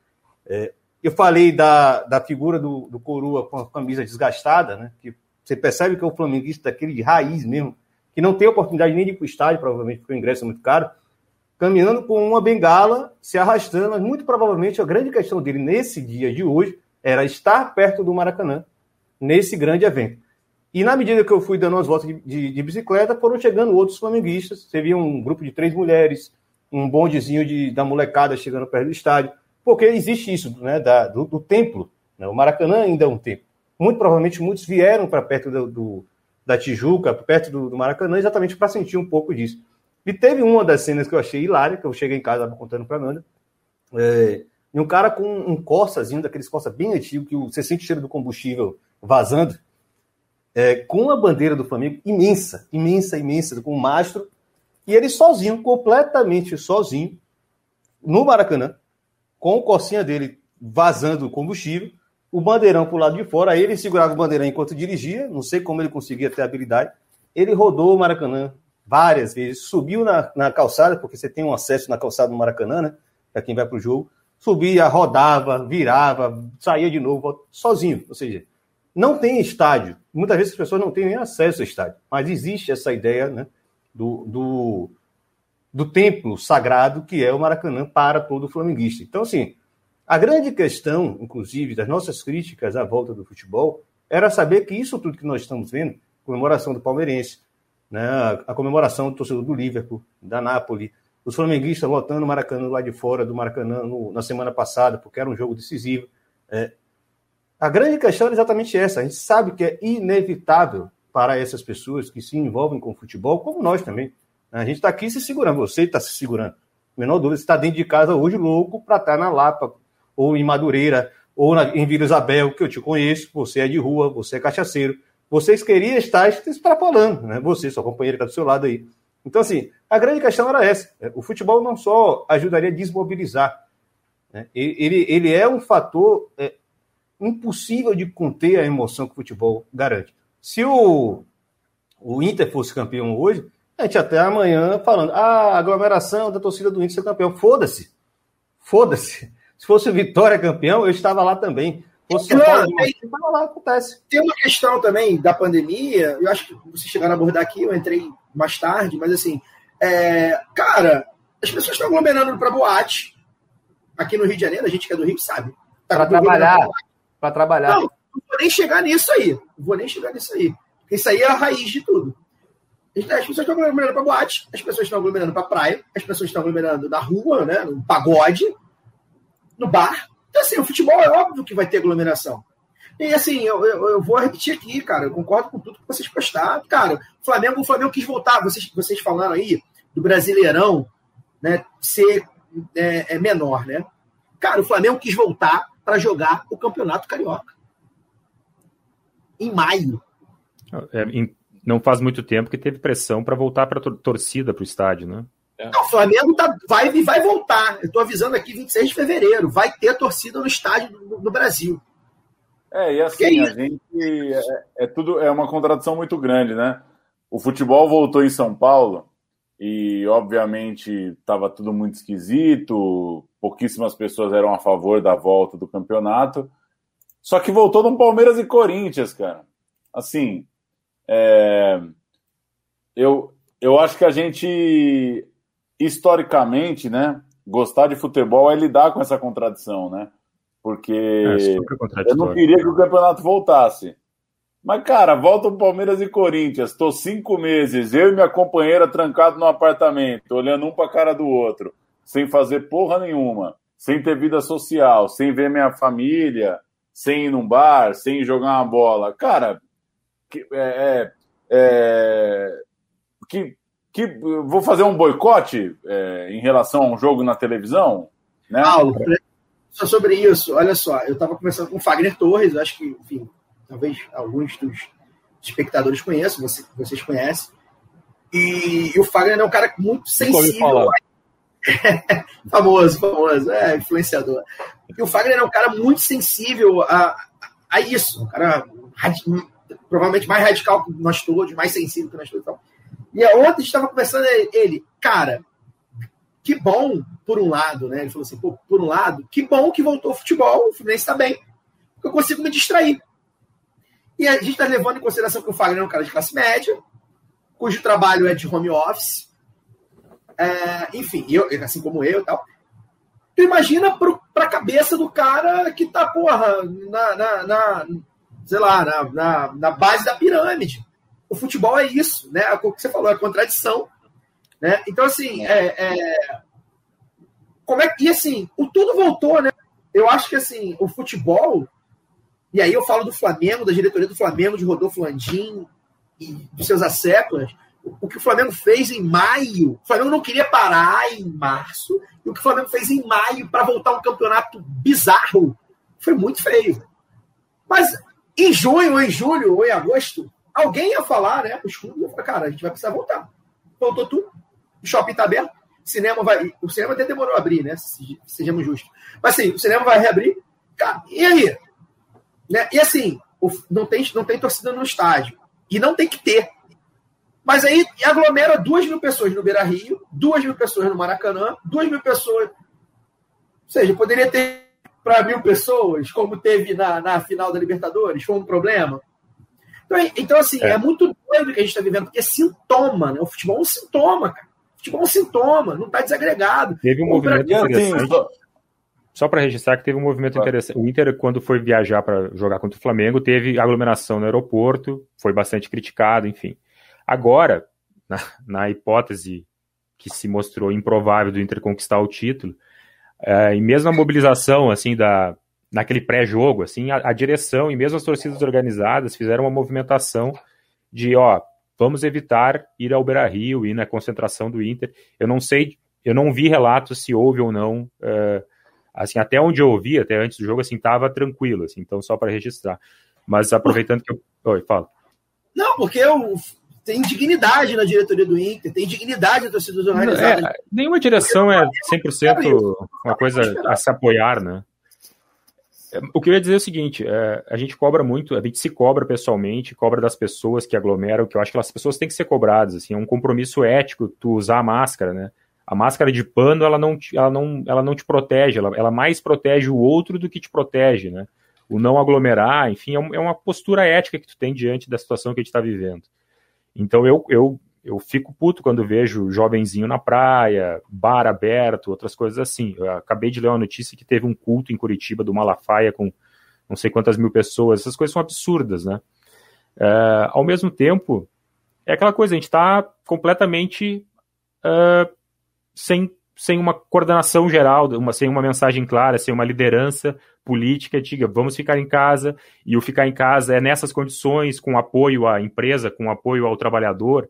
É, eu falei da, da figura do, do Corua com a camisa desgastada, né? Que você percebe que é o flamenguista daquele de raiz mesmo, que não tem oportunidade nem de ir para o estádio, provavelmente porque o ingresso é muito caro, caminhando com uma bengala, se arrastando, mas muito provavelmente a grande questão dele nesse dia de hoje era estar perto do Maracanã, nesse grande evento. E na medida que eu fui dando as voltas de, de, de, bicicleta, foram chegando outros flamenguistas. Você via um grupo de três mulheres, um bondezinho de, da molecada chegando perto do estádio. Porque existe isso, né, da, do, do templo. Né? O Maracanã ainda é um templo. Muito provavelmente muitos vieram para perto do, do, da Tijuca, perto do, do Maracanã, exatamente para sentir um pouco disso. E teve uma das cenas que eu achei hilária, que eu cheguei em casa contando para a Nanda. É, e um cara com um Corsazinho, daqueles Corsa bem antigo, que você sente o cheiro do combustível vazando, é, com a bandeira do Flamengo imensa, imensa, imensa, com um mastro, e ele sozinho, completamente sozinho, no Maracanã, com o Corsinha dele vazando combustível, o bandeirão para o lado de fora, ele segurava o bandeirão enquanto dirigia, não sei como ele conseguia ter habilidade, ele rodou o Maracanã várias vezes, subiu na, na calçada, porque você tem um acesso na calçada do Maracanã, né, para quem vai para o jogo, subia, rodava, virava, saía de novo, sozinho. Ou seja, não tem estádio. Muitas vezes as pessoas não têm nem acesso ao estádio. Mas existe essa ideia né, do, do, do templo sagrado que é o Maracanã para todo flamenguista. Então, assim, a grande questão, inclusive, das nossas críticas à volta do futebol era saber que isso tudo que nós estamos vendo, comemoração do palmeirense, né, a comemoração do torcedor do Liverpool, da Napoli, os flamenguistas lotando o Maracanã lá de fora do Maracanã no, na semana passada, porque era um jogo decisivo. É. A grande questão é exatamente essa. A gente sabe que é inevitável para essas pessoas que se envolvem com o futebol, como nós também. A gente está aqui se segurando, você está se segurando. Menor dúvida, você está dentro de casa hoje louco para estar tá na Lapa, ou em Madureira, ou na, em Vila Isabel, que eu te conheço, você é de rua, você é cachaceiro. Vocês queriam estar extrapolando, né? Você, sua companheira que está do seu lado aí. Então, assim, a grande questão era essa. O futebol não só ajudaria a desmobilizar, né? ele, ele é um fator é, impossível de conter a emoção que o futebol garante. Se o, o Inter fosse campeão hoje, a gente até amanhã falando, ah, a aglomeração da torcida do Inter ser campeão. Foda-se. Foda-se. Se fosse o Vitória campeão, eu estava lá também. Fosse não, tem, lá, acontece. Tem uma questão também da pandemia, eu acho que vocês chegaram a abordar aqui, eu entrei mais tarde, mas assim, é, cara, as pessoas estão aglomerando para boate. Aqui no Rio de Janeiro, a gente que é do Rio sabe. Tá para trabalhar. Para trabalhar. Não, não vou nem chegar nisso aí. Não vou nem chegar nisso aí. Isso aí é a raiz de tudo. As pessoas estão aglomerando para boate, as pessoas estão aglomerando para praia, as pessoas estão aglomerando na rua, né, no pagode, no bar. Então, assim, o futebol é óbvio que vai ter aglomeração. E assim, eu, eu, eu, vou repetir aqui, cara, eu concordo com tudo que vocês postaram. Cara, o Flamengo, o Flamengo quis voltar, vocês, vocês falaram aí do Brasileirão né, ser é, é menor, né? Cara, o Flamengo quis voltar para jogar o Campeonato Carioca. Em maio. É, em, não faz muito tempo que teve pressão para voltar para a torcida para o estádio, né? Não, o Flamengo tá, vai e vai voltar. Eu estou avisando aqui 26 de fevereiro. Vai ter torcida no estádio do, do Brasil. É, e assim, a gente. É, é, tudo, é uma contradição muito grande, né? O futebol voltou em São Paulo e, obviamente, estava tudo muito esquisito, pouquíssimas pessoas eram a favor da volta do campeonato. Só que voltou no Palmeiras e Corinthians, cara. Assim, é, eu, eu acho que a gente, historicamente, né, gostar de futebol é lidar com essa contradição, né? porque é eu não queria que o campeonato voltasse. Mas, cara, volta o Palmeiras e Corinthians. Estou cinco meses, eu e minha companheira trancados no apartamento, olhando um para a cara do outro, sem fazer porra nenhuma, sem ter vida social, sem ver minha família, sem ir num bar, sem jogar uma bola. Cara, que, é, é, é que, que vou fazer um boicote é, em relação a um jogo na televisão? Né? Paulo, só sobre isso, olha só, eu estava conversando com o Fagner Torres, acho que, enfim, talvez alguns dos espectadores conheçam, você, vocês conhecem. E, e, o Fagner é um cara muito sensível. famoso, famoso, é, influenciador. E o Fagner é um cara muito sensível a, a isso, um cara provavelmente mais radical que nós todos, mais sensível que nós todos. E ontem estava conversando ele, cara, que bom, por um lado, né? Ele falou assim, por um lado, que bom que voltou o futebol, o Fluminense está bem, porque eu consigo me distrair. E a gente está levando em consideração que o Fagner é um cara de classe média, cujo trabalho é de home office, é, enfim, eu, assim como eu tal. Tu imagina para a cabeça do cara que tá, porra, na, na, na, sei lá, na, na, na base da pirâmide. O futebol é isso, né? É o que você falou, é contradição. Né? Então, assim, é, é... Como é... e assim, o tudo voltou, né? Eu acho que assim, o futebol, e aí eu falo do Flamengo, da diretoria do Flamengo, de Rodolfo Landim e dos seus asseclas, o que o Flamengo fez em maio, o Flamengo não queria parar em março, e o que o Flamengo fez em maio para voltar um campeonato bizarro foi muito feio. Mas em junho, ou em julho, ou em agosto, alguém ia falar, né? Os clubes iam falar, cara, a gente vai precisar voltar. Voltou tudo, o shopping está aberto, cinema vai. O cinema até demorou a abrir, né? Sejamos justos. Mas assim, o cinema vai reabrir. E aí? Né? E assim, não tem, não tem torcida no estádio. E não tem que ter. Mas aí aglomera duas mil pessoas no Beira Rio, duas mil pessoas no Maracanã, duas mil pessoas. Ou seja, poderia ter para mil pessoas, como teve na, na final da Libertadores, foi um problema. Então, então assim, é. é muito doido que a gente está vivendo, porque é sintoma, né? O futebol é um sintoma, cara. O futebol é um sintoma, não está desagregado. Teve um movimento interessante. Só para registrar que teve um movimento interessante. O Inter, quando foi viajar para jogar contra o Flamengo, teve aglomeração no aeroporto, foi bastante criticado, enfim. Agora, na, na hipótese que se mostrou improvável do Inter conquistar o título, é, e mesmo a mobilização, assim, da, naquele pré-jogo, assim, a, a, direção e mesmo as torcidas organizadas fizeram uma movimentação de, ó, vamos evitar ir ao Beira-Rio, ir na concentração do Inter. Eu não sei, eu não vi relatos se houve ou não, uh, assim, até onde eu ouvi, até antes do jogo, assim, tava tranquilo, assim, então só para registrar. Mas aproveitando que eu... Oi, fala. Não, porque eu tem dignidade na diretoria do Inter, tem dignidade na torcida organizada. É, nenhuma direção é 100% uma coisa a se apoiar, né? O que eu ia dizer é o seguinte: é, a gente cobra muito, a gente se cobra pessoalmente, cobra das pessoas que aglomeram, que eu acho que as pessoas têm que ser cobradas, assim, é um compromisso ético tu usar a máscara, né? A máscara de pano, ela não, ela não, ela não te protege, ela, ela mais protege o outro do que te protege, né? O não aglomerar, enfim, é, é uma postura ética que tu tem diante da situação que a gente está vivendo. Então eu, eu, eu fico puto quando vejo jovenzinho na praia, bar aberto, outras coisas assim. Eu acabei de ler uma notícia que teve um culto em Curitiba do Malafaia com não sei quantas mil pessoas. Essas coisas são absurdas, né? Uh, ao mesmo tempo, é aquela coisa, a gente está completamente uh, sem sem uma coordenação geral, uma, sem uma mensagem clara, sem uma liderança política, diga, vamos ficar em casa, e o ficar em casa é nessas condições, com apoio à empresa, com apoio ao trabalhador,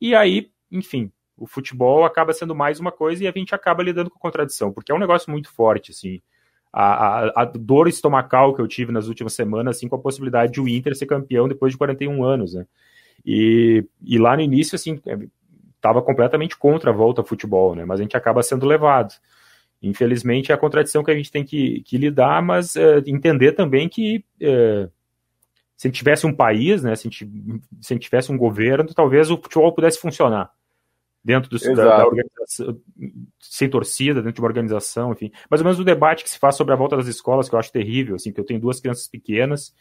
e aí, enfim, o futebol acaba sendo mais uma coisa e a gente acaba lidando com contradição, porque é um negócio muito forte, assim, a, a, a, dor estomacal que eu tive nas últimas semanas, assim, com a possibilidade de o Inter ser campeão depois de 41 anos, né? E, e lá no início, assim, estava completamente contra a volta ao futebol, né? Mas a gente acaba sendo levado. Infelizmente é a contradição que a gente tem que, que lidar, mas é, entender também que é, se a gente tivesse um país, né? Se a, gente, se a gente tivesse um governo, talvez o futebol pudesse funcionar dentro do, da, da, organização, sem torcida, dentro de uma organização, enfim. Mais ou menos o debate que se faz sobre a volta das escolas, que eu acho terrível, assim, que eu tenho duas crianças pequenas,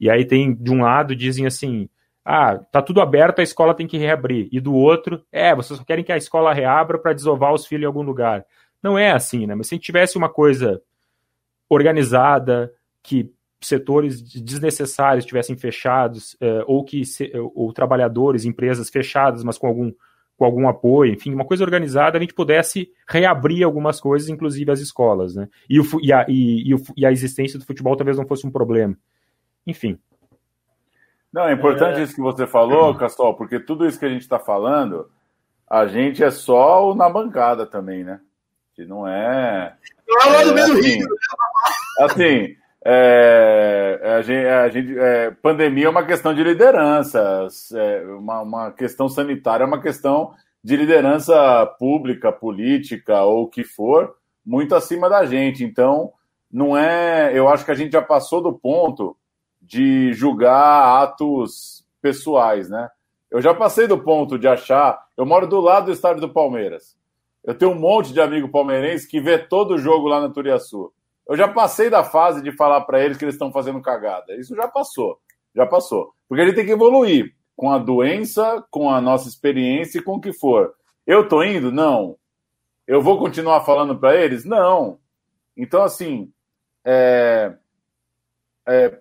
e aí tem, de um lado, dizem assim, ah, tá tudo aberto, a escola tem que reabrir. E do outro, é, vocês só querem que a escola reabra para desovar os filhos em algum lugar. Não é assim, né? Mas se a gente tivesse uma coisa organizada, que setores desnecessários estivessem fechados, eh, ou que ou trabalhadores, empresas fechadas, mas com algum, com algum apoio, enfim, uma coisa organizada, a gente pudesse reabrir algumas coisas, inclusive as escolas, né? E, o, e, a, e, e a existência do futebol talvez não fosse um problema. Enfim, não, é importante é... isso que você falou, Castol, porque tudo isso que a gente está falando, a gente é só o na bancada também, né? Que não é. Não é lá do mesmo assim, Rio. Assim, é, a gente, a gente é, pandemia é uma questão de liderança, é uma, uma questão sanitária é uma questão de liderança pública, política ou o que for, muito acima da gente. Então, não é. Eu acho que a gente já passou do ponto de julgar atos pessoais, né? Eu já passei do ponto de achar. Eu moro do lado do estádio do Palmeiras. Eu tenho um monte de amigo palmeirense que vê todo o jogo lá na Turiaçu. Eu já passei da fase de falar para eles que eles estão fazendo cagada. Isso já passou. Já passou. Porque ele tem que evoluir com a doença, com a nossa experiência e com o que for. Eu tô indo? Não. Eu vou continuar falando para eles? Não. Então, assim, é, é,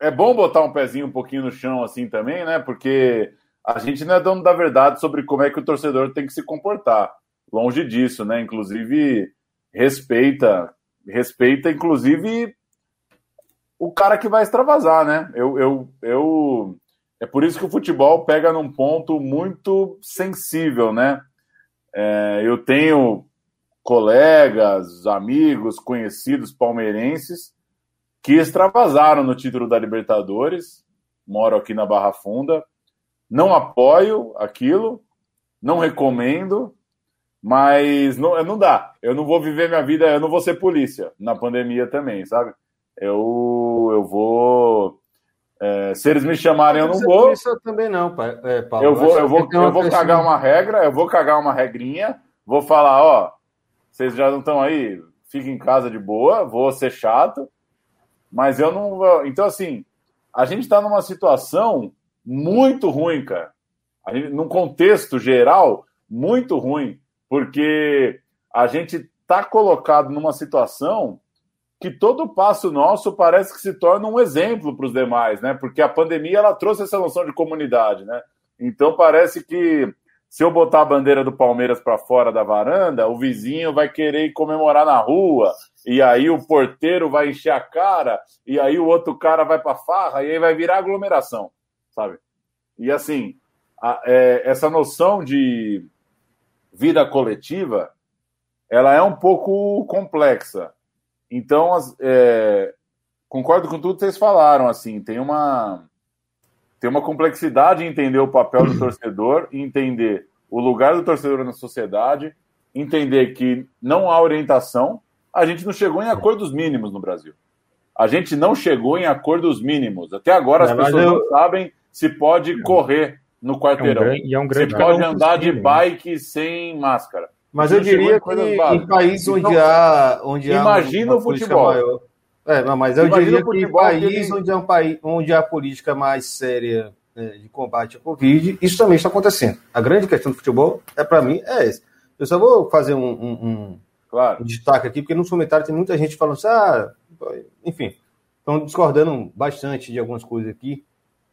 é bom botar um pezinho um pouquinho no chão assim também, né? Porque a gente não é dono da verdade sobre como é que o torcedor tem que se comportar. Longe disso, né? Inclusive, respeita, respeita, inclusive, o cara que vai extravasar, né? Eu, eu, eu, é por isso que o futebol pega num ponto muito sensível, né? É, eu tenho colegas, amigos, conhecidos palmeirenses que extravasaram no título da Libertadores. Moro aqui na Barra Funda. Não apoio aquilo, não recomendo, mas não, não dá. Eu não vou viver minha vida, eu não vou ser polícia na pandemia também, sabe? Eu, eu vou. É, se eles me chamarem, eu não vou. Polícia também não. É, Paulo, eu vou, eu vou, eu vou cagar uma regra, eu vou cagar uma regrinha, vou falar, ó, vocês já não estão aí, fiquem em casa de boa, vou ser chato, mas eu não. Então, assim, a gente está numa situação muito ruim, cara. A gente, num contexto geral, muito ruim porque a gente está colocado numa situação que todo passo nosso parece que se torna um exemplo para os demais, né? Porque a pandemia ela trouxe essa noção de comunidade, né? Então parece que se eu botar a bandeira do Palmeiras para fora da varanda, o vizinho vai querer comemorar na rua, e aí o porteiro vai encher a cara, e aí o outro cara vai para farra, e aí vai virar aglomeração, sabe? E assim, a, é, essa noção de vida coletiva, ela é um pouco complexa. Então, é, concordo com tudo que vocês falaram, assim, tem uma tem uma complexidade em entender o papel do torcedor, entender o lugar do torcedor na sociedade, entender que não há orientação. A gente não chegou em acordos mínimos no Brasil. A gente não chegou em acordos mínimos. Até agora as pessoas eu... não sabem se pode correr no quarteirão. É um grande, e é um grande Você pode andar de bike sem máscara. Mas eu diria que em países onde então, há. Onde imagina há o futebol. Maior. É, mas eu imagina diria que em país onde, há um país onde há política mais séria né, de combate à Covid, isso também está acontecendo. A grande questão do futebol, é para mim, é essa. Eu só vou fazer um, um, um, claro. destaque aqui, porque no comentário tem muita gente falando assim, ah, enfim, estão discordando bastante de algumas coisas aqui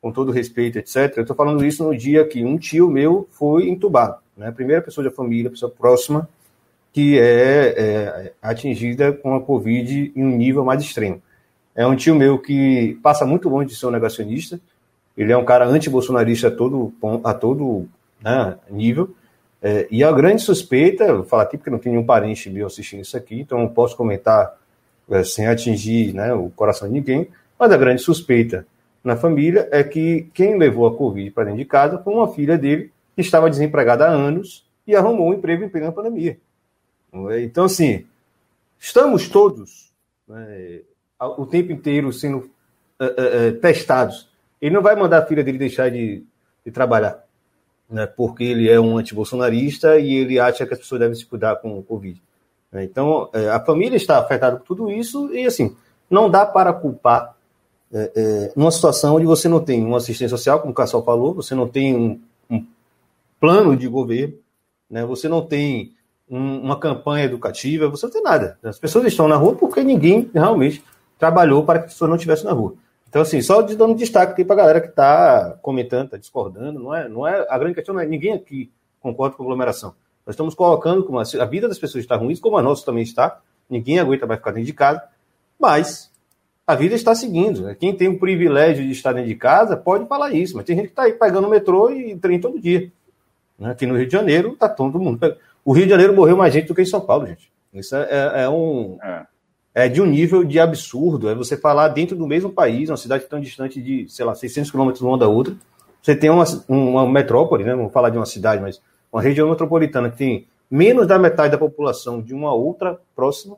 com todo respeito, etc. Eu estou falando isso no dia que um tio meu foi entubado, né? A primeira pessoa da família, pessoa próxima, que é, é, atingida com a Covid em um nível mais extremo. É um tio meu que passa muito longe de ser um negacionista. Ele é um cara anti-bolsonarista a todo, a todo né, nível. É, e a grande suspeita, vou falar aqui porque não tem nenhum parente meu assistindo isso aqui, então não posso comentar é, sem atingir né, o coração de ninguém, mas a grande suspeita na família é que quem levou a Covid para dentro de casa foi uma filha dele que estava desempregada há anos e arrumou um emprego em plena pandemia. Então, assim, estamos todos né, o tempo inteiro sendo uh, uh, uh, testados. Ele não vai mandar a filha dele deixar de, de trabalhar, né, porque ele é um antibolsonarista e ele acha que as pessoas devem se cuidar com o Covid. Né. Então, a família está afetada por tudo isso e, assim, não dá para culpar é, é, numa situação onde você não tem uma assistência social, como o Cassal falou, você não tem um, um plano de governo, né, você não tem um, uma campanha educativa, você não tem nada. As pessoas estão na rua porque ninguém realmente trabalhou para que as pessoas não estivessem na rua. Então, assim, só dando destaque aqui para a galera que está comentando, está discordando, não é, não é, a grande questão não é ninguém aqui concorda com a aglomeração. Nós estamos colocando como a, vida das pessoas está ruim, como a nossa também está, ninguém aguenta mais ficar dentro de casa, mas a vida está seguindo. Né? Quem tem o privilégio de estar dentro de casa pode falar isso, mas tem gente que está aí pegando o metrô e trem todo dia. Né? Aqui no Rio de Janeiro está todo mundo. O Rio de Janeiro morreu mais gente do que em São Paulo, gente. Isso é, é, é um. É. é. de um nível de absurdo. É você falar dentro do mesmo país, uma cidade tão distante de, sei lá, 600 quilômetros uma da outra. Você tem uma, uma metrópole, né? Vamos falar de uma cidade, mas uma região metropolitana que tem menos da metade da população de uma outra próxima.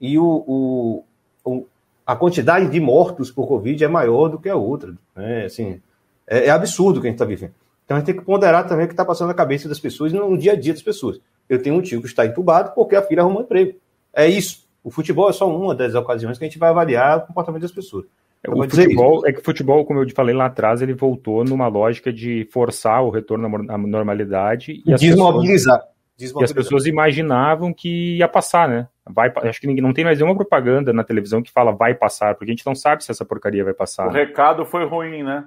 E o, o, a quantidade de mortos por Covid é maior do que a outra. Né? Assim, é, é absurdo o que a gente está vivendo. Então a gente tem que ponderar também o que está passando na cabeça das pessoas no dia a dia das pessoas. Eu tenho um tio que está entubado porque a filha arrumou emprego. É isso. O futebol é só uma das ocasiões que a gente vai avaliar o comportamento das pessoas. É, o futebol, é que o futebol, como eu falei lá atrás, ele voltou numa lógica de forçar o retorno à normalidade e desmobilizar. Pessoas, E as pessoas imaginavam que ia passar, né? Vai, acho que ninguém, não tem mais nenhuma propaganda na televisão que fala vai passar, porque a gente não sabe se essa porcaria vai passar. O recado foi ruim, né?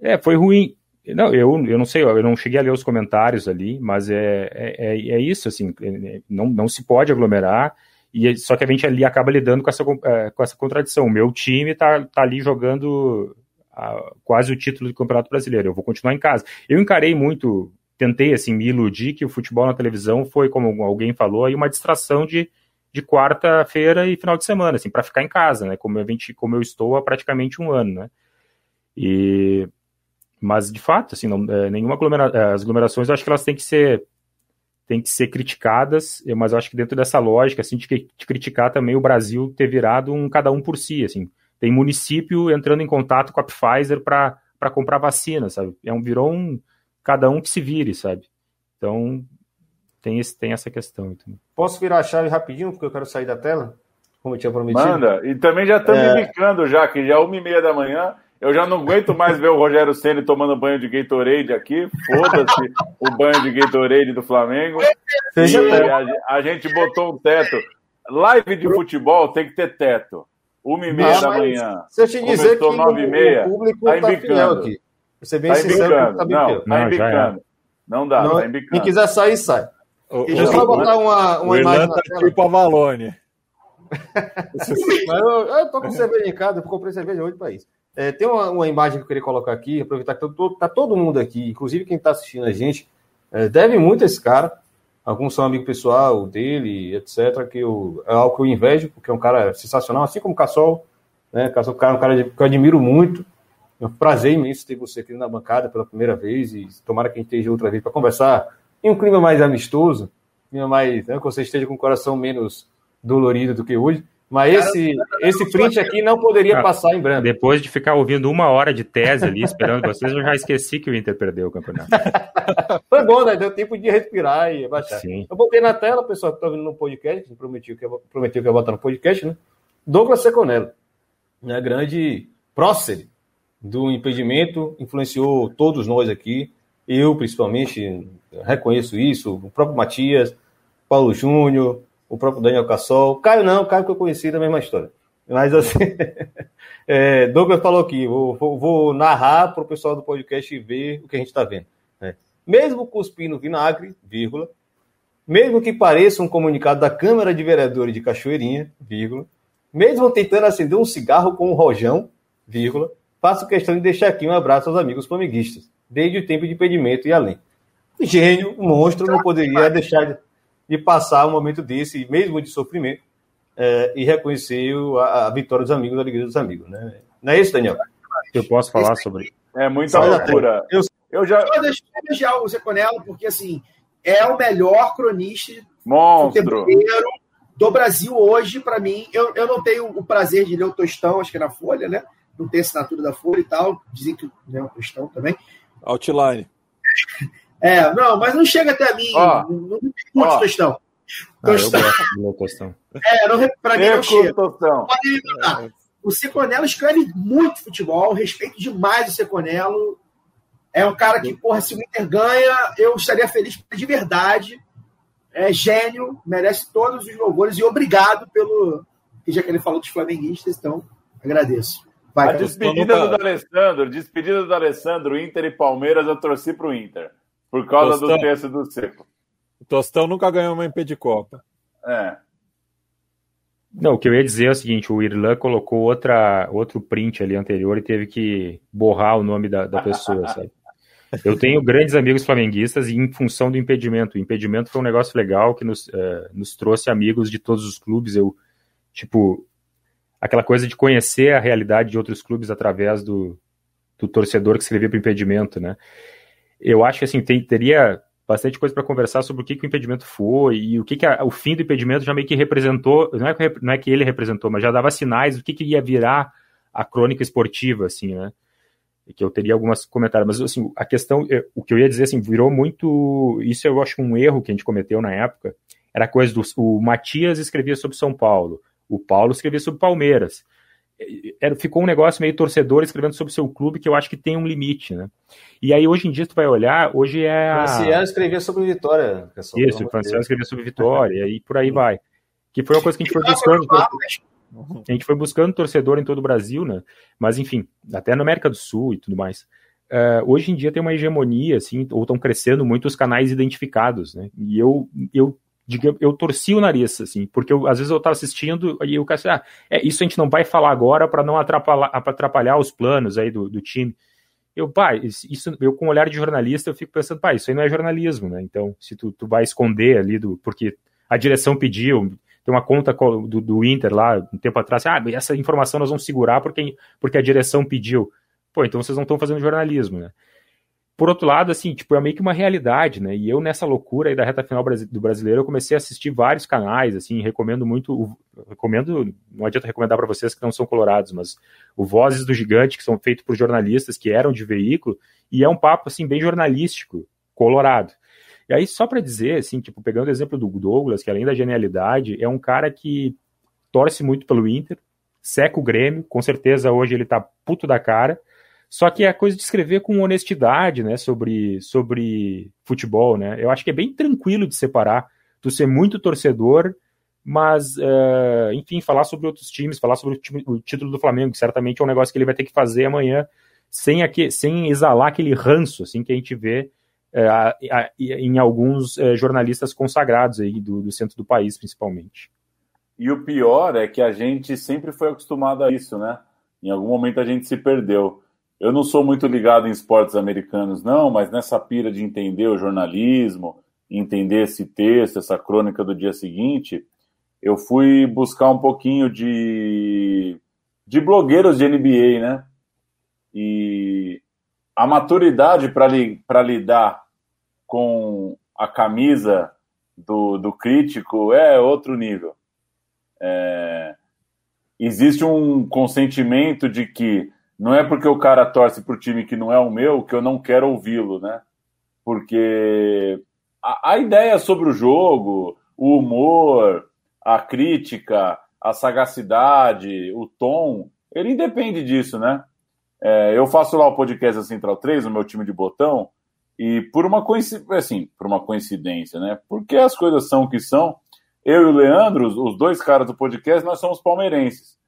É, foi ruim. Não, eu, eu não sei, eu não cheguei a ler os comentários ali, mas é, é, é, é isso, assim, é, não, não se pode aglomerar, e só que a gente ali acaba lidando com essa, é, com essa contradição. O meu time tá, tá ali jogando a, quase o título do Campeonato Brasileiro, eu vou continuar em casa. Eu encarei muito, tentei assim me iludir que o futebol na televisão foi, como alguém falou, aí uma distração de, de quarta-feira e final de semana, assim, para ficar em casa, né? Como eu, como eu estou há praticamente um ano, né? E mas de fato, assim, não, é, nenhuma aglomera é, as aglomerações, acho que elas têm que ser têm que ser criticadas, mas eu acho que dentro dessa lógica, assim, de, de criticar também o Brasil ter virado um cada um por si, assim, tem município entrando em contato com a Pfizer para comprar vacina, sabe? É um virou um cada um que se vire, sabe? Então tem esse, tem essa questão. Então. Posso virar a chave rapidinho porque eu quero sair da tela, como eu tinha prometido. Manda. E também já estamos é... indicando já que já é uma e meia da manhã. Eu já não aguento mais ver o Rogério Ceni tomando banho de Gatorade aqui. Foda-se o banho de Gatorade do Flamengo. E a, a, gente botou um teto. Live de futebol tem que ter teto. Uma e meia da manhã. Se eu te dizer que nove e meia, o público tá embicando. aqui. Você bem tá sincero, tá não, tá não, embicando. É. Não dá, não, tá embicando. Quem quiser sair, sai. O, Deixa eu só botar uma, uma imagem. Tá tipo a Valone. eu, eu tô com cerveja em casa, eu comprei cerveja hoje para isso. É, tem uma, uma, imagem que eu queria colocar aqui, aproveitar que tá todo, tá todo mundo aqui, inclusive quem está assistindo a gente, é, deve muito a esse cara. Alguns são amigo pessoal dele, etc. Que eu, é algo que eu invejo, porque é um cara sensacional, assim como o Cassol. Né? Cassol é um cara que eu admiro muito. É um prazer imenso ter você aqui na bancada pela primeira vez e tomara que a gente esteja outra vez para conversar em um clima mais amistoso, mais, né, que você esteja com o coração menos dolorido do que hoje. Mas esse, esse print aqui não poderia ah, passar em branco. Depois de ficar ouvindo uma hora de tese ali, esperando vocês, eu já esqueci que o Inter perdeu o campeonato. Foi bom, né? Deu tempo de respirar e baixar. Sim. Eu botei na tela, pessoal que está ouvindo no podcast, que prometeu que, eu, prometeu que ia botar no podcast, né? Douglas Seconello, né? grande prócer do impedimento, influenciou todos nós aqui. Eu, principalmente, reconheço isso. O próprio Matias, Paulo Júnior, o próprio Daniel Cassol. Caio não, Caio que eu conheci da mesma história. Mas assim, é, Douglas falou aqui, vou, vou, vou narrar para o pessoal do podcast ver o que a gente está vendo. Né? Mesmo cuspindo vinagre, vírgula, mesmo que pareça um comunicado da Câmara de Vereadores de Cachoeirinha, vírgula, mesmo tentando acender um cigarro com um rojão, vírgula, faço questão de deixar aqui um abraço aos amigos flamenguistas, desde o tempo de impedimento e além. Gênio, monstro, não poderia deixar de de passar um momento desse, mesmo de sofrimento, é, e reconhecer a, a, vitória dos amigos, a alegria dos amigos. Né? Não é isso, Daniel? Eu posso falar sobre. É muita loucura. Eu, eu já. Eu deixo de elogiar o Zé Conello, porque assim, é o melhor cronista Monstro. do Brasil hoje, para mim. Eu, eu não tenho o prazer de ler o Tostão, acho que é na Folha, né? Não tem assinatura da Folha e tal. Dizem que é o Tostão também. Outline. É, não, mas não chega até mim. Ó, não curte tostão. Tostão. Ah, tostão. É, não, pra mim não chega. Tostão. O Seconello escreve muito futebol, respeito demais o Seconello. É um cara que, porra, se o Inter ganha, eu estaria feliz de verdade. É gênio, merece todos os louvores e obrigado pelo. Já que ele falou dos flamenguistas, então agradeço. Vai, a despedida do Alessandro, despedida do Alessandro, Inter e Palmeiras, eu torci pro Inter. Por causa Tostão, do texto do Seco. O Tostão nunca ganhou uma MP de Copa. É. Não, o que eu ia dizer é o seguinte: o Irlan colocou outra, outro print ali anterior e teve que borrar o nome da, da pessoa, sabe? Eu tenho grandes amigos flamenguistas e em função do impedimento. O impedimento foi um negócio legal que nos, uh, nos trouxe amigos de todos os clubes. Eu, tipo, aquela coisa de conhecer a realidade de outros clubes através do, do torcedor que escrevia para o impedimento, né? Eu acho que assim, tem, teria bastante coisa para conversar sobre o que, que, o impedimento foi e o que, que a, o fim do impedimento já meio que representou, não é, não é que ele representou, mas já dava sinais do que, que ia virar a crônica esportiva, assim, né? Que eu teria algumas comentários, mas assim, a questão, o que eu ia dizer, assim, virou muito, isso eu acho um erro que a gente cometeu na época, era coisa do, o Matias escrevia sobre São Paulo, o Paulo escrevia sobre Palmeiras, era, ficou um negócio meio torcedor escrevendo sobre o seu clube que eu acho que tem um limite, né? E aí hoje em dia tu vai olhar, hoje é a... Franciano escrevia sobre Vitória. Isso, o Franciano escrevia sobre Vitória, e por aí vai. Que foi uma coisa que a gente foi buscando. A gente foi buscando torcedor em todo o Brasil, né? Mas enfim, até na América do Sul e tudo mais. Uh, hoje em dia tem uma hegemonia, assim, ou estão crescendo muito os canais identificados, né? E eu, eu diga, eu torci o nariz, assim, porque eu, às vezes eu estava assistindo e o cara ah, é, isso a gente não vai falar agora para não atrapalhar, atrapalhar os planos aí do, do time. Eu, pai, isso, eu com olhar de jornalista, eu fico pensando, pai, isso aí não é jornalismo, né? Então, se tu, tu vai esconder ali, do, porque a direção pediu, tem uma conta do, do Inter lá, um tempo atrás, ah, essa informação nós vamos segurar porque, porque a direção pediu. Pô, então vocês não estão fazendo jornalismo, né? Por outro lado, assim, tipo, é meio que uma realidade, né? E eu, nessa loucura aí da reta final do brasileiro, eu comecei a assistir vários canais, assim, recomendo muito, recomendo, não adianta recomendar para vocês que não são colorados, mas o Vozes do Gigante, que são feitos por jornalistas que eram de veículo, e é um papo, assim, bem jornalístico, colorado. E aí, só para dizer, assim, tipo, pegando o exemplo do Douglas, que além da genialidade, é um cara que torce muito pelo Inter, seca o Grêmio, com certeza hoje ele tá puto da cara, só que é a coisa de escrever com honestidade, né, sobre, sobre futebol, né? Eu acho que é bem tranquilo de separar, tu ser muito torcedor, mas, uh, enfim, falar sobre outros times, falar sobre o, o, título do Flamengo, que certamente é um negócio que ele vai ter que fazer amanhã, sem, aqui, sem exalar aquele ranço, assim, que a gente vê uh, em alguns uh, jornalistas consagrados aí do, do centro do país, principalmente. E o pior é que a gente sempre foi acostumado a isso, né? Em algum momento a gente se perdeu. Eu não sou muito ligado em esportes americanos, não, mas nessa pira de entender o jornalismo, entender esse texto, essa crônica do dia seguinte, eu fui buscar um pouquinho de, de blogueiros de NBA, né? E a maturidade para li, lidar com a camisa do, do crítico é outro nível. É, existe um consentimento de que não é porque o cara torce para o time que não é o meu que eu não quero ouvi-lo, né? Porque a, a, ideia sobre o jogo, o humor, a crítica, a sagacidade, o tom, ele independe disso, né? É, eu faço lá o podcast da Central 3, o meu time de botão, e por uma coincidência, assim, por uma coincidência, né? Porque as coisas são o que são. Eu e o Leandro, os dois caras do podcast, nós somos palmeirenses.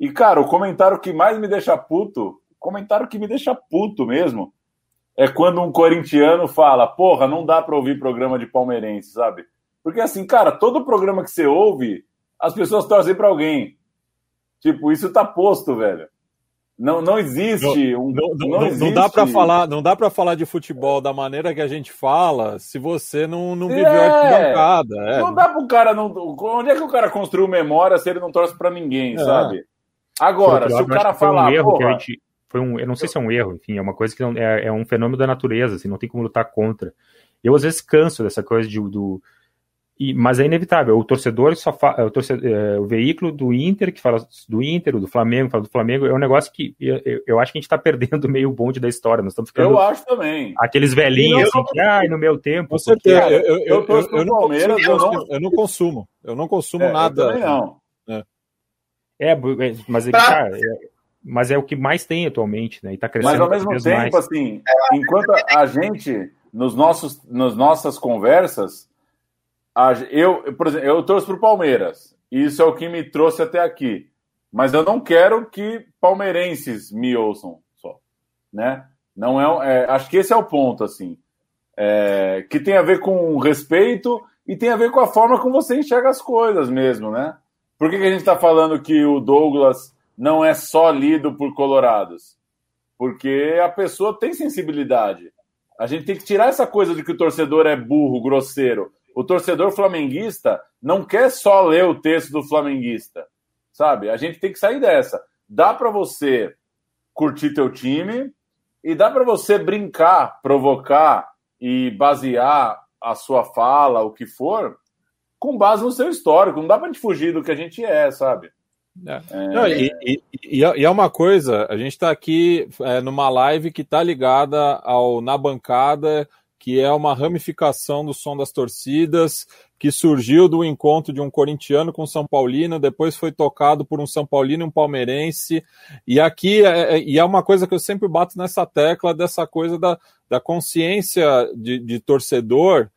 E, cara, o comentário que mais me deixa puto, o comentário que me deixa puto mesmo, é quando um corintiano fala, porra, não dá pra ouvir programa de palmeirense, sabe? Porque assim, cara, todo programa que você ouve, as pessoas torcem pra alguém. Tipo, isso tá posto, velho. Não, não existe um. Não, não, não, existe... dá para falar, não dá para falar de futebol da maneira que a gente fala se você não, não viveu é, arquibancada. É. Não dá pro cara. Não, onde é que o cara construiu memória se ele não torce para ninguém, é. sabe? Agora, se o cara falar. Um erro porra... gente, foi um, eu não sei se é um erro, enfim, é uma coisa que não, é, é um fenômeno da natureza, assim, não tem como lutar contra. Eu às vezes canso dessa coisa de, do. E, mas é inevitável. O torcedor só fala. O, torcedor, é, o veículo do Inter que fala do Inter, do Flamengo, fala do Flamengo, é um negócio que eu, eu acho que a gente está perdendo meio o bonde da história. Nós estamos ficando. Eu acho também. Aqueles velhinhos, assim, que, ai, no meu tempo. Com certeza. Eu, eu, eu, eu, eu, não, eu, não, consumo. Eu não consumo é, nada. Eu também não. É, mas ele tá, é, mas é o que mais tem atualmente, né? E tá crescendo. Mas ao mesmo tempo, mais. assim, enquanto a gente, nos nossos, nas nossas conversas, a, eu, por exemplo, eu torço pro Palmeiras. E isso é o que me trouxe até aqui. Mas eu não quero que palmeirenses me ouçam só, né? Não é, é acho que esse é o ponto, assim, é, que tem a ver com respeito e tem a ver com a forma como você enxerga as coisas mesmo, né? Por que, que a gente está falando que o Douglas não é só lido por colorados? Porque a pessoa tem sensibilidade. A gente tem que tirar essa coisa de que o torcedor é burro, grosseiro. O torcedor flamenguista não quer só ler o texto do flamenguista, sabe? A gente tem que sair dessa. Dá para você curtir teu time e dá para você brincar, provocar e basear a sua fala, o que for, com base no seu histórico. Não dá para gente fugir do que a gente é, sabe? É. É... Não, e, e, e, é uma coisa, a gente está aqui é, numa live que está ligada ao Na Bancada, que é uma ramificação do som das torcidas, que surgiu do encontro de um corintiano com um São Paulino, depois foi tocado por um São Paulino e um palmeirense. E aqui é, é, e é uma coisa que eu sempre bato nessa tecla dessa coisa da, da consciência de, de torcedor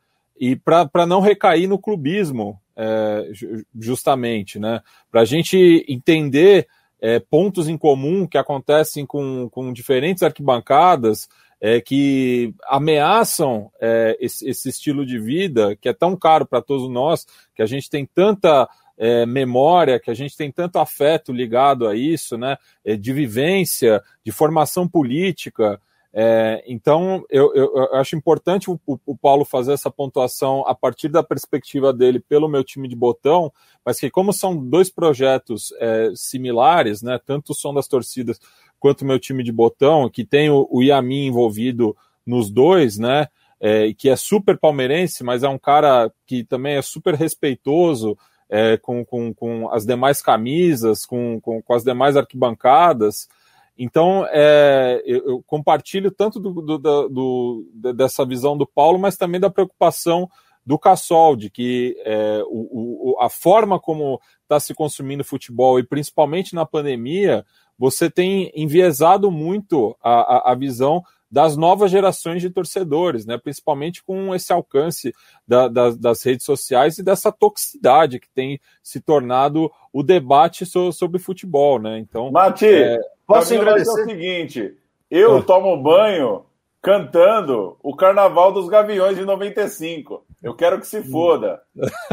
e para não recair no clubismo, é, justamente, né? Para a gente entender é, pontos em comum que acontecem com, com diferentes arquibancadas é, que ameaçam é, esse, esse, estilo de vida que é tão caro para todos nós, que a gente tem tanta é, memória, que a gente tem tanto afeto ligado a isso, né, é, de vivência, de formação política. É, então, eu, eu, eu, acho importante o, o, Paulo fazer essa pontuação a partir da perspectiva dele pelo meu time de botão, mas que como são dois projetos é, similares, né, tanto o som das torcidas quanto o meu time de botão, que tem o, o Yamin envolvido nos dois, né? É, que é super palmeirense, mas é um cara que também é super respeitoso é, com, com, com as demais camisas, com, com, com as demais arquibancadas. Então, é, eu, compartilho tanto do, do, do, dessa visão do Paulo, mas também da preocupação do Cassol, de que é, o, o, a forma como está se consumindo futebol, e principalmente na pandemia, você tem enviesado muito a, a, a visão das novas gerações de torcedores, né? principalmente com esse alcance da, da, das redes sociais e dessa toxicidade que tem se tornado o debate so, sobre futebol. Né? Então, Mati, é, posso agradecer o seguinte: eu ah. tomo banho cantando o Carnaval dos Gaviões de 95. Eu quero que se foda.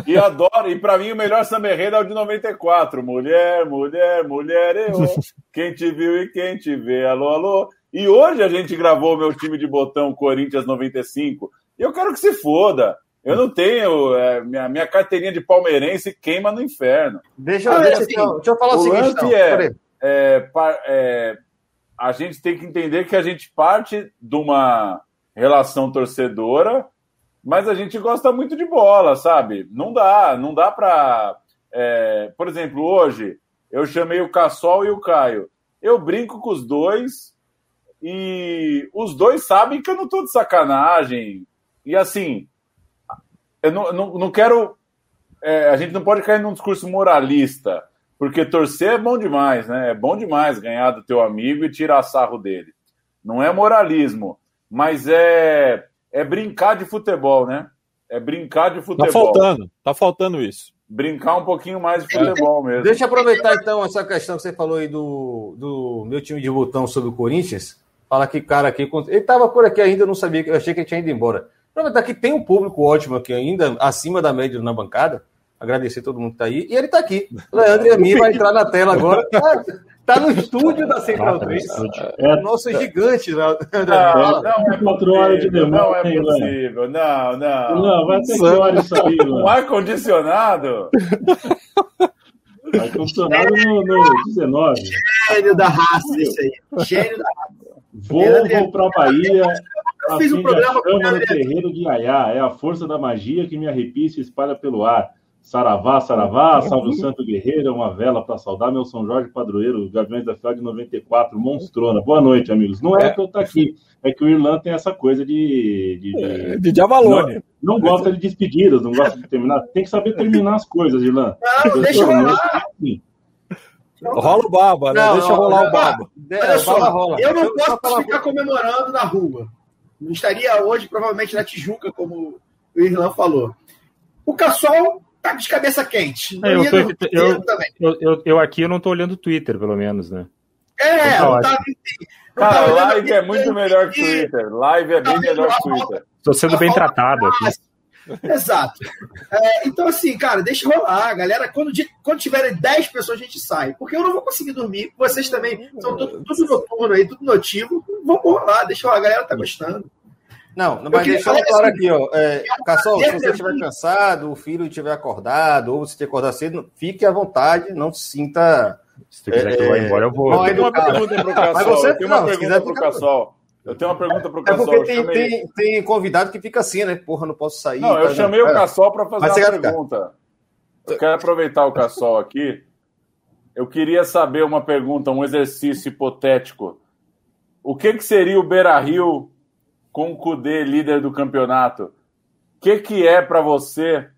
E adoro, e para mim o melhor samba é o de 94. Mulher, mulher, mulher, eu. Quem te viu e quem te vê, alô, alô. E hoje a gente gravou meu time de botão Corinthians 95. E eu quero que se foda. Eu não tenho. É, minha, minha carteirinha de palmeirense queima no inferno. Deixa eu, ah, deixa, assim, deixa eu falar o, o seguinte. Então. É, é, é, a gente tem que entender que a gente parte de uma relação torcedora mas a gente gosta muito de bola, sabe? Não dá, não dá para. É, por exemplo, hoje eu chamei o Cassol e o Caio. Eu brinco com os dois e os dois sabem que eu não tô de sacanagem. E assim, eu não, não, não quero. É, a gente não pode cair num discurso moralista, porque torcer é bom demais, né? É bom demais ganhar do teu amigo e tirar sarro dele. Não é moralismo, mas é é brincar de futebol, né? É brincar de tá futebol. Tá faltando, tá faltando isso. Brincar um pouquinho mais de futebol mesmo. Deixa eu aproveitar então essa questão que você falou aí do, do meu time de botão sobre o Corinthians. Fala que cara aqui. Ele estava por aqui ainda, eu não sabia, eu achei que ele tinha ido embora. Aproveitar que tem um público ótimo aqui ainda, acima da média na bancada. Agradecer todo mundo que está aí. E ele está aqui. O Leandro e a mim vai entrar na tela agora. Tá no estúdio da Central 3. É, nosso gigante. Não, não, não é quatro horas de demora. Não é possível. Não, não. Não, vai ter que hora isso aí. Um ar-condicionado? Ar-condicionado no, no 19. Gênio da raça, isso aí. Gênio da raça. Vou para a Bahia. Eu fiz um programa com o terreiro de Iaiá. É a força da magia que me arrepia e se espalha pelo ar. Saravá, Saravá, salve o Santo Guerreiro, uma vela para saudar meu São Jorge Padroeiro, Gaviões da Fiel de 94, monstrona. Boa noite, amigos. Não é, é. que eu tô aqui, é que o Irlanda tem essa coisa de. De, de, de, de Avalone. Não, não, gosta de despedidas, não gosta de terminar. Tem que saber terminar as coisas, Irlanda. Não, deixa eu rolar. Rola o baba, né? Não, deixa rolar o baba. Olha só, rola. eu não posso ficar comemorando na rua. Não estaria hoje, provavelmente, na Tijuca, como o Irlanda falou. O Cassol tá de cabeça quente. É, eu, tô, eu, eu, eu, eu, aqui eu não tô olhando o Twitter, pelo menos, né? É, então, não tá, não Cara, tá live é muito melhor que Twitter. Live é bem tá melhor que Twitter. Estou sendo bem tratado aqui. Exato. É, então, assim, cara, deixa rolar. Galera, quando, quando tiverem 10 pessoas, a gente sai. Porque eu não vou conseguir dormir. Vocês também são tudo, tudo noturno aí, tudo notivo. Vamos rolar, deixa rolar. A galera tá gostando. Não, mas deixando claro assim, aqui, ó. É, Cassol, se você estiver cansado, o filho estiver acordado, ou você estiver acordado cedo, fique à vontade, não se sinta. Se tu quiser é, que eu vá embora, eu vou. Não, eu tenho uma pergunta para o Cassol. Mas você, eu tenho uma não, pergunta para o Cassol. Eu tenho uma pergunta para o Cassol. É porque tem, chamei... tem, tem, convidado que fica assim, né? Porra, não posso sair. Não, eu tá, chamei o Cassol para fazer uma pergunta. Eu quero aproveitar o Cassol aqui. Eu queria saber uma pergunta, um exercício hipotético. O que, que seria o Beira Rio com o Cudê líder do campeonato, o que, que é para você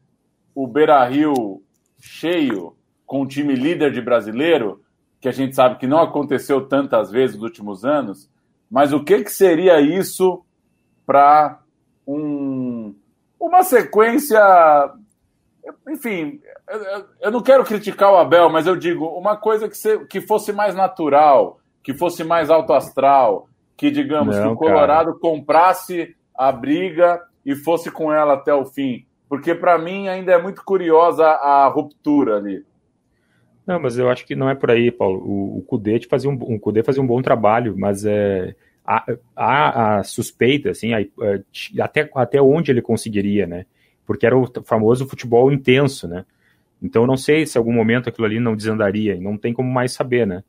o Beira Rio cheio, com o time líder de brasileiro, que a gente sabe que não aconteceu tantas vezes nos últimos anos, mas o que, que seria isso para um, uma sequência. Enfim, eu, não quero criticar o Abel, mas eu digo uma coisa que, se, que fosse mais natural, que fosse mais alto astral, que, digamos, não, que o Colorado cara. comprasse a briga e fosse com ela até o fim. Porque, para mim, ainda é muito curiosa a ruptura ali. Não, mas eu acho que não é por aí, Paulo. O, o Cudê fazia um, um, Cudê fazia um bom trabalho, mas é, há, há a suspeita, assim, a, a, até, até onde ele conseguiria, né? Porque era o famoso futebol intenso, né? Então, não sei se em algum momento aquilo ali não desandaria, não tem como mais saber, né?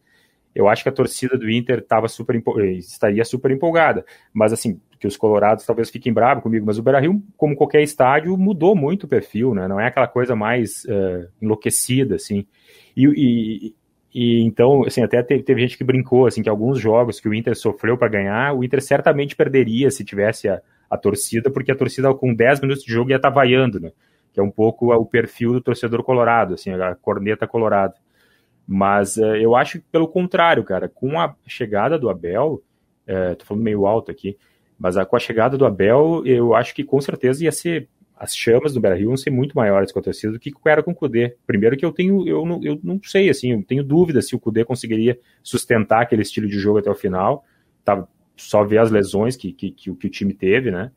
Eu acho que a torcida do Inter tava super estaria super empolgada, mas assim, que os colorados talvez fiquem bravos comigo, mas o Beira-Rio, como qualquer estádio, mudou muito o perfil, né? Não é aquela coisa mais uh, enlouquecida, assim. E, e, e, então, assim, até teve, teve, gente que brincou, assim, que alguns jogos que o Inter sofreu para ganhar, o Inter certamente perderia se tivesse a, a torcida, porque a torcida com 10 minutos de jogo ia estar tá vaiando, né? Que é um pouco o perfil do torcedor colorado, assim, a corneta colorada. Mas uh, eu acho que, pelo contrário, cara, com a chegada do Abel, uh, tô falando meio alto aqui, mas com a chegada do Abel, eu acho que com certeza ia ser. As chamas do Beira Rio vão ser muito maiores com a torcida do que era com o Cudê. Primeiro que eu tenho, eu não, eu não sei, assim, eu tenho dúvida se o Cudê conseguiria sustentar aquele estilo de jogo até o final. Tá, só ver as lesões que, que, que, que o time teve, né?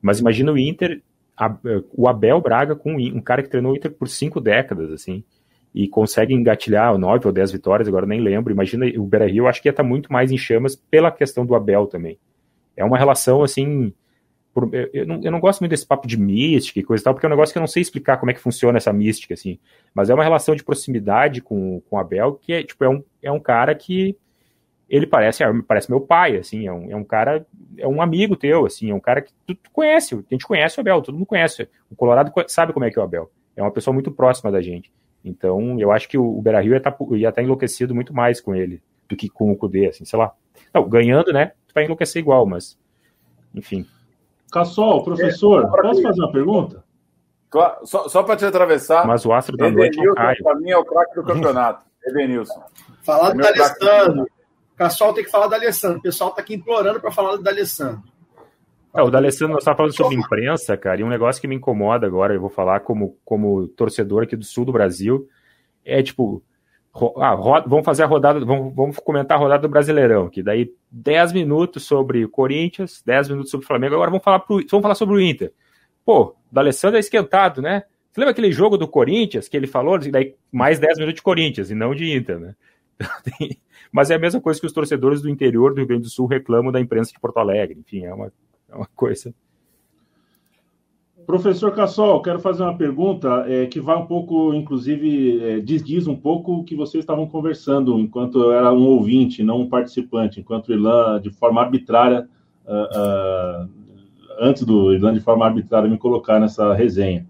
Mas imagina o Inter, a, o Abel Braga com um cara que treinou o Inter por cinco décadas, assim e consegue engatilhar nove ou dez vitórias, agora nem lembro. Imagina, o Beira Rio, acho que ia estar tá muito mais em chamas pela questão do Abel também. É uma relação assim. Por, eu, não, eu, não, gosto muito desse papo de mística e coisa e tal, porque é um negócio que eu não sei explicar como é que funciona essa mística, assim. Mas é uma relação de proximidade com, com o Abel, que é, tipo, é, um, é um cara que ele parece, é, parece meu pai, assim, é um, é um cara, é um amigo teu, assim, é um cara que tu, tu conhece, a gente conhece o Abel, todo mundo conhece. O Colorado sabe como é que é o Abel. É uma pessoa muito próxima da gente. Então, eu acho que o, Beira Rio ia estar tá, tá enlouquecido muito mais com ele do que com o Cudê, assim, sei lá. Não, ganhando, né? Vai enlouquecer igual, mas. Enfim. Cassol, professor, é, posso fazer uma pergunta? Claro, só, só para te atravessar. Mas o astro da noite é. Para mim é o craque do campeonato. Edenilson. Falar é do Alessandro. Cassol tem que falar do Alessandro. O pessoal está aqui implorando para falar do Alessandro. É, o D'Alessandro, nós estávamos falando sobre imprensa, cara, e um negócio que me incomoda agora, eu vou falar como, como torcedor aqui do sul do Brasil, é tipo, ah, vamos fazer a rodada, vamos, vamos comentar a rodada do Brasileirão, que daí 10 minutos sobre Corinthians, 10 minutos sobre Flamengo, agora vamos falar, pro, vamos falar sobre o Inter. Pô, o D'Alessandro é esquentado, né? Você lembra aquele jogo do Corinthians que ele falou? Daí mais 10 minutos de Corinthians e não de Inter, né? Mas é a mesma coisa que os torcedores do interior do Rio Grande do Sul reclamam da imprensa de Porto Alegre. Enfim, é uma é uma coisa. Professor Cassol, quero fazer uma pergunta é, que vai um pouco, inclusive, é, desdiz um pouco o que vocês estavam conversando enquanto eu era um ouvinte, não um participante, enquanto o de forma arbitrária, uh, uh, antes do Irlan, de forma arbitrária, me colocar nessa resenha.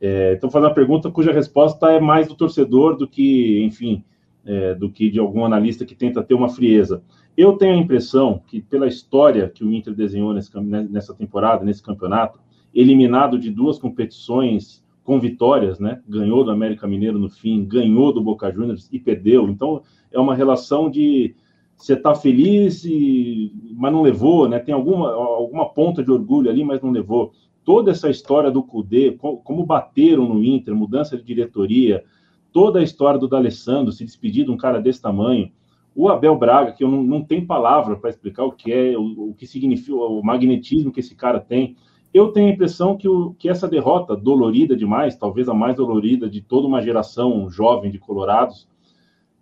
É, então, fazer uma pergunta cuja resposta é mais do torcedor do que, enfim, é, do que de algum analista que tenta ter uma frieza. Eu tenho a impressão que, pela história que o Inter desenhou nesse, nessa temporada, nesse campeonato, eliminado de duas competições com vitórias, né? Ganhou do América Mineiro no fim, ganhou do Boca Juniors e perdeu. Então, é uma relação de você tá feliz, e, mas não levou, né? Tem alguma, alguma ponta de orgulho ali, mas não levou. Toda essa história do Cudê, como bateram no Inter, mudança de diretoria, toda a história do D'Alessandro se despedir de um cara desse tamanho, o Abel Braga, que eu não, não tenho palavra para explicar o que é, o, o, que significa, o magnetismo que esse cara tem. Eu tenho a impressão que, o, que essa derrota, dolorida demais, talvez a mais dolorida de toda uma geração jovem de Colorados,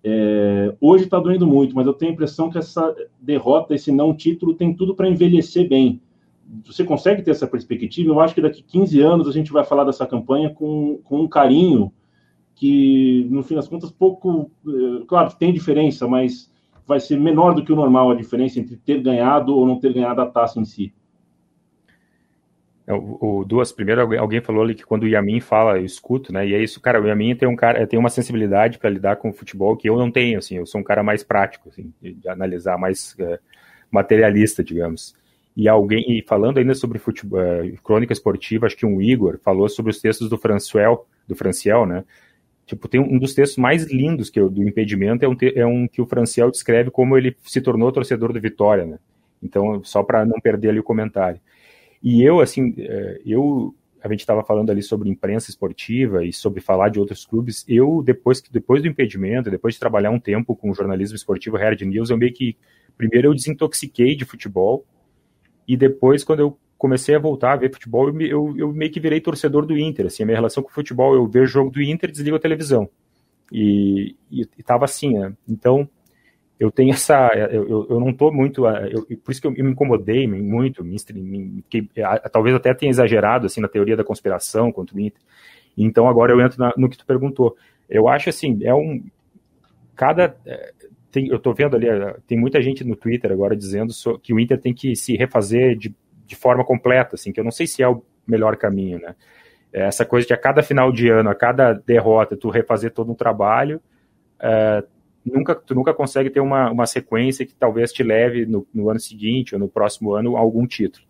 é, hoje está doendo muito, mas eu tenho a impressão que essa derrota, esse não título, tem tudo para envelhecer bem. Você consegue ter essa perspectiva? Eu acho que daqui 15 anos a gente vai falar dessa campanha com, com um carinho que, no fim das contas, pouco. Eh, claro, tem diferença, mas vai ser menor do que o normal a diferença entre ter ganhado ou não ter ganhado a taça em si. É, o, o, duas, primeiro alguém falou ali que quando o Yamin fala, eu escuto, né? E é isso, cara, o Yamin tem um cara, tem uma sensibilidade para lidar com o futebol que eu não tenho, assim, eu sou um cara mais prático, assim, de, analisar, mais uh, materialista, digamos. E alguém, e falando ainda sobre futebol, uh, crônica esportiva, acho que um Igor falou sobre os textos do Françoel, do Franciel, né? Tipo, tem um dos textos mais lindos que eu, do impedimento é um, é um que o Franciel descreve como ele se tornou torcedor do Vitória, né? Então, só para não perder ali o comentário. E eu, assim, é, eu a gente estava falando ali sobre imprensa esportiva e sobre falar de outros clubes. Eu, depois, depois do impedimento, depois de trabalhar um tempo com jornalismo esportivo, Hard News, eu meio que, primeiro eu desintoxiquei de futebol, e depois, quando eu comecei a voltar a ver futebol, eu, eu, meio que virei torcedor do Inter, assim, a minha relação com o futebol, eu vejo jogo do Inter, desligo a televisão. E, e, e tava assim, né? Então, eu tenho essa, eu, eu não tô muito, eu, por isso que eu, me incomodei muito, me, me, que, talvez até tenha exagerado, assim, na teoria da conspiração contra o Inter. Então, agora eu entro na, no que tu perguntou. Eu acho, assim, é um, cada, é, tem, eu tô vendo ali, tem muita gente no Twitter agora dizendo que o Inter tem que se refazer de de forma completa, assim, que eu não sei se é o melhor caminho, né? É essa coisa de a cada final de ano, a cada derrota, tu refazer todo um trabalho, é, nunca, tu nunca consegue ter uma, uma sequência que talvez te leve no, no ano seguinte ou no próximo ano a algum título.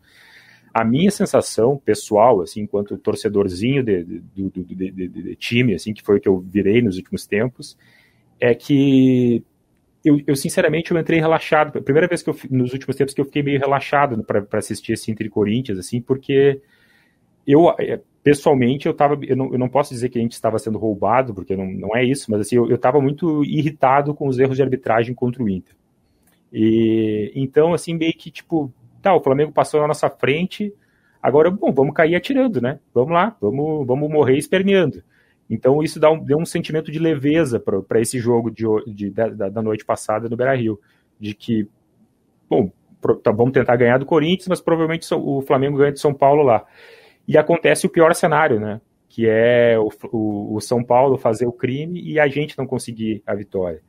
A minha sensação pessoal, assim, enquanto torcedorzinho de, de, de, de, time, assim, que foi o que eu virei nos últimos tempos, é que eu, eu, sinceramente eu entrei relaxado. Primeira vez que eu nos últimos tempos que eu fiquei meio relaxado para assistir esse Inter e Corinthians, assim, porque eu é, pessoalmente eu tava, eu não, eu não posso dizer que a gente estava sendo roubado, porque não, não é isso, mas assim, eu, estava muito irritado com os erros de arbitragem contra o Inter. E então assim meio que tipo, tá, o Flamengo passou na nossa frente, agora bom, vamos cair atirando, né? Vamos lá, vamos, vamos morrer esperneando. Então isso dá um, deu um sentimento de leveza para esse jogo de, de da, da, noite passada no Beira-Rio, de que, bom, tá, vamos tentar ganhar do Corinthians, mas provavelmente o Flamengo ganha de São Paulo lá. E acontece o pior cenário, né? Que é o, o, o São Paulo fazer o crime e a gente não conseguir a vitória.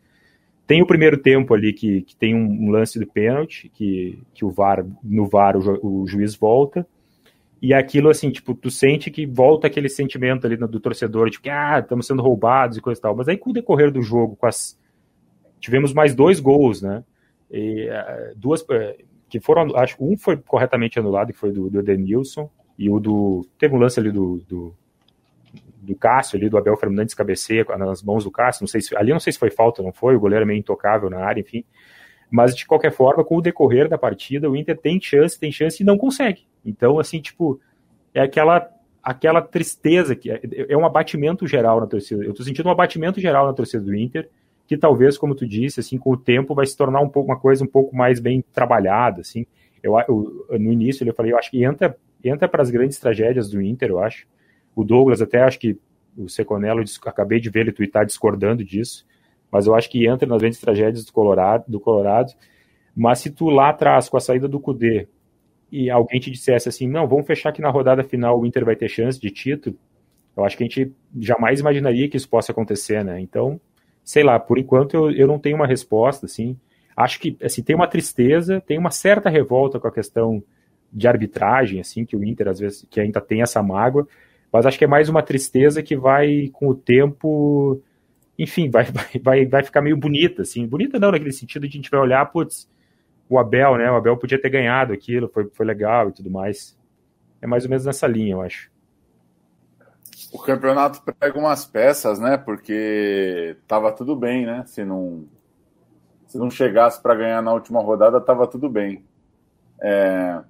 Tem o primeiro tempo ali que, que tem um, lance do pênalti, que, que o VAR, no VAR o, o juiz volta, e aquilo, assim, tipo, tu sente que volta aquele sentimento ali do torcedor, tipo, ah, estamos sendo roubados e coisa e tal. Mas aí, com o decorrer do jogo, com as... tivemos mais dois gols, né? E, uh, duas, uh, que foram, acho um foi corretamente anulado, que foi do, do Edenilson, e o do. Teve um lance ali do, do, do Cássio, ali, do Abel Fernandes cabeceia nas mãos do Cássio, não sei se, ali não sei se foi falta, não foi, o goleiro é meio intocável na área, enfim. Mas, de qualquer forma, com o decorrer da partida, o Inter tem chance, tem chance e não consegue. Então, assim, tipo, é aquela aquela tristeza que é, é um abatimento geral na torcida. Eu tô sentindo um abatimento geral na torcida do Inter, que talvez, como tu disse, assim, com o tempo vai se tornar um pouco uma coisa um pouco mais bem trabalhada, assim. Eu, eu no início eu falei, eu acho que entra entra para as grandes tragédias do Inter, eu acho. O Douglas até acho que o Seconello, acabei de ver ele twittar discordando disso mas eu acho que entra nas grandes tragédias do Colorado, do Colorado. Mas se tu lá atrás, com a saída do Cudê, e alguém te dissesse assim, não, vamos fechar que na rodada final o Inter vai ter chance de título, eu acho que a gente jamais imaginaria que isso possa acontecer, né? Então, sei lá, por enquanto eu, eu não tenho uma resposta, assim. Acho que, assim, tem uma tristeza, tem uma certa revolta com a questão de arbitragem, assim, que o Inter, às vezes, que ainda tem essa mágoa, mas acho que é mais uma tristeza que vai, com o tempo, enfim, vai, vai, vai, ficar meio bonita, assim. Bonita não, naquele sentido de a gente vai olhar, putz, o Abel, né? O Abel podia ter ganhado aquilo, foi, foi legal e tudo mais. É mais ou menos nessa linha, eu acho. O campeonato pega umas peças, né? Porque tava tudo bem, né? Se não, se não chegasse para ganhar na última rodada, tava tudo bem. É...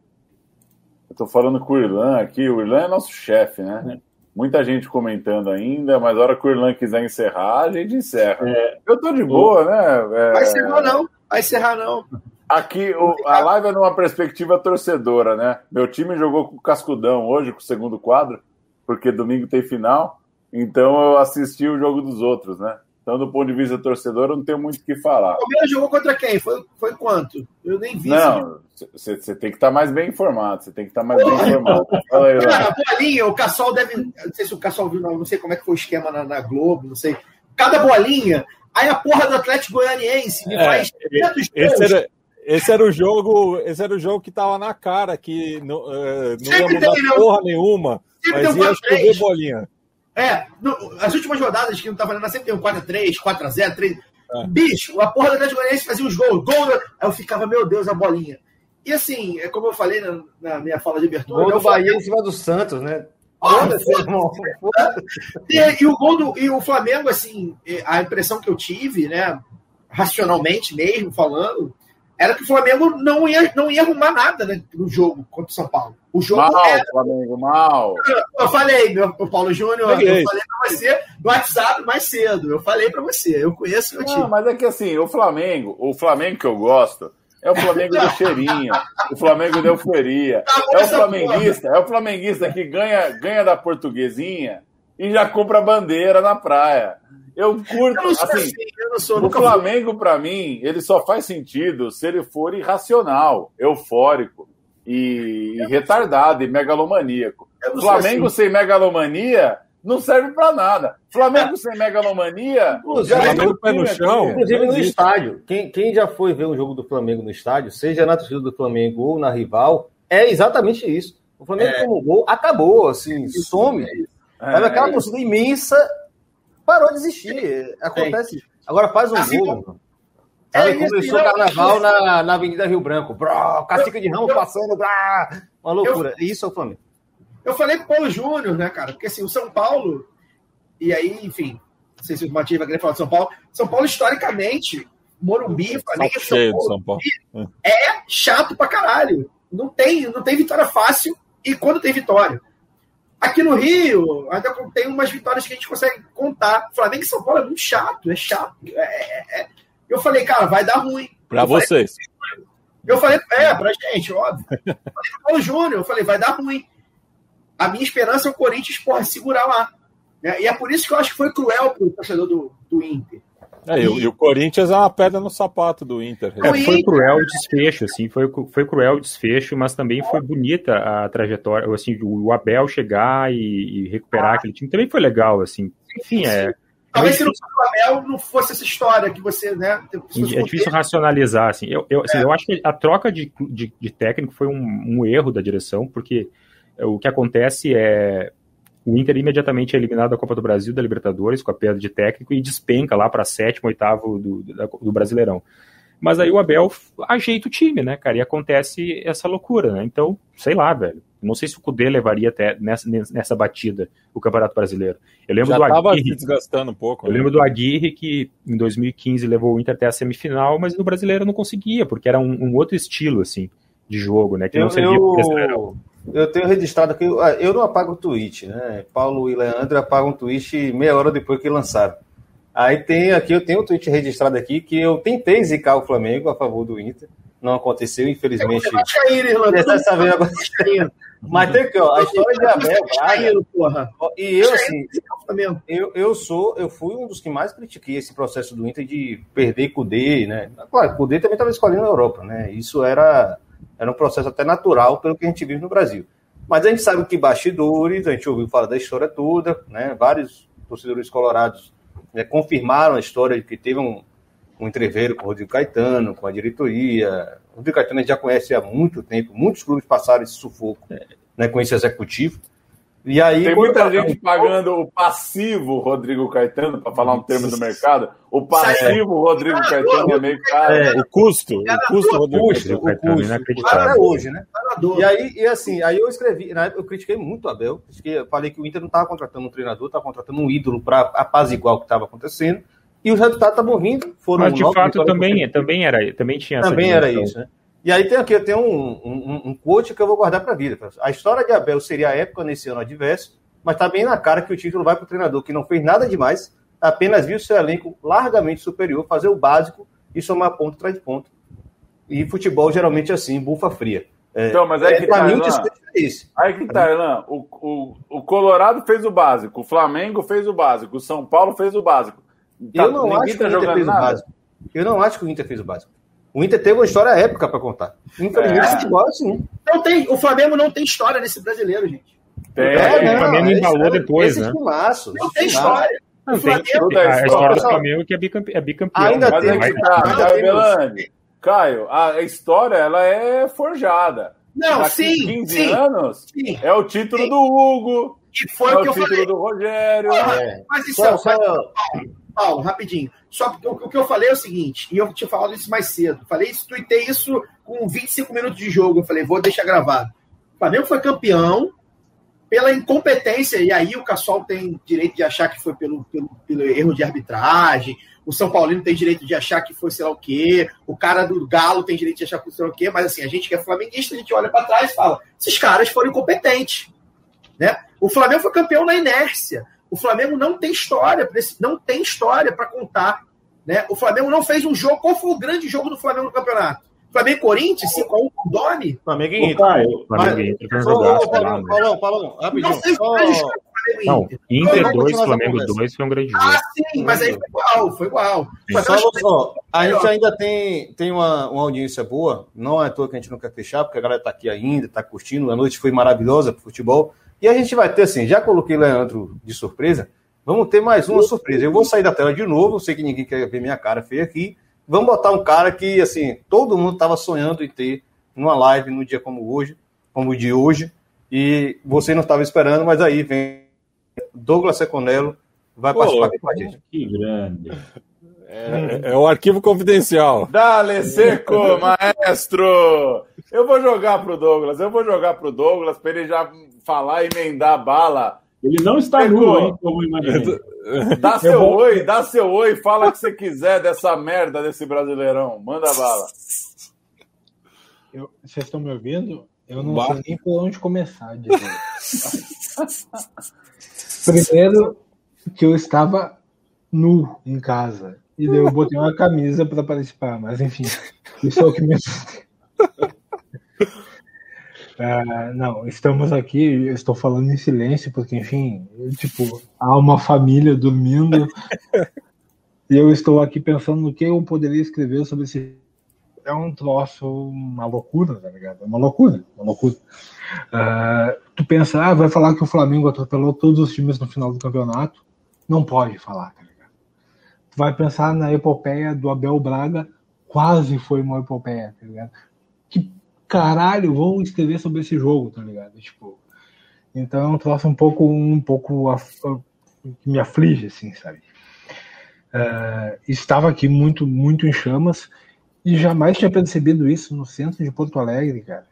Eu tô falando com o Irlan aqui, o Irlan é nosso chefe, né? É. Muita gente comentando ainda, mas a hora que o Irlan quiser encerrar, a gente encerra. É. Eu tô de boa, né? É... Vai encerrar não, vai encerrar não. Aqui, o, a live é numa perspectiva torcedora, né? Meu time jogou com o Cascudão hoje, com o segundo quadro, porque domingo tem final, então eu assisti o jogo dos outros, né? Então, do ponto de vista torcedor, eu não tenho muito o que falar. O Palmeiras jogou contra quem? Foi, foi quanto? Eu nem vi. Não, você tem que estar tá mais bem informado. Você tem que estar tá mais Porra, bem informado. Fala aí, Cara, bolinha, o Cassol deve. Não sei se o Cassol viu, não, não sei como é que foi o esquema na, na Globo, não sei. Cada bolinha, aí a porra do Atlético Goianiense me é, faz esse era, esse era o jogo, esse era o jogo que tava na cara, que não, uh, não ia mudar tem, porra nenhuma, Sempre mas ia chover bolinha. É, no, as últimas rodadas que não tá valendo sempre tem um 4x3, 4x0, 3. É. Bicho, a porra do Atlético Goianiense fazia os gols, gol, aí eu ficava, meu Deus, a bolinha. E assim, é como eu falei na, na minha fala de abertura. Gol do Bahia em cima do Santos, né? Irmão. E, e, o gol do, e o Flamengo, assim, a impressão que eu tive, né, racionalmente mesmo falando, era que o Flamengo não ia, não ia arrumar nada né, no jogo contra o São Paulo. O jogo mal, era... Flamengo, mal. Eu, eu falei, meu, o Paulo Júnior, eu falei pra você no WhatsApp mais cedo. Eu falei pra você, eu conheço o meu time. mas é que assim, o Flamengo, o Flamengo que eu gosto, é o Flamengo do cheirinho, o Flamengo da euforia. Tá é o flamenguista, é o flamenguista que ganha, ganha da portuguesinha e já compra bandeira na praia. Eu curto, eu assim, assim eu sou, o Flamengo para mim, ele só faz sentido se ele for irracional, eufórico e, e retardado e megalomaníaco. Flamengo assim. sem megalomania não serve para nada. Flamengo sem megalomania. Flamengo pé no chão. Inclusive no estádio. Quem, quem já foi ver um jogo do Flamengo no estádio, seja na torcida do Flamengo ou na rival, é exatamente isso. O Flamengo é. como gol acabou, assim, some. É, aquela torcida imensa parou de existir. Acontece. Agora faz um assim, gol. É, começou o carnaval na, na Avenida Rio Branco. Bró, Cacique de Ramos passando. Brá, uma loucura. Eu, Isso é o Flamengo. Eu falei com o Paulo Júnior, né, cara? Porque assim, o São Paulo. E aí, enfim, não sei se o Matias vai querer falar de São Paulo. São Paulo, historicamente, Morumbi, Flamengo, São Paulo, São Paulo. é chato pra caralho. Não tem, não tem vitória fácil. E quando tem vitória, Aqui no Rio, ainda tem umas vitórias que a gente consegue contar. Flamengo e São Paulo é muito chato, é chato. É, é, é. Eu falei, cara, vai dar ruim. Para vocês. eu falei, é, pra gente, óbvio. Eu falei pro Paulo Júnior, eu falei, vai dar ruim. A minha esperança é o Corinthians, porra, segurar lá. E é por isso que eu acho que foi cruel pro torcedor do, do Inter. É, e, e, o Corinthians é uma pedra no sapato do Inter. É, foi cruel o desfecho, assim, foi, foi cruel o desfecho, mas também foi bonita a trajetória, assim, o Abel chegar e, e recuperar ah. aquele time também foi legal, assim. Enfim, é. Talvez se não fosse o Abel não fosse essa história que você, né? É difícil racionalizar, assim. Eu, eu, assim, é. eu acho que a troca de, de, de técnico foi um, um erro da direção, porque o que acontece é o Inter imediatamente é eliminado da Copa do Brasil, da Libertadores, com a perda de técnico, e despenca lá para sétimo, oitavo do, do, Brasileirão. Mas aí o Abel ajeita o time, né, cara? E acontece essa loucura, né? Então, sei lá, velho. Não sei se o Cudê levaria até nessa, nessa batida o Campeonato Brasileiro. Eu lembro Já do Aguirre. desgastando um pouco. Eu né? lembro do Aguirre que em 2015 levou o Inter até a semifinal, mas no Brasileiro não conseguia, porque era um, um outro estilo, assim, de jogo, né? Que não servia eu... pro Brasileirão. Eu tenho registrado aqui, ah, eu não apago o tweet, né? Paulo e Leandro apagam o tweet meia hora depois que lançaram. Aí tem aqui, eu tenho um tweet registrado aqui que eu tentei zicar o Flamengo a favor do Inter. Não aconteceu, infelizmente. Dessa vez agora. Mas tem que, ó, a história de Abel, porra. E eu, assim, eu, eu sou, eu fui um dos que mais critiquei esse processo do Inter de perder Cudê, né? Claro, Cudê também estava escolhendo a Europa, né? Isso era era um processo até natural pelo que a gente vive no Brasil. Mas a gente sabe que bastidores, a gente ouviu falar da história toda, né? Vários torcedores colorados né, confirmaram a história de que teve um, um entreveiro com o Rodrigo Caetano, com a diretoria. O Rodrigo Caetano a gente já conhece há muito tempo, muitos clubes passaram esse sufoco né, com esse executivo. E aí, Tem muita gente pagando o passivo Rodrigo Caetano, para falar um termo do mercado. O passivo é. Rodrigo Caetano é meio caro. É, o custo, o custo Rodrigo custo, o custo. Até hoje, né? E aí, e assim, aí eu escrevi, na época eu critiquei muito o Abel, eu falei que o Inter não estava contratando um treinador, estava contratando um ídolo para apaziguar o que estava acontecendo. E os resultados estavam vindo, foram Mas de fato também, também era, também tinha Também era isso, né? E aí tem aqui, eu tenho um, um, um quote que eu vou guardar para a vida. A história de Abel seria a época nesse ano adverso, mas está bem na cara que o título vai para o treinador que não fez nada demais, apenas viu seu elenco largamente superior, fazer o básico e somar ponto atrás de ponto. E futebol geralmente é assim, bufa fria. É, então, mas é, é que tá, mim, é isso. Aí que tá, Elan. O, o, o Colorado fez o básico, o Flamengo fez o básico, o São Paulo fez o básico. Tá, eu não acho tá que o Inter fez nada. o básico. Eu não acho que o Inter fez o básico. O Inter teve uma história épica para contar. Infelizmente, é. futebol é assim. Não tem, o Flamengo não tem história nesse brasileiro, gente. Tem, é, o Flamengo embalou depois, né? Filmaço, não tem história. Não, tem Flamengo, a história do Flamengo que é bicampeão. É bicampeão ainda né? tem, que tá, Caio, Caio, a história ela é forjada. Não, Daqui sim. 15 sim, anos sim, é o título sim. do Hugo. E foi é o que eu título falei. do Rogério. é. Mas isso só, é, só, Paulo, rapidinho. Só porque o que eu falei é o seguinte, e eu tinha falado isso mais cedo. Falei isso, tuitei isso com 25 minutos de jogo. Eu falei, vou deixar gravado. O Flamengo foi campeão pela incompetência, e aí o Cassol tem direito de achar que foi pelo, pelo, pelo erro de arbitragem, o São Paulino tem direito de achar que foi sei lá o quê, o cara do Galo tem direito de achar que foi sei lá o quê, mas assim, a gente que é flamenguista, a gente olha para trás e fala: esses caras foram incompetentes. Né? O Flamengo foi campeão na inércia. O Flamengo não tem história, não tem história para contar. Né? O Flamengo não fez um jogo. Qual foi o grande jogo do Flamengo no campeonato? Flamengo e Corinthians, 5x1 com o Domi? Flamengo e Inter. Flamengo e Inter. Falou, falou, rapidinho. Não fez um grande jogo. Não, Inter 2, Flamengo 2 foi um grande jogo. Ah, sim, mas aí foi igual, foi igual. Só, só, a gente ainda tem, tem uma, uma audiência boa, não é à toa que a gente não quer fechar, porque a galera está aqui ainda, está curtindo, a noite foi maravilhosa para futebol. E a gente vai ter, assim, já coloquei Leandro de surpresa, vamos ter mais uma surpresa. Eu vou sair da tela de novo, sei que ninguém quer ver minha cara feia aqui. Vamos botar um cara que, assim, todo mundo estava sonhando em ter numa live no dia como hoje, como o de hoje, e você não estava esperando, mas aí vem Douglas Seconello, vai Pô, participar com a gente. Que grande. É, é o arquivo confidencial. Dale seco, maestro! Eu vou jogar pro Douglas, eu vou jogar pro Douglas para ele já falar e emendar a bala. Ele não está nu, hein, como imaginei. Dá seu vou... oi, dá seu oi, fala o que você quiser dessa merda desse brasileirão. Manda bala. Eu, vocês estão me ouvindo? Eu não sei nem por onde começar. Primeiro que eu estava nu em casa. E daí eu botei uma camisa para participar, mas enfim, isso é o que me Uh, não, estamos aqui, eu estou falando em silêncio, porque, enfim, eu, tipo, há uma família dormindo e eu estou aqui pensando no que eu poderia escrever sobre esse. É um troço, uma loucura, tá ligado? É uma loucura, uma loucura. Uh, tu pensa, ah, vai falar que o Flamengo atropelou todos os times no final do campeonato? Não pode falar, tá ligado? Tu vai pensar na epopeia do Abel Braga, quase foi uma epopeia, tá ligado? Que caralho vão escrever sobre esse jogo, tá ligado? Tipo, então é um troço um pouco, um pouco que me aflige, assim, sabe? Uh, estava aqui muito, muito em chamas e jamais tinha percebido isso no centro de Porto Alegre, cara.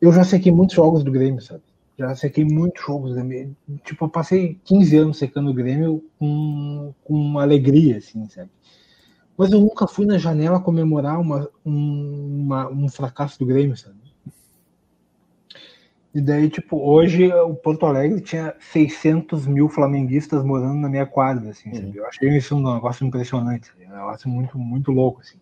Eu já sequei muitos jogos do Grêmio, sabe? Já sequei muitos jogos do Grêmio. Tipo, eu passei 15 anos secando o Grêmio com, com alegria, assim, sabe? Mas eu nunca fui na janela comemorar uma, um, uma, um fracasso do Grêmio, sabe? E daí, tipo, hoje o Porto Alegre tinha 600 mil flamenguistas morando na minha quadra, assim, sabe? Eu achei isso um negócio impressionante, um negócio muito, muito louco, assim.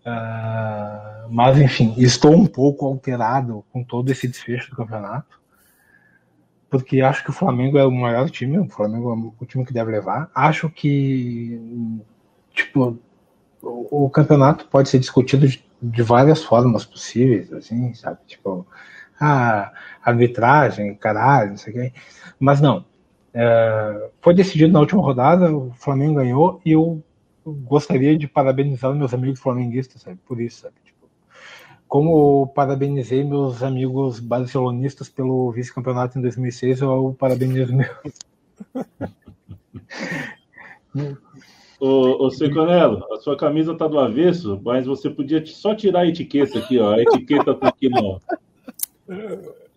Uh, mas, enfim, estou um pouco alterado com todo esse desfecho do campeonato, porque acho que o Flamengo é o maior time, o Flamengo é o time que deve levar. Acho que tipo, o, o, campeonato pode ser discutido de, de, várias formas possíveis, assim, sabe? Tipo, a arbitragem, caralho, não sei o quê. Mas não. É, foi decidido na última rodada, o Flamengo ganhou e eu gostaria de parabenizar meus amigos flamenguistas, sabe? Por isso, sabe? Tipo, como parabenizei meus amigos barcelonistas pelo vice-campeonato em 2006, eu parabenizo meus. Ô, ô Seconello, a sua camisa tá do avesso, mas você podia só tirar a etiqueta aqui, ó. A etiqueta tá aqui no.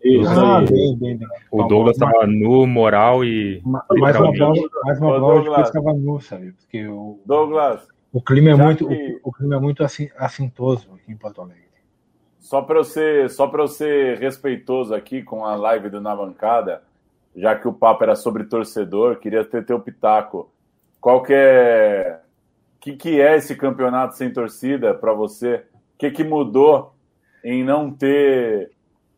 Isso ah, aí. Bem, bem, bem. O Douglas tava nu, moral e. Mais uma prova, mais uma prova de que estava nu, sabe? Porque o, Douglas. O clima é muito, que... o, o, clima é muito assim, assintoso aqui em Porto Alegre. Só para eu ser, só para eu ser respeitoso aqui com a live do Na Bancada, já que o papo era sobre torcedor, queria ter teu pitaco qual que é, que, que é esse campeonato sem torcida para você? O que, que mudou em não ter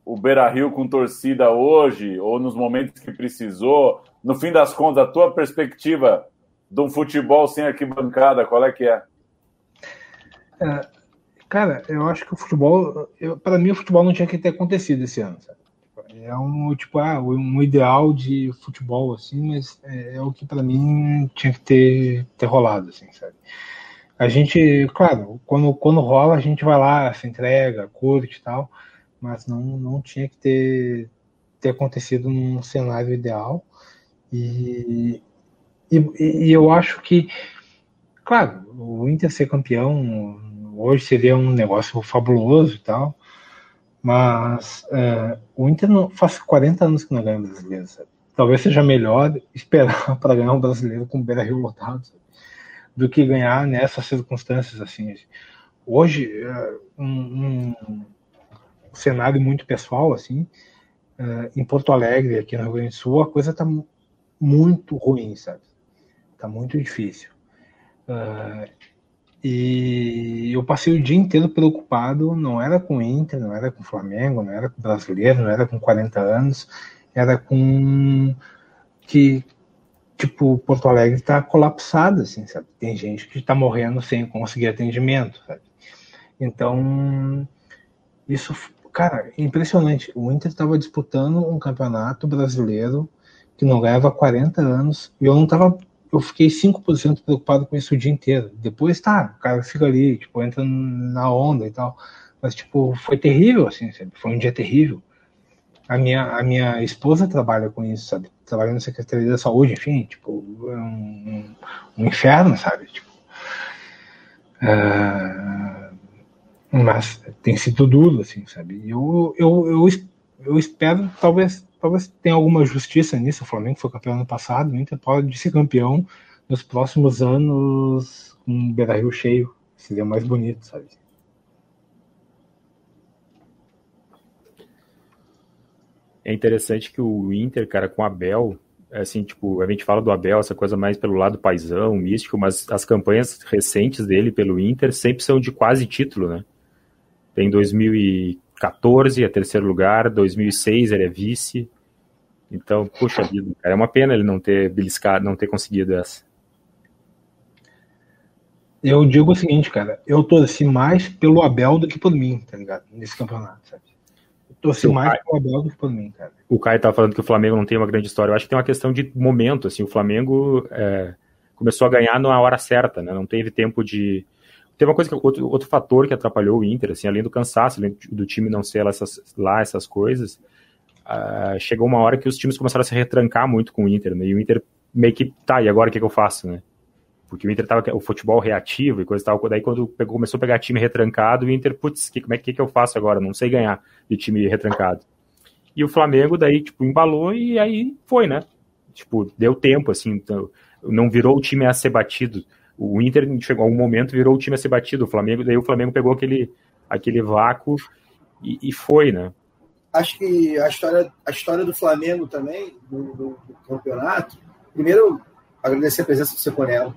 o Beira Rio com torcida hoje, ou nos momentos que precisou? No fim das contas, a tua perspectiva de um futebol sem arquibancada, qual é que é? é cara, eu acho que o futebol, para mim, o futebol não tinha que ter acontecido esse ano. Sabe? É um tipo ah, um ideal de futebol assim, mas é, é o que para mim tinha que ter, ter rolado assim, sabe? A gente, claro, quando, quando rola a gente vai lá, se entrega, curte e tal, mas não, não tinha que ter, ter acontecido num cenário ideal. E, e, e, eu acho que, claro, o Inter ser campeão hoje seria um negócio fabuloso e tal, mas é, o Inter não, faz 40 anos que não ganha brasileiro, sabe? Talvez seja melhor esperar para ganhar um brasileiro com o Beira Rio lotado, sabe? do que ganhar nessas circunstâncias assim. Hoje, é, um, um, cenário muito pessoal, assim, é, em Porto Alegre, aqui no Rio Grande do Sul, a coisa está muito ruim, sabe? Está muito difícil. Uh, e eu passei o dia inteiro preocupado, não era com o Inter, não era com o Flamengo, não era com o brasileiro, não era com 40 anos, era com que tipo Porto Alegre está colapsado assim, sabe? Tem gente que está morrendo sem conseguir atendimento, sabe? Então, isso, cara, impressionante. O Inter estava disputando um campeonato brasileiro que não ganhava 40 anos e eu não estava eu fiquei 5% preocupado com isso o dia inteiro. Depois tá, o cara fica ali, tipo, entra na onda e tal. Mas, tipo, foi terrível, assim, sabe? Foi um dia terrível. A minha, a minha esposa trabalha com isso, sabe? Trabalha na Secretaria da Saúde, enfim, tipo, é um, um inferno, sabe? Tipo, uh, mas tem sido duro, assim, sabe? Eu, eu, eu, eu espero, talvez, talvez tenha alguma justiça nisso. O Flamengo foi campeão ano passado, o Inter pode ser campeão nos próximos anos com um Beira-Rio cheio. Seria mais bonito, sabe? É interessante que o Inter, cara, com o Abel, é assim, tipo, a gente fala do Abel, essa coisa mais pelo lado paisão, místico, mas as campanhas recentes dele pelo Inter sempre são de quase título, né? Tem 2014, é terceiro lugar, 2006 ele é vice, então, puxa vida, cara, é uma pena ele não ter beliscado, não ter conseguido essa. Eu digo o seguinte, cara, eu torci mais pelo Abel do que por mim, tá ligado? Nesse campeonato, sabe? Eu torci mais Caio, pelo Abel do que por mim, cara. O Caio tá falando que o Flamengo não tem uma grande história. Eu acho que tem uma questão de momento, assim, o Flamengo é, começou a ganhar na hora certa, né? Não teve tempo de. Tem uma coisa que outro, outro fator que atrapalhou o Inter, assim, além do cansaço, além do time não ser lá essas, lá essas coisas, uh, chegou uma hora que os times começaram a se retrancar muito com o Inter, né? E o Inter meio que, tá, e agora o que, que eu faço, né? Porque o Inter tava o futebol reativo e coisa e tal. Daí quando pegou, começou a pegar time retrancado, o Inter, putz, que, como é que, que eu faço agora? Não sei ganhar de time retrancado. E o Flamengo daí, tipo, embalou e aí foi, né? Tipo, deu tempo, assim, então, não virou o time a ser batido. O Inter chegou a um momento virou o time a ser batido. O Flamengo, daí o Flamengo pegou aquele, aquele vácuo e, e foi, né? acho que a história, a história do Flamengo também, do, do, do campeonato, primeiro, agradecer a presença do Seconello,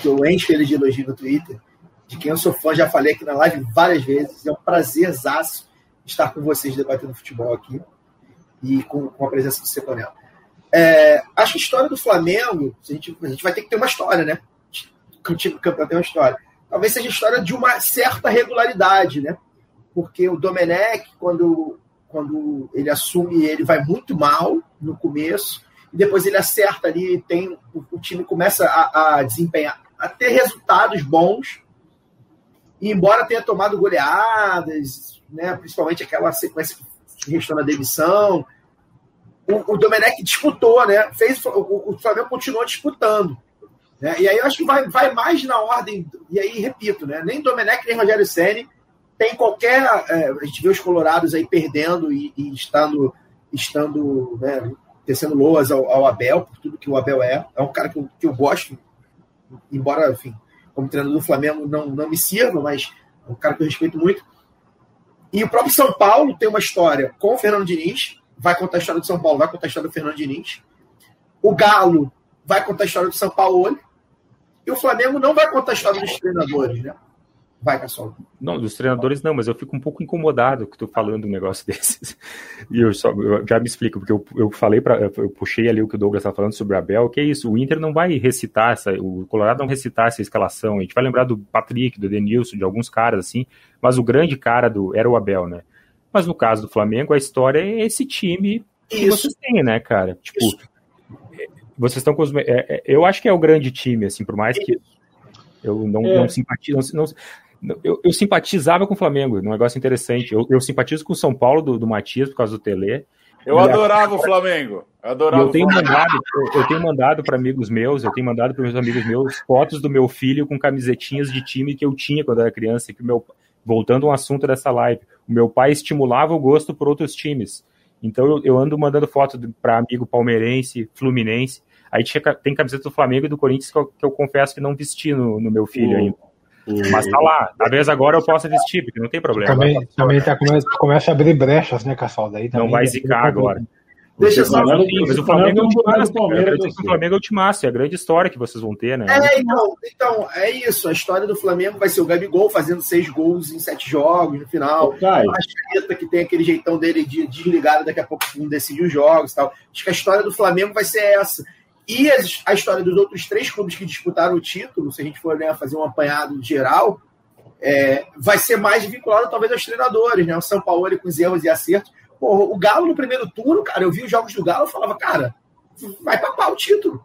que eu encho ele de elogio no Twitter, de quem eu sou fã, já falei aqui na live várias vezes, é um prazerzaço estar com vocês debatendo futebol aqui e com, com a presença do Seconello. É, acho que a história do Flamengo, a gente, a gente vai ter que ter uma história, né? O time campeão tem uma história. Talvez seja a história de uma certa regularidade, né? Porque o Domenech, quando quando ele assume, ele vai muito mal no começo, e depois ele acerta ali, tem o, o time começa a, a, desempenhar, a ter resultados bons, e embora tenha tomado goleadas, né, principalmente aquela sequência que restou na demissão, o, o Domenech disputou, né, fez, o, o Flamengo continuou disputando. Né, e aí eu acho que vai, vai mais na ordem, e aí repito, né, nem Domenech nem Rogério Senni tem qualquer. É, a gente vê os colorados aí perdendo e, e estando, estando né, tecendo loas ao, ao, Abel, por tudo que o Abel é. É um cara que eu, que eu gosto, embora, enfim, como treinador do Flamengo não, não me sirva, mas é um cara que eu respeito muito. E o próprio São Paulo tem uma história com o Fernando Diniz, vai contar a história do São Paulo, vai contar a história do Fernando Diniz. O Galo vai contar a história do São Paulo. E o Flamengo não vai contar a história dos treinadores, né? Vai, Cassol. Não, dos treinadores não, mas eu fico um pouco incomodado que tu falando um negócio desses. E eu, só, eu já me explico, porque eu, eu falei para eu puxei ali o que o Douglas estava falando sobre o Abel, que é isso, o Inter não vai recitar essa, o Colorado não recitar essa escalação. A gente vai lembrar do Patrick, do Denilson, de alguns caras assim, mas o grande cara do era o Abel, né? Mas no caso do Flamengo, a história é esse time que isso. vocês têm, né, cara? Tipo, isso. Vocês estão com os. É, é, eu acho que é o grande time, assim, por mais que eu não, é. não simpatizo. Não, não, eu, eu, simpatizava com o Flamengo, um negócio interessante. Eu, eu simpatizo com o São Paulo do, do Matias por causa do Tele. Eu adorava o Flamengo. Eu, adorava eu tenho mandado, eu tenho mandado para amigos meus, eu tenho mandado para meus amigos meus fotos do meu filho com camisetinhas de time que eu tinha quando era criança, que meu voltando ao assunto dessa live, o meu pai estimulava o gosto por outros times. Então eu, eu ando mandando foto para amigo palmeirense, fluminense. Aí tinha, tem camiseta do Flamengo e do Corinthians que eu, que eu confesso que não vesti no, no meu filho ainda. Mas tá lá. Talvez agora eu possa vestir, porque não tem problema. Também, também tá, começa, começa a abrir brechas, né, Cassol? Daí não vai zicar agora. Deixa só. Mas, o Flamengo é o timaço. O Flamengo é o timaço, é a grande história que vocês vão ter, né? É, então, então, é isso. A história do Flamengo vai ser o Gabigol fazendo seis gols em sete jogos no final. Okay. A Cheta, que tem aquele jeitão dele de desligado, daqui a pouco não decide os jogos e tal. Acho que a história do Flamengo vai ser essa. E a história dos outros três clubes que disputaram o título, se a gente for né, fazer um apanhado geral, é, vai ser mais vinculado talvez aos treinadores, né? O São Paulo com os erros e acertos. Porra, o Galo no primeiro turno, cara, eu vi os jogos do Galo e falava, cara, vai papar o título.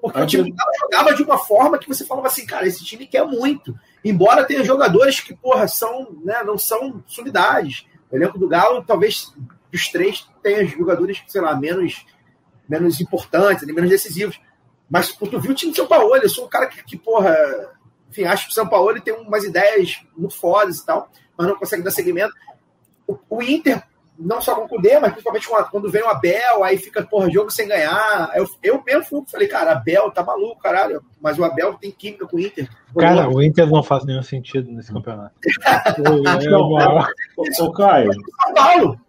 Porque o time do Galo jogava de uma forma que você falava assim, cara, esse time quer muito. Embora tenha jogadores que, porra, são, né, não são sumidades. O elenco do Galo, talvez dos três, tenha jogadores, sei lá, menos, menos importantes, menos decisivos. Mas, pô, tu viu o time do São Paulo, eu sou um cara que, que porra, enfim, acho que o São Paulo tem umas ideias muito fodas e tal, mas não consegue dar seguimento. O, o Inter, não só com o Cudê, mas principalmente quando vem o Abel, aí fica, porra, jogo sem ganhar. Eu, eu mesmo falei, cara, Abel tá maluco, caralho. Mas o Abel tem química com o Inter. Cara, o Inter não faz nenhum sentido nesse campeonato. ô, Caio. São Paulo.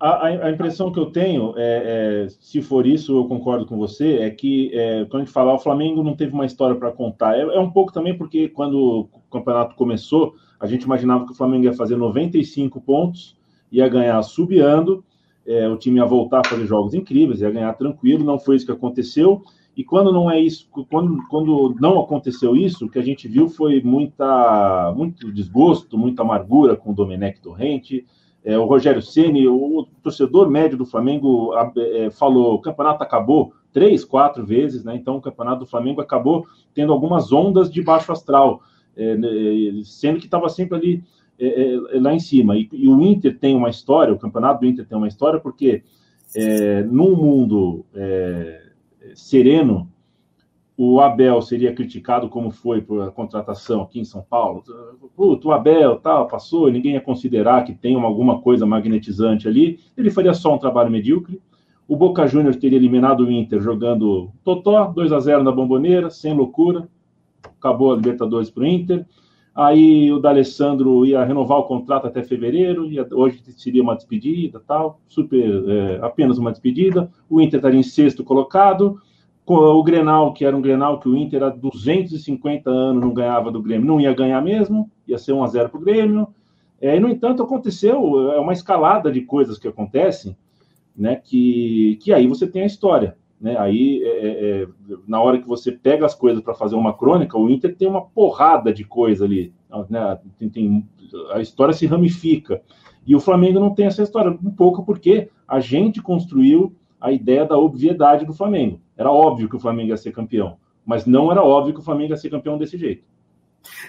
A, a, impressão que eu tenho, é, é, se for isso, eu concordo com você, é que é, quando a gente fala, o Flamengo não teve uma história para contar. É, é, um pouco também porque quando o campeonato começou, a gente imaginava que o Flamengo ia fazer 95 pontos, ia ganhar subiando, é, o time ia voltar a fazer jogos incríveis, ia ganhar tranquilo. Não foi isso que aconteceu. E quando não é isso, quando, quando não aconteceu isso, o que a gente viu foi muita, muito desgosto, muita amargura com o Domenech Torrente é, o Rogério Ceni, o torcedor médio do Flamengo é, falou: o campeonato acabou três, quatro vezes, né? Então o campeonato do Flamengo acabou tendo algumas ondas de baixo astral, é, né, sendo que estava sempre ali é, é, lá em cima. E, e, o Inter tem uma história, o campeonato do Inter tem uma história, porque é, num mundo sereno, o Abel seria criticado como foi por a contratação aqui em São Paulo. Puto, o Abel tal, passou, ninguém ia considerar que tem alguma coisa magnetizante ali. Ele faria só um trabalho medíocre. O Boca Juniors teria eliminado o Inter jogando Totó, 2 a 0 na bomboneira, sem loucura. Acabou a Libertadores para o Inter. Aí o D'Alessandro ia renovar o contrato até fevereiro, e hoje seria uma despedida, tal, super, é, apenas uma despedida. O Inter estaria em sexto colocado o Grenal, que era um Grenal que o Inter há 250 anos não ganhava do Grêmio, não ia ganhar mesmo, ia ser 1 a 0 para o Grêmio. É, e, no entanto, aconteceu, é uma escalada de coisas que acontecem, né, que, que aí você tem a história. Né? Aí, é, é, é na hora que você pega as coisas para fazer uma crônica, o Inter tem uma porrada de coisa ali. Né? Tem, tem, a história se ramifica. E o Flamengo não tem essa história, um pouco porque a gente construiu a ideia da obviedade do Flamengo. Era óbvio que o Flamengo ia ser campeão, mas não era óbvio que o Flamengo ia ser campeão desse jeito.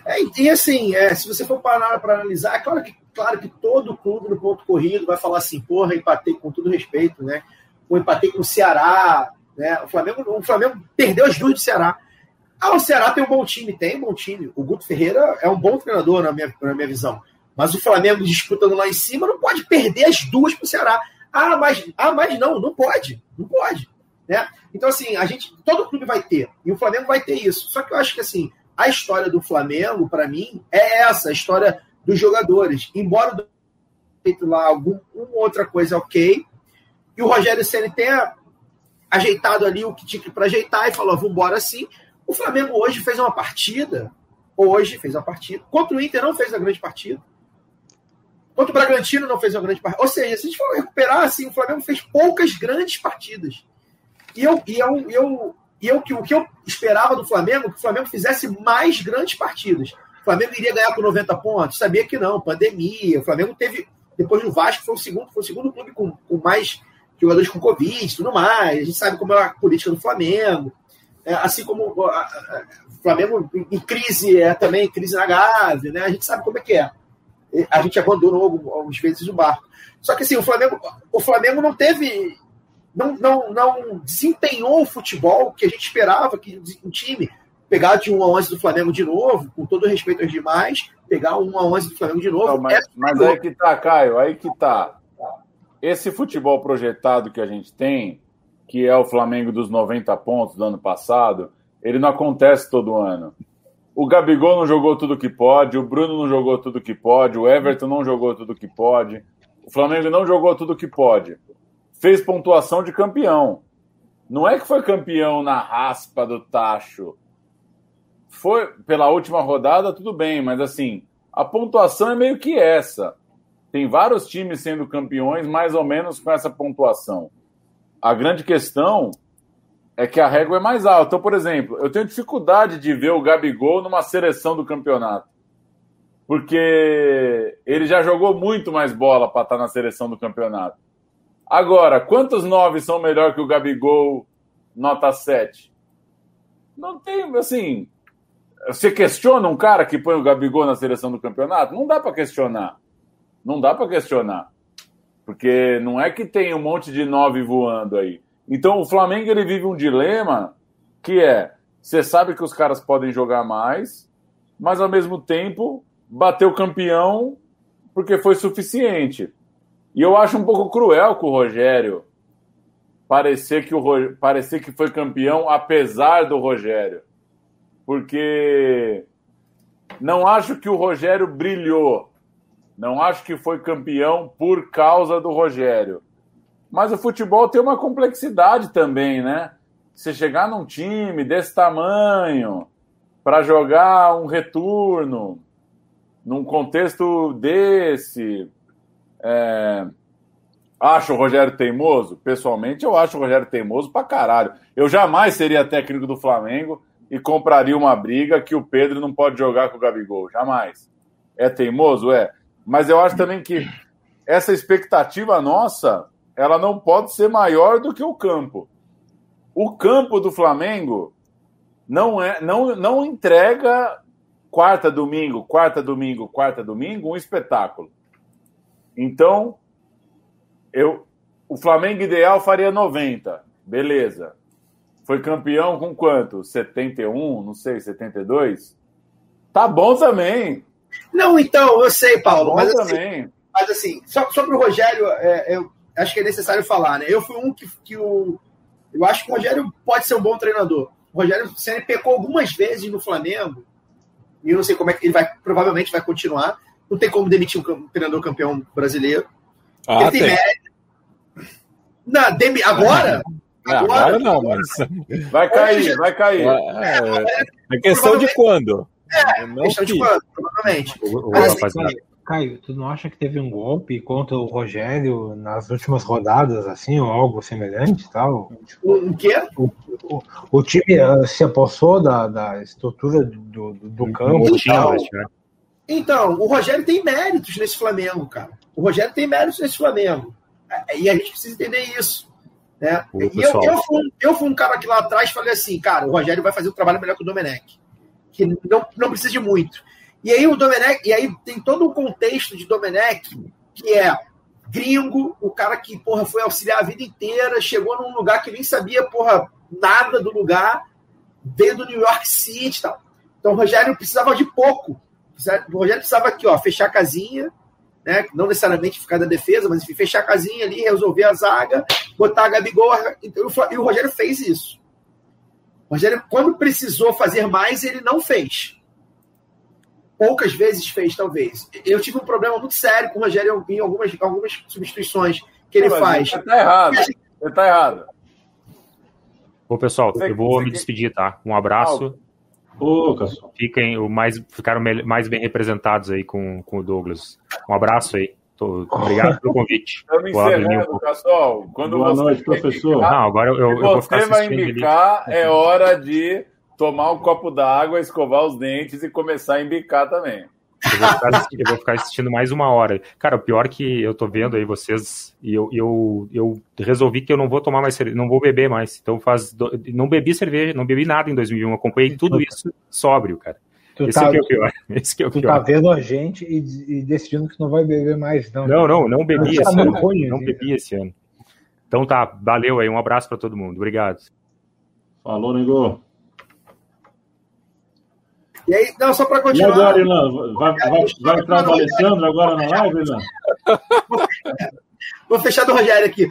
É, e assim, é, se você for parar para analisar, é claro que, claro que todo clube no ponto corrido vai falar assim, porra, empatei com todo respeito, né? Ou empatei com o Ceará, né? O Flamengo, o Flamengo perdeu as duas do Ceará. Ah, o Ceará tem um bom time, tem um bom time. O Guto Ferreira é um bom treinador, na minha, na minha visão. Mas o Flamengo disputando lá em cima não pode perder as duas para o Ceará. Ah, mas, ah, mas não, não pode. Não pode. Né? Então, assim, a gente, todo clube vai ter, e o Flamengo vai ter isso. Só que eu acho que assim, a história do Flamengo, para mim, é essa, a história dos jogadores. Embora o feito lá alguma outra coisa ok, e o Rogério Senna tenha ajeitado ali o que tinha para ajeitar e falou, vamos embora assim. O Flamengo hoje fez uma partida, hoje fez uma partida, contra o Inter não fez uma grande partida, contra o Bragantino não fez uma grande partida. Ou seja, se a gente for recuperar, assim, o Flamengo fez poucas grandes partidas. E eu, e eu, eu, e eu, o que eu esperava do Flamengo, que o Flamengo fizesse mais grandes partidas. O Flamengo iria ganhar com 90 pontos? Sabia que não, pandemia. O Flamengo teve, depois do Vasco, foi o segundo, foi o segundo clube com, com mais jogadores com Covid tudo mais. A gente sabe como é a política do Flamengo. É, assim como o Flamengo em crise é também crise na Gávea, né? A gente sabe como é que é. a gente abandonou algumas vezes o barco. Só que assim, o Flamengo, o Flamengo não teve. Não, não, não desempenhou o futebol que a gente esperava que um time pegar de 1 a 11 do Flamengo de novo, com todo respeito aos demais, pegar 1 a 11 do Flamengo de novo. Não, mas, é mas aí que tá, Caio, aí que tá. Esse futebol projetado que a gente tem, que é o Flamengo dos 90 pontos do ano passado, ele não acontece todo ano. O Gabigol não jogou tudo que pode, o Bruno não jogou tudo que pode, o Everton não jogou tudo que pode, o Flamengo não jogou tudo que pode. Fez pontuação de campeão. Não é que foi campeão na raspa do tacho. Foi pela última rodada, tudo bem, mas assim, a pontuação é meio que essa. Tem vários times sendo campeões mais ou menos com essa pontuação. A grande questão é que a régua é mais alta. Então, por exemplo, eu tenho dificuldade de ver o Gabigol numa seleção do campeonato. Porque ele já jogou muito mais bola para estar na seleção do campeonato. Agora, quantos nove são melhor que o Gabigol nota 7? Não tem, assim. Você questiona um cara que põe o Gabigol na seleção do campeonato? Não dá para questionar. Não dá para questionar. Porque não é que tem um monte de nove voando aí. Então o Flamengo ele vive um dilema que é: você sabe que os caras podem jogar mais, mas ao mesmo tempo bater o campeão porque foi suficiente. E eu acho um pouco cruel com o Rogério parecer que, o, parecer que foi campeão apesar do Rogério. Porque não acho que o Rogério brilhou. Não acho que foi campeão por causa do Rogério. Mas o futebol tem uma complexidade também, né? Você chegar num time desse tamanho para jogar um retorno num contexto desse. É... Acho o Rogério teimoso? Pessoalmente, eu acho o Rogério teimoso pra caralho. Eu jamais seria técnico do Flamengo e compraria uma briga que o Pedro não pode jogar com o Gabigol. Jamais. É teimoso? É. Mas eu acho também que essa expectativa nossa ela não pode ser maior do que o campo. O campo do Flamengo não é não, não entrega quarta domingo, quarta domingo, quarta domingo um espetáculo. Então, eu o Flamengo ideal faria 90. Beleza. Foi campeão com quanto? 71, não sei, 72? Tá bom também. Não, então, eu sei, Paulo, tá mas, assim, também. mas assim, só sobre o Rogério, é, eu, acho que é necessário falar, né? Eu fui um que, que o. Eu acho que o Rogério pode ser um bom treinador. O Rogério Senna pecou algumas vezes no Flamengo, e eu não sei como é que ele vai, provavelmente vai continuar. Não tem como demitir um treinador campeão brasileiro. Ah, ele tem, tem. Não, demi... agora? Não, agora, agora não, mas. Vai cair, vai cair. É, é, é questão de quando. É, não questão que... de quando, provavelmente. O, mas, assim, Caio, tu não acha que teve um golpe contra o Rogério nas últimas rodadas, assim, ou algo semelhante tal? O quê? O, o, o time uh, se apossou da, da estrutura do, do, do campo. Então, então, o Rogério tem méritos nesse Flamengo, cara. O Rogério tem méritos nesse Flamengo. É, e a gente precisa entender isso. Né? e eu, eu, fui, eu fui um cara que lá atrás falei assim, cara, o Rogério vai fazer o trabalho melhor que o Domenech. Que não, não precisa de muito. E aí o Domenech, e aí tem todo o contexto de Domenech, que é gringo, o cara que, porra, foi auxiliar a vida inteira, chegou num lugar que nem sabia, porra, nada do lugar, veio do New York City e tal. Então o Rogério precisava de pouco. O Rogério precisava aqui, ó, fechar a casinha, né? Não necessariamente ficar na defesa, mas enfim, fechar a casinha ali, resolver a zaga, botar a Gabigol. E o Rogério fez isso. O Rogério, quando precisou fazer mais, ele não fez poucas vezes fez, talvez. Eu tive um problema muito sério com o Rogério em algumas, algumas substituições que ele faz. Você tá errado. Você tá errado. Bom, pessoal, eu vou me despedir, tá? Um abraço. Ô, Fiquem o mais, ficaram mais bem representados aí com, com o Douglas. Um abraço aí. Tô, obrigado pelo convite. Estamos encerrando, pessoal. Quando Boa noite, professor. Não, agora eu, eu, eu vou ficar você vai indicar, ali. é hora de tomar um copo d'água, escovar os dentes e começar a embicar também. Eu vou, ficar, eu vou ficar assistindo mais uma hora. Cara, o pior que eu tô vendo aí vocês, e eu, eu, eu resolvi que eu não vou tomar mais cerveja, não vou beber mais. Então faz. Não bebi cerveja, não bebi nada em 2001. Acompanhei tudo isso sóbrio, cara. Tu Esse tá, é o pior. Esse que é o tu tá pior. tá vendo a gente e, e, decidindo que não vai beber mais, não. Não, não, não bebi esse ano. Não bebi esse ano. Então tá, valeu aí, um abraço para todo mundo. Obrigado. Falou, Nego. E aí, não, só para continuar. E agora, Ilan? Vai, vai, vai entrar o Alessandro agora na live, Ilan? Vou fechar do Rogério aqui.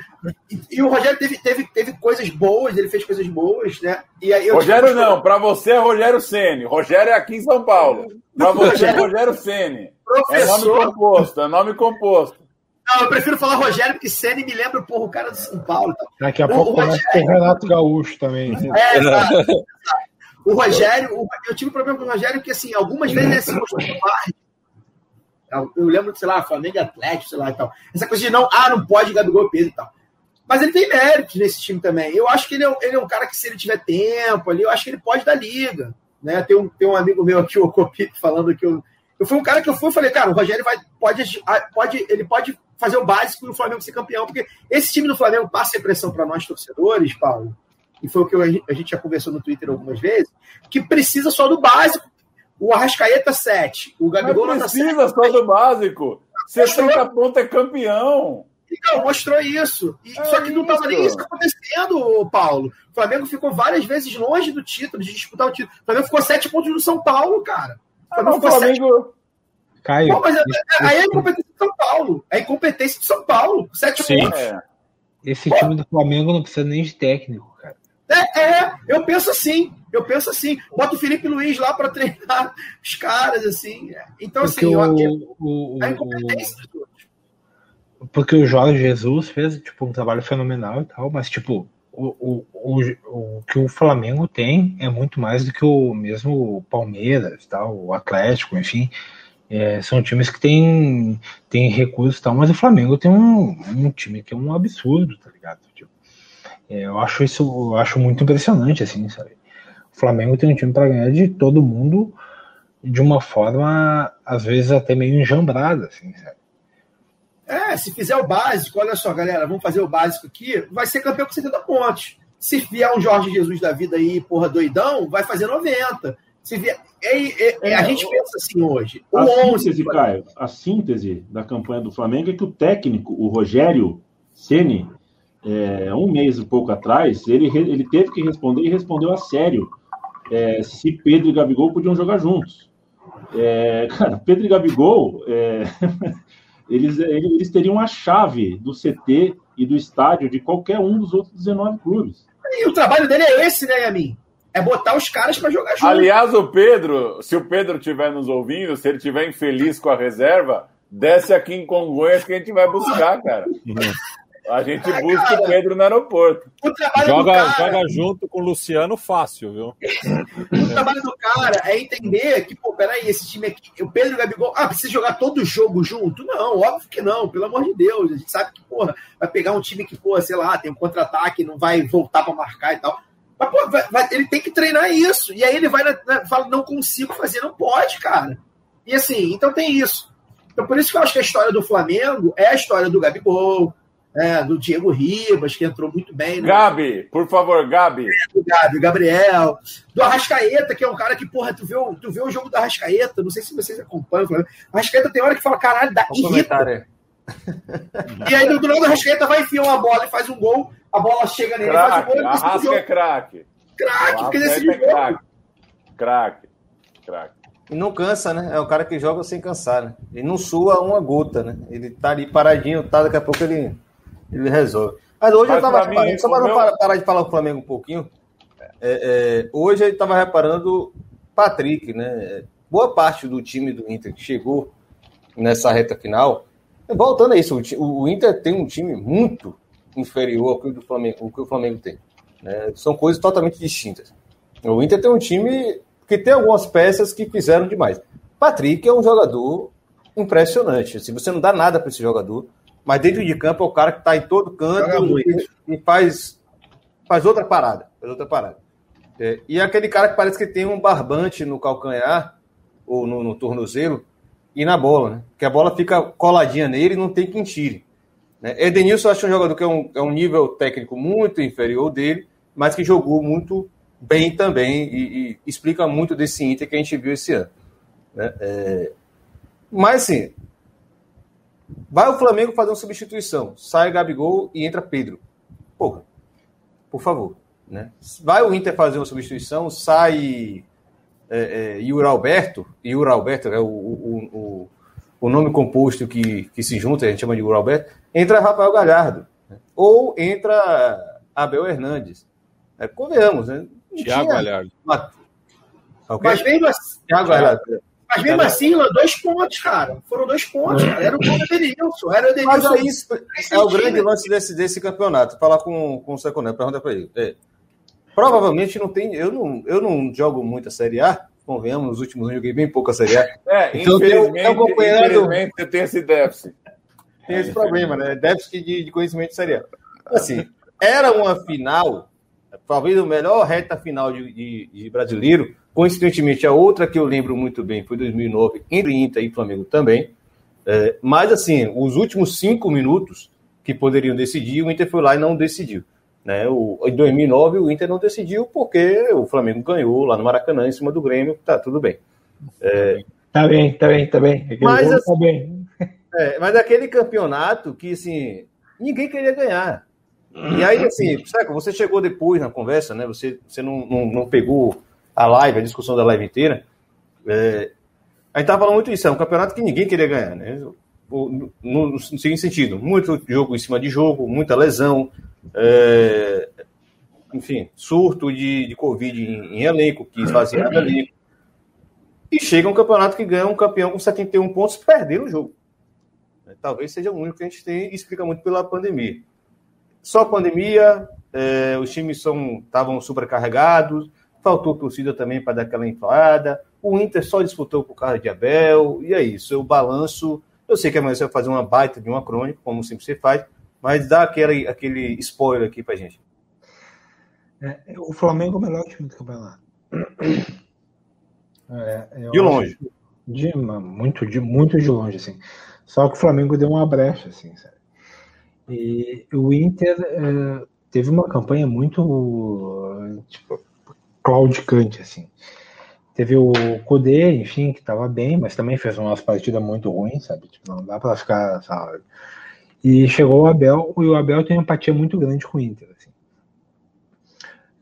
E, e, o Rogério teve, teve, teve coisas boas, ele fez coisas boas, né? E aí Rogério não, para você é Rogério Ceni. Rogério é aqui em São Paulo. Para você é Rogério Ceni. É nome composto, é nome composto. Não, eu prefiro falar Rogério, porque Ceni me lembra, porra, o cara do São Paulo. Tá? Daqui a o, pouco o Rogério... tem Renato Gaúcho também. É, exato. O Rogério, eu tive um problema com o Rogério que, assim, algumas vezes ele se mostrou covarde eu lembro, sei lá, Flamengo Atlético, sei lá e tal. Essa coisa de não, ah, não pode Gabigol Pedro e tal. Mas ele tem méritos nesse time também. Eu acho que ele é, ele é um cara que, se ele tiver tempo ali, eu acho que ele pode dar liga. Né? Tem, um, tem um amigo meu aqui, o Copito, falando que eu. Eu fui um cara que eu fui e falei, cara, o Rogério vai, pode, pode, ele pode fazer o básico no Flamengo ser campeão, porque esse time do Flamengo passa a impressão para nós torcedores, Paulo, e foi o que a gente já conversou no Twitter algumas vezes, que precisa só do básico o Arrascaeta 7. O Gabigol Mas precisa só do básico. 60 pontos é campeão. Então, mostrou isso. E, é só que não estava nem isso acontecendo, Paulo. O Flamengo ficou várias vezes longe do título, de disputar o título. O Flamengo ficou sete pontos no São Paulo, cara. O Flamengo ah, ficou Flamengo... Caio. Pô, mas é, é, aí é incompetência de São Paulo. É incompetência de São Paulo. Sete Sim. pontos. É. Esse Pô. time do Flamengo não precisa nem de técnico, cara. É, é, eu penso assim. Eu penso assim, bota o Felipe Luiz lá para treinar os caras, assim. Então, porque assim, o, eu, o, a incompetência de todos. Porque o Jorge Jesus fez tipo, um trabalho fenomenal e tal, mas tipo, o, o, o, o que o Flamengo tem é muito mais do que o mesmo Palmeiras, tal, o Atlético, enfim. É, são times que têm, têm recursos e tal, mas o Flamengo tem um, um time que é um absurdo, tá ligado? É, eu acho isso, eu acho muito impressionante, assim, sabe? Flamengo tem um time para ganhar de todo mundo de uma forma, às vezes, até meio enjambrada, assim, sabe? É, se fizer o básico, olha só, galera, vamos fazer o básico aqui, vai ser campeão com 70 pontos. Se vier um Jorge Jesus da vida aí, porra, doidão, vai fazer 90. Se vier, é, é, é, a gente pensa assim hoje. O a 11, síntese, Caio, a síntese da campanha do Flamengo é que o técnico, o Rogério Ceni, é, um mês e pouco atrás, ele, ele teve que responder e respondeu a sério é, se Pedro e Gabigol podiam jogar juntos. É, cara, Pedro e Gabigol, é, eles, eles teriam a chave do CT e do estádio de qualquer um dos outros 19 clubes. E o trabalho dele é esse, né, Yamin? É botar os caras para jogar juntos. Aliás, o Pedro, se o Pedro estiver nos ouvindo, se ele estiver infeliz com a reserva, desce aqui em Congonhas que a gente vai buscar, cara. A gente ah, busca cara, o Pedro no aeroporto. Joga, cara, joga junto com o Luciano fácil, viu? O trabalho do cara é entender que, pô, peraí, esse time aqui, o Pedro e o Gabigol, ah, precisa jogar todo jogo junto? Não, óbvio que não, pelo amor de Deus. A gente sabe que, porra, vai pegar um time que, pô, sei lá, tem um contra-ataque, não vai voltar para marcar e tal. Mas, pô, vai, vai, ele tem que treinar isso. E aí ele vai, na, fala, não consigo fazer, não pode, cara. E assim, então tem isso. Então por isso que eu acho que a história do Flamengo é a história do Gabigol, é, do Diego Ribas, que entrou muito bem. Né? Gabi, por favor, Gabi. É, do Gabi, Gabriel. Do Arrascaeta, que é um cara que, porra, tu vê, o, tu vê o jogo do Arrascaeta, não sei se vocês acompanham. O Arrascaeta tem hora que fala, caralho, dá irrita. E aí, do lado do Arrascaeta, vai enfiar uma bola e faz um gol, a bola chega nele crack, faz um gol. Arrasca é craque. Craque, porque decide é craque. Craque, craque. E não cansa, né? É o cara que joga sem cansar, né? Ele não sua uma gota, né? Ele tá ali paradinho, tá, daqui a pouco ele ele resolve. Mas hoje Mas eu tava reparando, só para meu... parar de falar o Flamengo um pouquinho, é, é, hoje eu estava reparando Patrick, né? Boa parte do time do Inter que chegou nessa reta final. Voltando a isso, o, o Inter tem um time muito inferior ao que o, do Flamengo, o, que o Flamengo tem. Né? São coisas totalmente distintas. O Inter tem um time que tem algumas peças que fizeram demais. Patrick é um jogador impressionante. Se assim, você não dá nada para esse jogador, mas dentro de campo é o cara que está em todo canto e, e, faz, faz outra parada. Faz outra parada. É, e é aquele cara que parece que tem um barbante no calcanhar ou no, no tornozelo e na bola, né? Que a bola fica coladinha nele e não tem quem tire. Né? Edenilson eu acho um jogador que é um, é um nível técnico muito inferior dele, mas que jogou muito bem também e, e, explica muito desse Inter que a gente viu esse ano. Né? É, mas, assim, vai o Flamengo fazer uma substituição. Sai Gabigol e entra Pedro. Porra, por favor. Né? Vai o Inter fazer uma substituição, sai é, é, Yuri Alberto, Yuri Alberto é o, o, o, o, nome composto que, que se junta, a gente chama de Yuri Alberto, entra Rafael Galhardo. Né? Ou entra Abel Hernandes. É, convenhamos, né? Tiago Galhardo. Mas mesmo assim, Thiago Galhardo. Mas mesmo assim, dois pontos, cara. Foram dois pontos, cara. Era o gol do Edenilson. Era o Edenilson. Mas é isso. É o grande lance desse, desse campeonato. Falar com, com o Seconel, pergunta para ele. É, provavelmente não tem. Eu não, eu não jogo muito a Série A. Convenhamos, nos últimos anos joguei bem pouco a Série A. É, então eu tenho acompanhando. Você tem esse déficit. Tem esse problema, né? Déficit de, de conhecimento de Série A. Assim, era uma final talvez o melhor reta final de, de, de, brasileiro. Coincidentemente, a outra que eu lembro muito bem foi 2009, entre Inter e Flamengo também. É, mas, assim, os últimos cinco minutos que poderiam decidir, o Inter foi lá e não decidiu. Né? O, em 2009, o Inter não decidiu porque o Flamengo ganhou lá no Maracanã, em cima do Grêmio, tá tudo bem. É, tá bem, tá bem, tá bem. Aquele mas, assim, tá bem. É, mas aquele campeonato que, assim, ninguém queria ganhar. E aí, assim, sabe, você chegou depois na conversa, né? Você, você não, não, não pegou a live, a discussão da live inteira. É, a gente tava falando muito isso, é um campeonato que ninguém queria ganhar, né? No, no, no seguinte sentido, muito jogo em cima de jogo, muita lesão, é, enfim, surto de, de Covid em, em elenco, que esvaziava elenco. E chega um campeonato que ganha um campeão com 71 pontos perdendo o jogo. Talvez seja o único que a gente tem e explica muito pela pandemia. Só pandemia, é, os times estavam supercarregados, faltou torcida também para dar aquela inflada. O Inter só disputou o cara de Abel, e é isso. Eu balanço. Eu sei que amanhã você vai fazer uma baita de uma crônica, como sempre você faz, mas dá aquele, aquele spoiler aqui para gente. É, o Flamengo é o melhor time do campeonato. É, de longe. De, muito, de, muito de longe, assim. Só que o Flamengo deu uma brecha, assim, sabe? E o Inter é, teve uma campanha muito tipo, claudicante, assim. Teve o Kudê, enfim, que estava bem, mas também fez umas partidas muito ruins, sabe? Tipo, não dá para ficar, sabe? E chegou o Abel, e o Abel tem uma empatia muito grande com o Inter, assim.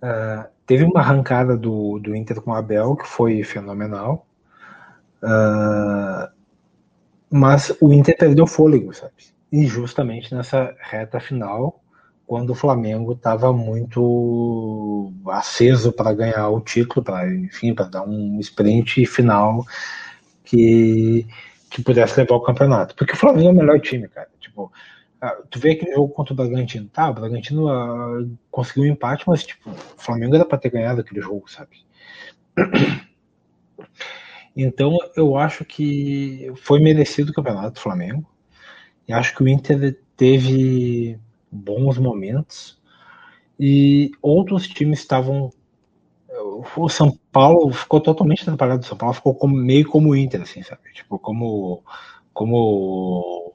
Uh, teve uma arrancada do, do Inter com o Abel que foi fenomenal. Uh, mas o Inter perdeu fôlego, sabe? E justamente nessa reta final, quando o Flamengo estava muito aceso para ganhar o título, para enfim, para dar um sprint final que, que pudesse levar o campeonato. Porque o Flamengo é o melhor time, cara. Tipo, ah, tu vê aquele jogo contra o Bragantino, tá? O Bragantino uh, conseguiu um empate, mas tipo, o Flamengo era para ter ganhado aquele jogo, sabe? Então eu acho que foi merecido o campeonato do Flamengo. Eu acho que o Inter teve bons momentos e outros times estavam. O São Paulo ficou totalmente atrapalhado. O São Paulo ficou como, meio como o Inter, assim, sabe? Tipo, como. Como.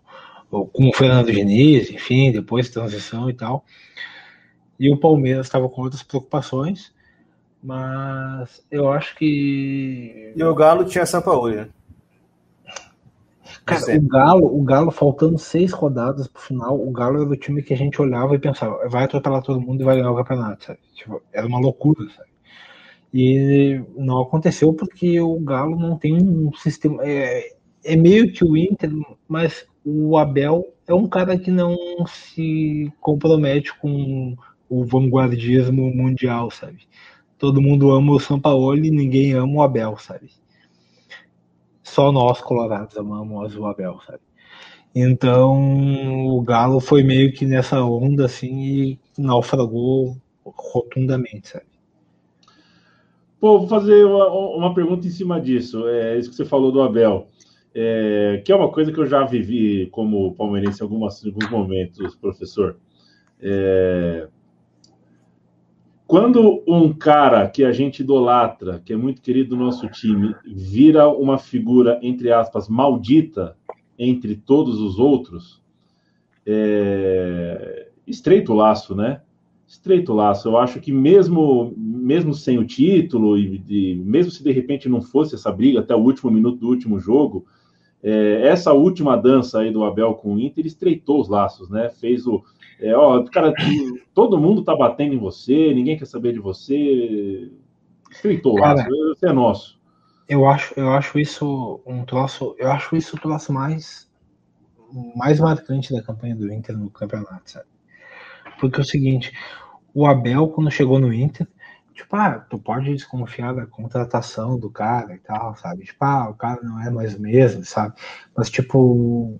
Com o Fernando Diniz, enfim, depois transição e tal. E o Palmeiras estava com outras preocupações, mas eu acho que. E o Galo tinha São Paulo, né? Cara, o Galo, o Galo, faltando seis rodadas pro final, o Galo era o time que a gente olhava e pensava, vai atropelar todo mundo e vai ganhar o campeonato, sabe? Tipo, era uma loucura, sabe? E não aconteceu porque o Galo não tem um sistema. É, é meio que o Inter, mas o Abel é um cara que não se compromete com o vanguardismo mundial, sabe? Todo mundo ama o São Paulo e ninguém ama o Abel, sabe? Só nós colorados amamos o Abel, sabe? Então o Galo foi meio que nessa onda assim e naufragou rotundamente, sabe? Pô, vou fazer uma, uma pergunta em cima disso. É isso que você falou do Abel. É, que é uma coisa que eu já vivi como palmeirense em, algumas, em alguns momentos, professor. É, quando um cara que a gente idolatra, que é muito querido do nosso time, vira uma figura, entre aspas, maldita entre todos os outros, é... estreito laço, né? estreita o laço. Eu acho que mesmo, mesmo sem o título, e, e, mesmo se de repente não fosse essa briga até o último minuto do último jogo, é, essa última dança aí do Abel com o Inter estreitou os laços, né? Fez o. É, ó, cara, todo mundo tá batendo em você, ninguém quer saber de você. Laço, você é nosso. Eu acho, eu acho isso um troço, eu acho isso o troço mais mais marcante da campanha do Inter no campeonato, sabe? Porque é o seguinte, o Abel quando chegou no Inter, tipo, ah, tu pode desconfiar da contratação do cara e tal, sabe? Tipo, ah, o cara não é mais o mesmo, sabe? Mas tipo,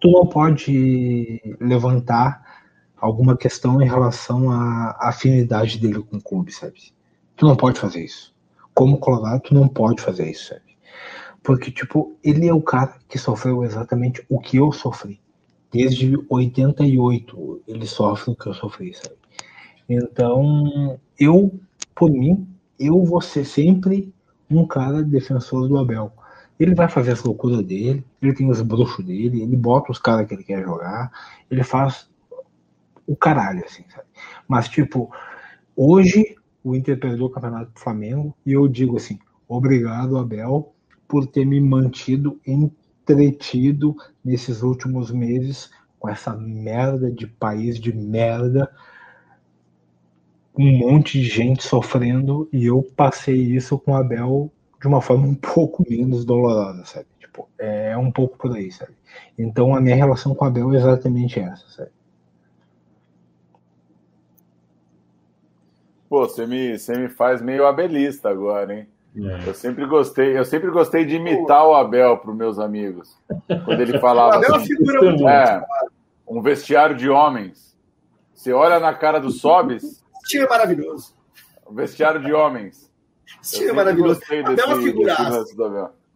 tu não pode levantar alguma questão em relação à afinidade dele com o clube, sabe? Tu não pode fazer isso como Colorado, tu não pode fazer isso, sabe? Porque, tipo, ele é o cara que sofreu exatamente o que eu sofri. Desde 88 ele sofre o que eu sofri, sabe? Então, eu, por mim, eu vou ser sempre um cara defensor do Abel. Ele vai fazer as loucuras dele, ele tem os bruxos dele, ele bota os caras que ele quer jogar, ele faz o caralho, assim, sabe? Mas, tipo, hoje o Inter perdeu o campeonato do Flamengo e eu digo assim: obrigado, Abel, por ter me mantido entretido nesses últimos meses com essa merda de país de merda, um monte de gente sofrendo e eu passei isso com o Abel de uma forma um pouco menos dolorosa, sabe? Tipo, é um pouco por aí, sabe? Então a minha relação com o Abel é exatamente essa, sabe? Pô, você me, você me faz meio abelista agora, hein? É. Eu sempre gostei, eu sempre gostei de imitar o Abel para os meus amigos. Quando ele falava. o Abel assim, figura muito é, um vestiário de homens. Você olha na cara do Sobes. Time é maravilhoso. Um vestiário de homens. Time é maravilhoso. Abel é uma figuraça.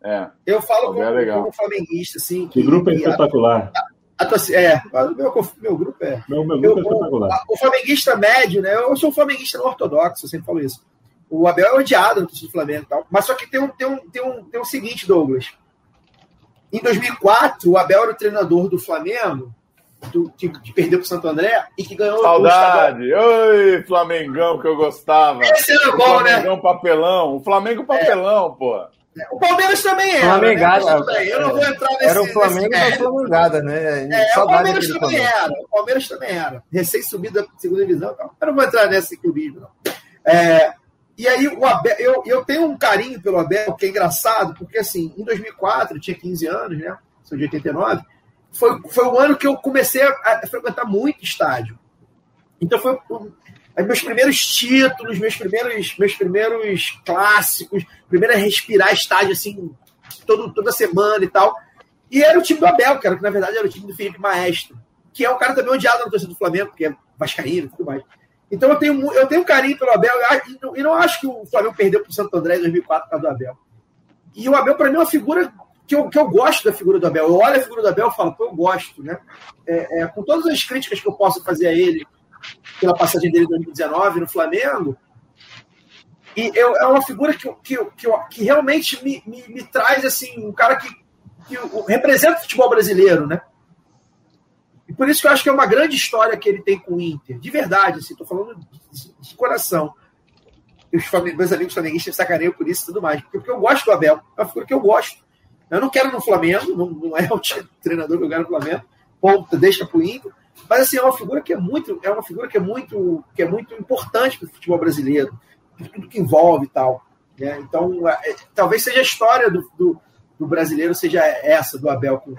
É. Eu falo como, é como flamenguista, assim. Que, o grupo é espetacular. A, é, meu, meu grupo é. Meu, meu grupo eu, é espetacular. O, o, flamenguista médio, né? Eu sou um flamenguista ortodoxo, eu sempre falo isso. O Abel é odiado no do Flamengo e tal. Mas só que tem um, tem, um, tem, um, tem um seguinte, Douglas. Em 2004, o Abel era o treinador do Flamengo, do, que, que perdeu para o Santo André e que ganhou Saudade! Oi, Flamengão que eu gostava. Esse era bom, né? Flamengão papelão. O Flamengo papelão, é. pô. O Palmeiras também era. Flamengada. Né? Eu não vou entrar nesse. Era o Flamengo da Flamengada, né? É, o Palmeiras também era. O Palmeiras também era. Recém-subida da segunda divisão. Então. Eu não vou entrar nesse clubismo, não. É, e aí, o Abel, eu, eu tenho um carinho pelo Abel, que é engraçado, porque assim, em 2004, eu tinha 15 anos, né? Sou de 89. Foi, foi o ano que eu comecei a, a frequentar muito estádio. Então foi meus primeiros títulos, meus primeiros, meus primeiros clássicos, primeiro a respirar estádio assim, todo, toda semana e tal. E era o time do Abel, cara, que na verdade era o time do Felipe Maestro, que é um cara também odiado na torcida do Flamengo, que é vascaíno e tudo mais. Então eu tenho, eu tenho carinho pelo Abel e não, e não acho que o Flamengo perdeu para o Santo André em 2004 por causa do Abel. E o Abel, para mim, é uma figura que eu, que eu gosto da figura do Abel. Eu olho a figura do Abel e falo, pô, eu gosto, né? É, é, com todas as críticas que eu posso fazer a ele, pela passagem dele em 2019 no Flamengo. E eu, é uma figura que, que, que, que realmente me, me, me, traz assim, um cara que, que representa o futebol brasileiro, né? E por isso que eu acho que é uma grande história que ele tem com o Inter. De verdade, assim, tô falando de, de coração. Os meus amigos flamenguistas sacaneiam por isso e tudo mais. Porque, eu gosto do Abel. É uma figura que eu gosto. Eu não quero no Flamengo, não, não é o treinador que eu quero no Flamengo. Ponto, deixa pro Inter. Mas assim, é uma figura que é muito, é uma figura que é muito, que é muito importante para o futebol brasileiro, por tudo que envolve e tal. Né? Então, é, é, talvez seja a história do, do, do, brasileiro, seja essa, do Abel com.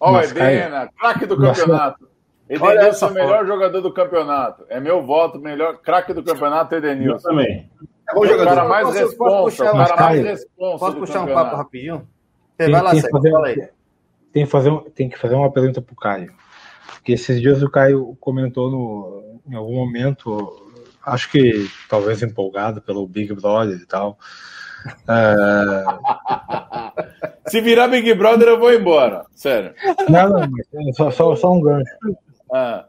Olha o Edena, craque do campeonato. Edenilson é o melhor jogador do campeonato. É meu voto, melhor craque do campeonato, Edenilson. Eu também. É bom jogador. O cara mais responsa, o cara mais responsa. Posso puxar um papo rapidinho? Você vai lá, tem, fazer, fala aí. Tem, fazer, tem que fazer uma pergunta pro Caio. Porque esses dias o Caio comentou no, em algum momento, acho que talvez empolgado pelo Big Brother e tal. É... Se virar Big Brother, eu vou embora. Sério. Não, não, é só, só, só um gancho. Ah.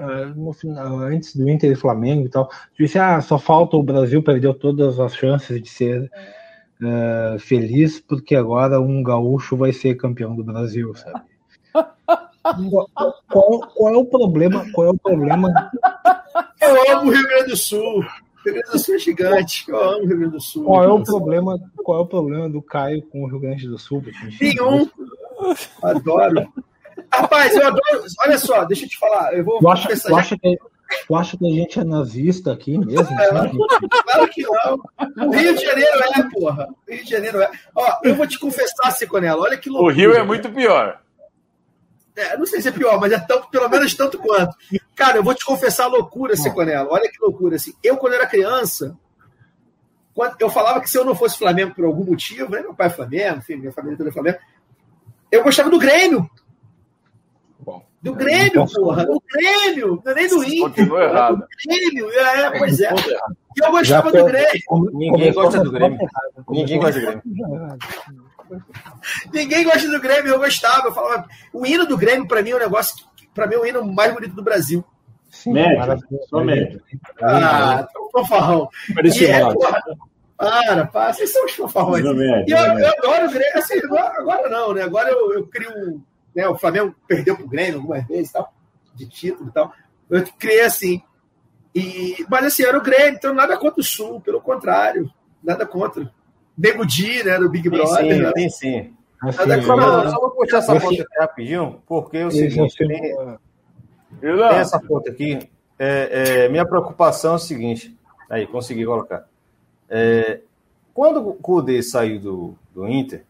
É, no final, antes do Inter e Flamengo e tal, disse: ah, só falta o Brasil perdeu todas as chances de ser uh, feliz, porque agora um gaúcho vai ser campeão do Brasil, sabe? qual, qual, é o problema? Qual é o problema? Eu amo o Rio Grande do Sul. O Rio Grande do Sul é gigante. Eu amo o Rio Grande do Sul. Qual é o problema? Qual é o problema do Caio com o Rio Grande do Sul? Nenhum. Adoro. Rapaz, eu adoro. Olha só, deixa eu te falar. Eu vou. Tu acha, tu acha, que, tu acha que a gente é nazista aqui mesmo? É, claro que não. O Rio de Janeiro é, porra. O Rio de Janeiro é. Ó, eu vou te confessar, Seconela. Olha que loucura. O Rio é muito pior. É, não sei se é pior, mas é tão, pelo menos tanto quanto. Cara, eu vou te confessar a loucura, Seconela. Olha que loucura. Assim, eu, quando era criança, quando, eu falava que se eu não fosse Flamengo por algum motivo, né, meu pai é Flamengo, enfim, minha família toda é Flamengo, eu gostava do Grêmio. Do Grêmio, porra. Do Grêmio. Não é nem do Inter. Continua errado. Do Grêmio. É, pois é. E eu gostava do Grêmio. Ninguém gosta do Grêmio. Ninguém gosta do Grêmio. Ninguém gosta do Grêmio, eu gostava. Eu falava, o hino do Grêmio, para mim, é um negócio que, para mim, é o hino mais bonito do Brasil. Sim, médio, só médio. Ah, fanfarrão. É, para, para, vocês são os fanfarrões. E eu, eu, adoro o Grêmio, assim, agora não, né? Agora eu, eu crio. Né, o Flamengo perdeu pro Grêmio algumas vezes tal, de título e tal. Eu criei assim. E, mas assim, era o Grêmio, então nada contra o Sul, pelo contrário, nada contra. Nego Di, né, do Big Brother. Sim, né? sim, sim. Assim, é só, só vou puxar essa foto aqui rapidinho, porque é o seguinte, tem, tem essa foto aqui. É, é, minha preocupação é o seguinte. Aí, consegui colocar. É, quando o Kudê saiu do, do Inter,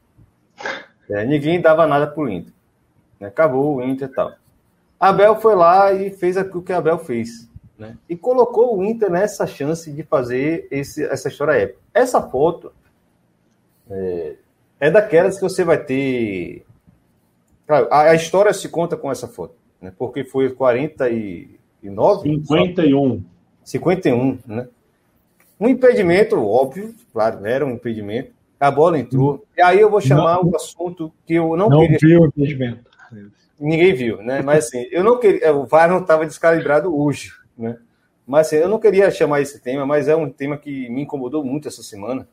é, ninguém dava nada pro Inter. Né? Acabou o Inter e tal. Abel foi lá e fez o que Abel fez. Né? E colocou o Inter nessa chance de fazer esse, essa história épica. Essa foto é, é daquelas que você vai ter. A, a, história se conta com essa foto, né? porque foi 49? 51. 51, né? Um impedimento, óbvio, claro, era um impedimento. A bola entrou. E aí eu vou chamar não, um assunto que eu não, não queria. Não viu o impedimento. Ninguém viu, né? Mas assim, eu não queria. O VAR não estava descalibrado hoje, né? Mas assim, eu não queria chamar esse tema, mas é um tema que me incomodou muito essa semana.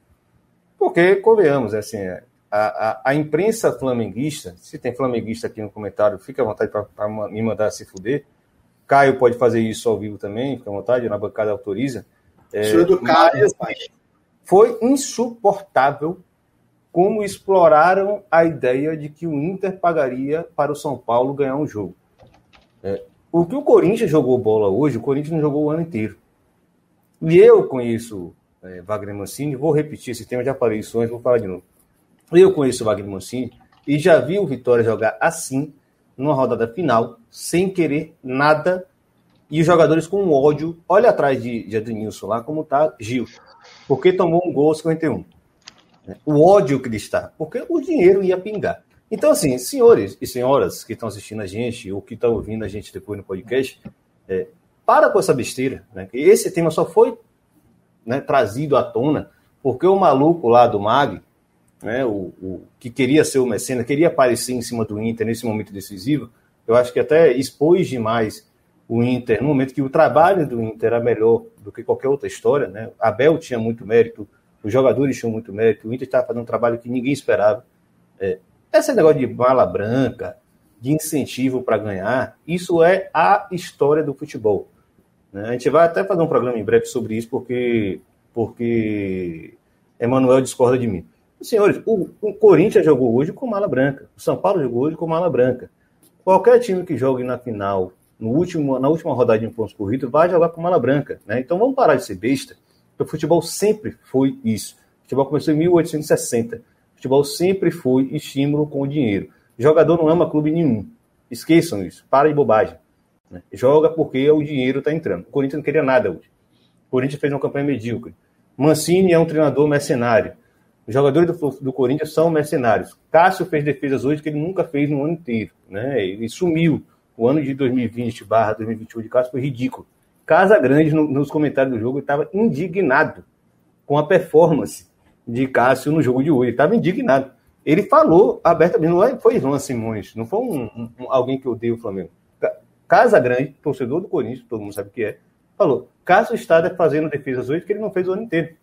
Porque, convenhamos, é assim, a, a, a, imprensa flamenguista, se tem flamenguista aqui no comentário, fica à vontade para me mandar se fuder. Caio pode fazer isso ao vivo também, fica à vontade, na bancada autoriza. É, do Caio, foi insuportável como exploraram a ideia de que o Inter pagaria para o São Paulo ganhar um jogo. É, o que o Corinthians jogou bola hoje, o Corinthians não jogou o ano inteiro. E eu conheço é, Wagner Mancini. Vou repetir esse tema, isso antes, vou falar de novo. Eu conheço Wagner Mancini e já vi o Vitória jogar assim, numa rodada final, sem querer nada, e os jogadores com ódio. Olha atrás de, de Adnilson lá, como tá Gil, porque tomou um gol aos 51. O ódio que ele está, porque o dinheiro ia pingar. Então, assim, senhores e senhoras que estão assistindo a gente, ou que estão ouvindo a gente depois no podcast, é, para com essa besteira. Né? Esse tema só foi né, trazido à tona, porque o maluco lá do Mag, né, o, o, que queria ser o Mecena, queria aparecer em cima do Inter nesse momento decisivo, eu acho que até expôs demais o Inter, no momento que o trabalho do Inter era melhor do que qualquer outra história, né? Abel tinha muito mérito, os jogadores tinham muito mérito, o Inter estava fazendo um trabalho que ninguém esperava. É, esse negócio de bala branca, de incentivo para ganhar, isso é a história do futebol. Né? A gente vai até fazer um programa em breve sobre isso, porque, porque Emanuel discorda de mim. Senhores, o, o, Corinthians jogou hoje com mala branca, o São Paulo jogou hoje com mala branca. Qualquer time que jogue na final, no último, na última rodada de pontos corridos, vai jogar com mala branca. Né? Então vamos parar de ser besta, porque o futebol sempre foi isso. O futebol começou em 1860. O futebol sempre foi estímulo com dinheiro. O jogador não ama clube nenhum. Esqueçam isso. Para de bobagem. Né? Joga porque o dinheiro está entrando. O Corinthians não queria nada hoje. O Corinthians fez uma campanha medíocre. Mancini é um treinador mercenário. Os jogadores do, do Corinthians são mercenários. Cássio fez defesas hoje que ele nunca fez no ano inteiro. Né? Ele sumiu. O ano de 2020 barra 2021 de Cássio foi ridículo. Casa Grande, no, nos comentários do jogo, estava indignado com a performance de Cássio no jogo de hoje. Estava indignado. Ele falou abertamente, não é, foi Ivan Simões, não foi um, um, alguém que odeia o Flamengo. Casa Grande, torcedor do Corinthians, todo mundo sabe o que é, falou: Cássio está fazendo defesas hoje que ele não fez o ano inteiro.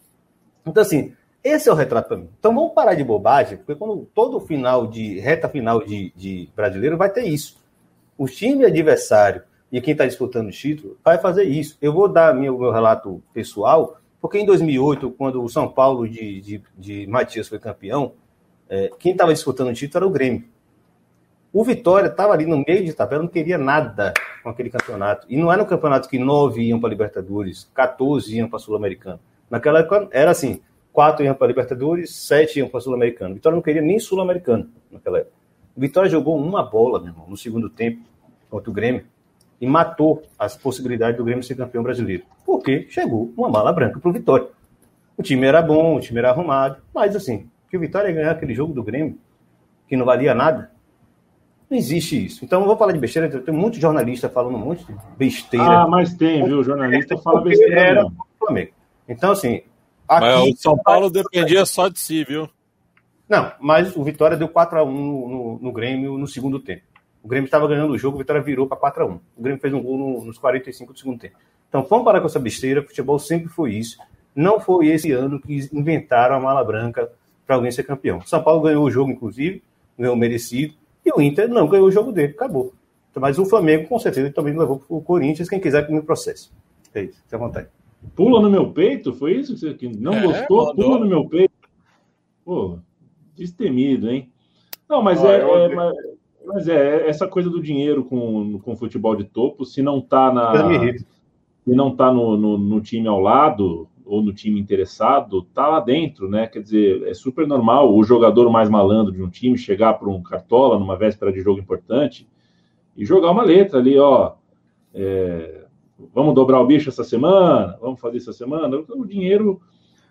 Então, assim, esse é o retrato para mim. Então vamos parar de bobagem, porque quando todo final de reta final de, de brasileiro vai ter isso. O time adversário e quem está disputando o título vai fazer isso. Eu vou dar meu, meu relato pessoal, porque em 2008, quando o São Paulo de, de, de Matias foi campeão, é, quem estava disputando o título era o Grêmio. O Vitória estava ali no meio de tabela, não queria nada com aquele campeonato. E não era um campeonato que nove iam para Libertadores, 14 iam para Sul-Americano. Naquela época era assim: quatro iam para Libertadores, sete iam para Sul-Americano. Vitória não queria nem Sul-Americano naquela época. O Vitória jogou uma bola, meu irmão, no segundo tempo contra o Grêmio e matou as possibilidades do Grêmio ser campeão brasileiro. Porque chegou uma mala branca para o Vitória. O time era bom, o time era arrumado, mas assim, que o Vitória ia ganhar aquele jogo do Grêmio, que não valia nada, não existe isso. Então, eu vou falar de besteira, tem de jornalista falando um monte de besteira. Ah, mas tem, viu? O jornalista fala besteira. Era Flamengo. Então, assim. Aqui, mas o São Paulo dependia só de si, viu? Não, mas o Vitória deu 4x1 no, no, no Grêmio no segundo tempo. O Grêmio estava ganhando o jogo, o Vitória virou para 4x1. O Grêmio fez um gol no, nos 45 do segundo tempo. Então, vamos parar com essa besteira. Futebol sempre foi isso. Não foi esse ano que inventaram a mala branca para alguém ser campeão. São Paulo ganhou o jogo, inclusive, ganhou merecido. E o Inter não ganhou o jogo dele, acabou. Mas o Flamengo, com certeza, também levou para o Corinthians, quem quiser que me processe. É isso, fica à vontade. Pula no meu peito? Foi isso que você não é, gostou? Mandou. Pula no meu peito. Pô, destemido, hein? Não, mas, é, é mas, mas, é, essa coisa do dinheiro com, com futebol de topo, se não tá na. Se não tá no, no, no time ao lado, ou no time interessado tá lá dentro, né? Quer dizer, é super normal o jogador mais malandro de um time chegar para um cartola numa véspera de jogo importante e jogar uma letra ali, ó. É, vamos dobrar o bicho essa semana, vamos fazer essa semana. O dinheiro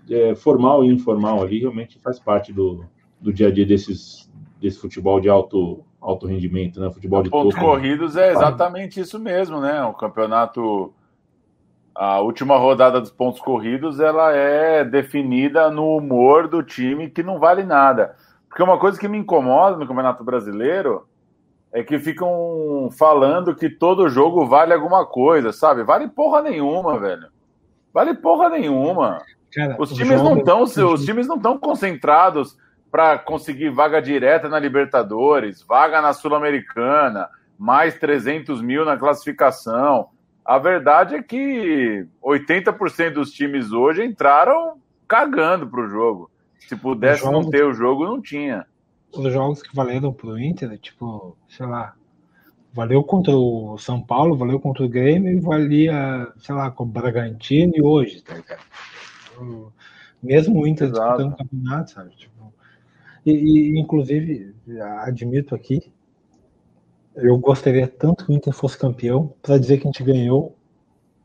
é, formal e informal ali realmente faz parte do, do dia a dia desses, desse futebol de alto, alto rendimento, né? Futebol de pontos corridos é exatamente isso mesmo, né? O campeonato a última rodada dos pontos corridos ela é definida no humor do time que não vale nada. Porque uma coisa que me incomoda no Campeonato Brasileiro é que ficam falando que todo jogo vale alguma coisa, sabe? Vale porra nenhuma, velho. Vale porra nenhuma. Cara, os times jogo... não estão, os times não estão concentrados para conseguir vaga direta na Libertadores, vaga na Sul-Americana, mais 300 mil na classificação. A verdade é que 80% dos times hoje entraram cagando para o jogo. Se pudesse jogos, não ter o jogo, não tinha. Os jogos que valeram para o Inter, tipo, sei lá, valeu contra o São Paulo, valeu contra o Grêmio e valia, sei lá, com o Bragantino e hoje, tá ligado? Mesmo o Inter Exato. disputando o campeonato, sabe? Tipo, e, e, inclusive, admito aqui, eu gostaria tanto que o Inter fosse campeão para dizer que a gente ganhou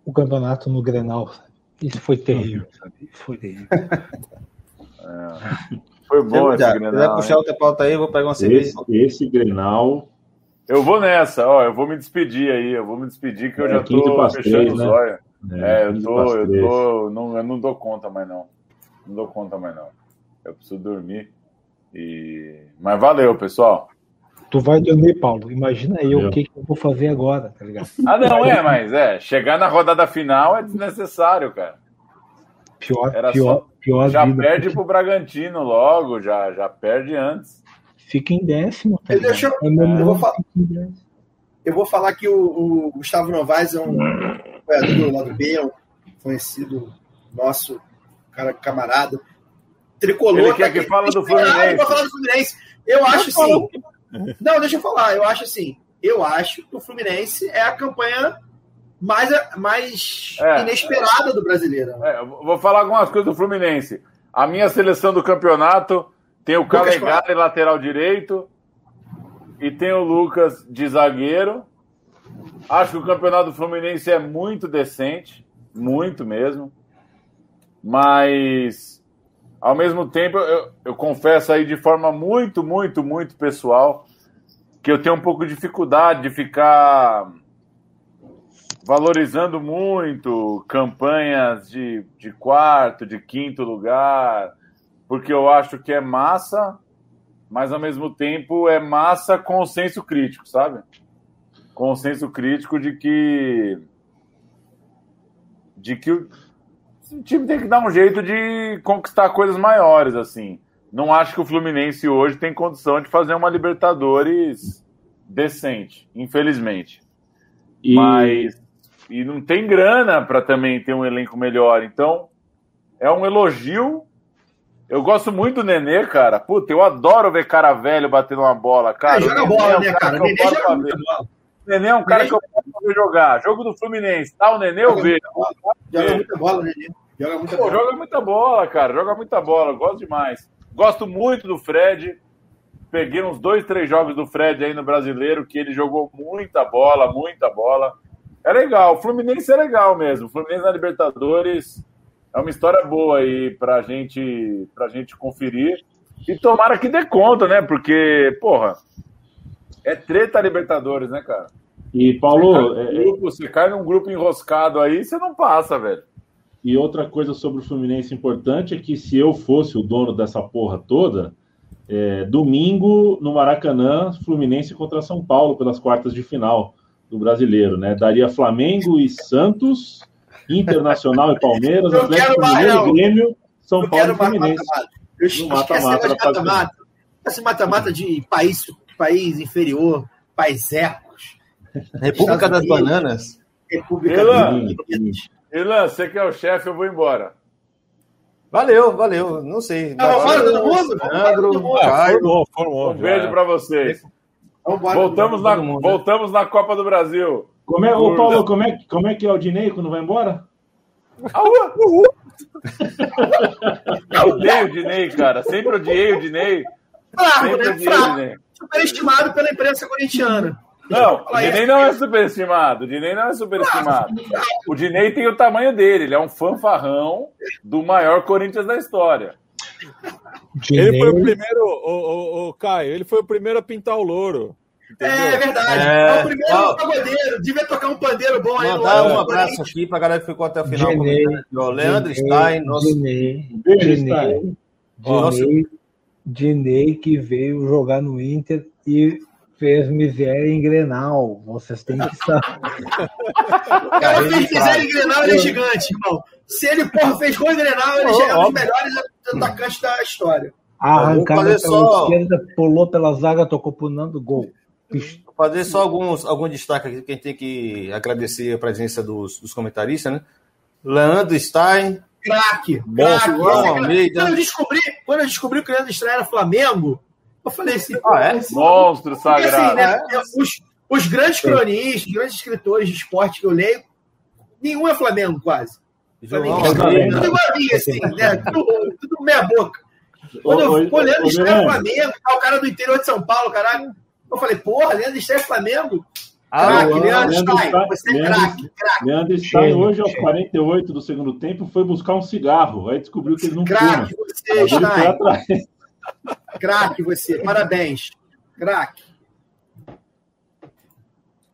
o campeonato no Grenal. Sabe? Isso foi terrível, sabe? Foi terrível. É. Foi bom esse Grenal. Se quiser puxar outra pauta aí, eu vou pegar uma cerveja. Esse, esse Grenal. Eu vou nessa, ó. Eu vou me despedir aí. Eu vou me despedir que eu é, já tô fechando os né? olhos. É, é, eu tô, eu tô. Não, eu não dou conta mais, não. Não dou conta mais, não. Eu preciso dormir. E... Mas valeu, pessoal. Tu vai dormir, Paulo. Imagina eu o que, que, eu vou fazer agora, tá ligado? Ah, não, é, mas é. Chegar na rodada final é desnecessário, cara. Pior, Era pior, só, pior Já vida, perde porque... pro Bragantino logo, já, já perde antes. Fica em décimo. Tá Deixa eu, é eu, vou falar, eu vou falar que o, o Gustavo Novaes é um apoiador lá do B, é um conhecido nosso, cara camarada. Tricolor. Ele quer que, que fala do Fluminense. Eu vou falar do Fluminense. Eu acho assim. Não, deixa eu falar. Eu acho assim. Eu acho que o Fluminense é a campanha mais, mais é, inesperada do brasileiro. É, vou falar algumas coisas do Fluminense. A minha seleção do campeonato tem o Calegari, lateral direito, e tem o Lucas de zagueiro. Acho que o campeonato do Fluminense é muito decente, muito mesmo. Mas ao mesmo tempo, eu, eu confesso aí de forma muito, muito, muito pessoal que eu tenho um pouco de dificuldade de ficar valorizando muito campanhas de, de quarto, de quinto lugar, porque eu acho que é massa, mas ao mesmo tempo é massa com senso crítico, sabe? Com senso crítico de que de que o time tem que dar um jeito de conquistar coisas maiores, assim. Não acho que o Fluminense hoje tem condição de fazer uma Libertadores decente, infelizmente. E... Mas e não tem grana para também ter um elenco melhor. Então, é um elogio. Eu gosto muito do Nenê, cara. Puta, eu adoro ver cara velho batendo uma bola, cara. É, joga bola, é um né, cara? Nenê joga bola. Nenê é um cara que eu posso ver jogar. Jogo do Fluminense, tá? O Nenê eu vejo. Joga muita bola, Nenê. Joga muita Pô, bola. Joga muita bola, cara. Joga muita bola. Gosto demais. Gosto muito do Fred. Peguei uns dois, três jogos do Fred aí no brasileiro, que ele jogou muita bola, muita bola. É legal. O Fluminense é legal mesmo. O Fluminense na Libertadores é uma história boa aí pra gente, pra gente conferir. E tomara que dê conta, né? Porque, porra, é treta Libertadores, né, cara? E, Paulo. Você cai, é, grupo, você cai num grupo enroscado aí, você não passa, velho. E outra coisa sobre o Fluminense importante é que se eu fosse o dono dessa porra toda, é, domingo no Maracanã, Fluminense contra São Paulo pelas quartas de final do brasileiro, né? Daria Flamengo e Santos, Internacional e Palmeiras, Atlético Mineiro, Grêmio, São eu Paulo e Fluminense. Eu mata-mata. Mata-mata. Esse mata-mata de país, país inferior, país ecos. República das Bananas. República Elan, Elan, você que é o chefe, eu vou embora. Valeu, valeu. Não sei. Não, fora todo mundo? Sandro, Caio. Um beijo para vocês. Voltamos na, voltamos na Copa do Brasil. Como é, ô Paulo, como é, como é que é o Dinei quando vai embora? Eu odeio o Dinei, cara. Sempre odiei o Dinei. Sempre né? Fraco. Dinei. Superestimado pela imprensa corintiana. Não, o Dinei não é superestimado. O Dinei não é superestimado. O Dinei tem o tamanho dele. Ele é um fanfarrão do maior Corinthians da história. Ele foi o primeiro, o, o, o, Caio, ele foi o primeiro a pintar o louro. Entendeu? É, é verdade. É, é o primeiro ó, pagodeiro. Devia tocar um pandeiro bom aí. Mandar um abraço aqui pra galera que ficou até o final. Genei, Leandro Stein, nosso. Dinei, Dinei, Dinei, Dinei que veio jogar no Inter e fez miséria em Grenal. Vocês têm que saber. Cara, fez miséria em Grenal, ele é gigante, irmão. Se ele, porra, fez gol em Grenal, ele já é um dos melhores atacantes da história. Arrancada pela só... esquerda, pulou pela zaga, tocou pro Nando, gol. Vou fazer só alguns, algum destaque aqui que a gente tem que agradecer a presença dos, dos comentaristas, né? Leandro Stein. Craque. Quando eu, descobri, quando eu descobri que o Leandro Stein era Flamengo, eu falei assim, ah, é? monstro sagrado. Assim, né, é. os, os grandes cronistas, grandes escritores de esporte que eu leio, nenhum é Flamengo, quase. João, tudo igualzinho, assim, né? Tudo, tudo meia boca. Quando eu olhando Leandro Stein Flamengo, tá o cara do interior de São Paulo, caralho. Eu falei, porra, Leandro Stein Flamengo? Ah, craque, Leandro Stein, você é craque, craque. Leandro Stein, hoje, aos 48 do segundo tempo, foi buscar um cigarro. Aí descobriu que ele não craque, você, Stein. Craque você, parabéns. Craque.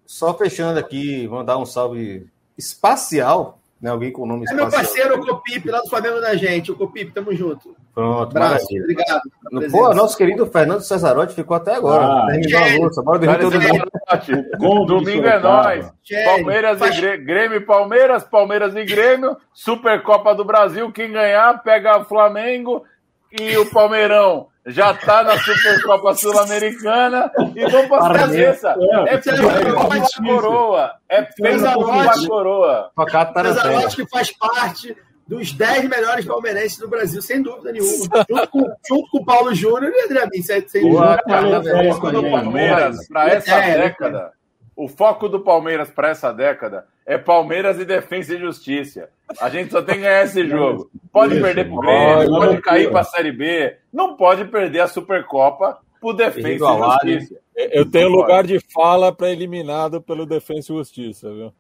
Só fechando aqui, mandar um salve espacial né? Alguém com o nome É meu parceiro, o Copip, lá do Flamengo da gente. O Copip, tamo junto. Pronto, Braço, obrigado. Pô, nosso querido Fernando Cesarotti ficou até agora. Ah, a louça. Bora dormir todo mundo. Domingo é nós. Palmeiras e Grêmio, Grêmio Palmeiras, Palmeiras e Grêmio, Supercopa do Brasil. Quem ganhar, pega o Flamengo e o Palmeirão já tá na Supercopa Sul-Americana e vamos para a cabeça. É peso da coroa. É da coroa. Pesarote que faz parte dos 10 melhores palmeirenses do Brasil, sem dúvida nenhuma. junto, com, junto com o Paulo Júnior e André sem, sem Boa, dúvida. Palmeiras, para essa é, década, o foco do Palmeiras para essa década é Palmeiras e Defesa e Justiça. A gente só tem que ganhar esse jogo. Pode perder pro Grêmio, pode cair para a Série B, não pode perder a Supercopa por Defesa e Justiça. Eu tenho lugar de fala para eliminado pelo Defesa e Justiça, viu?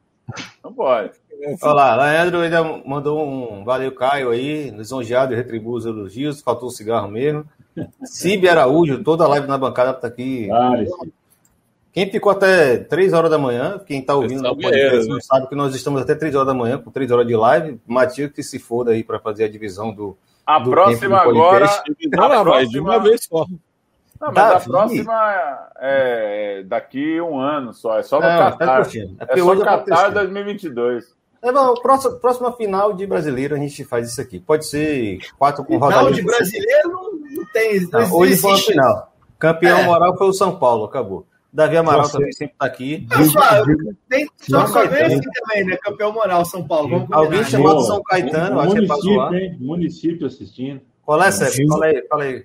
Não pode. Olha lá, Leandro ainda mandou um valeu, Caio aí, lisonjeado e retribui os elogios, faltou o cigarro mesmo. Cibe Araújo, toda a live na bancada tá aqui. Vale, quem ficou até 3 horas da manhã, quem está ouvindo no podcast, né? sabe que nós estamos até 3 horas da manhã, com 3 horas de live. Matias que se foda aí para fazer a divisão do. A do próxima agora. Não, não, vai de uma vez só. Não, mas Davi. a próxima é daqui um ano só. É só no não, tá Qatar. É, é só Qatar 2022. É, bom, próxima, próxima final de brasileiro a gente faz isso aqui. Pode ser quatro com rodada. Final de brasileiro não, tem. Não, não hoje foi a final. Campeão é. moral foi o São Paulo, acabou. Davi Amaral também sempre está aqui. Pessoal, tem só só esse também, né? Campeão moral São Paulo. Vamos Alguém chamado. São Caetano, O acho que é hein? Município assistindo. Qual é, Sérgio? Fala aí, fala aí.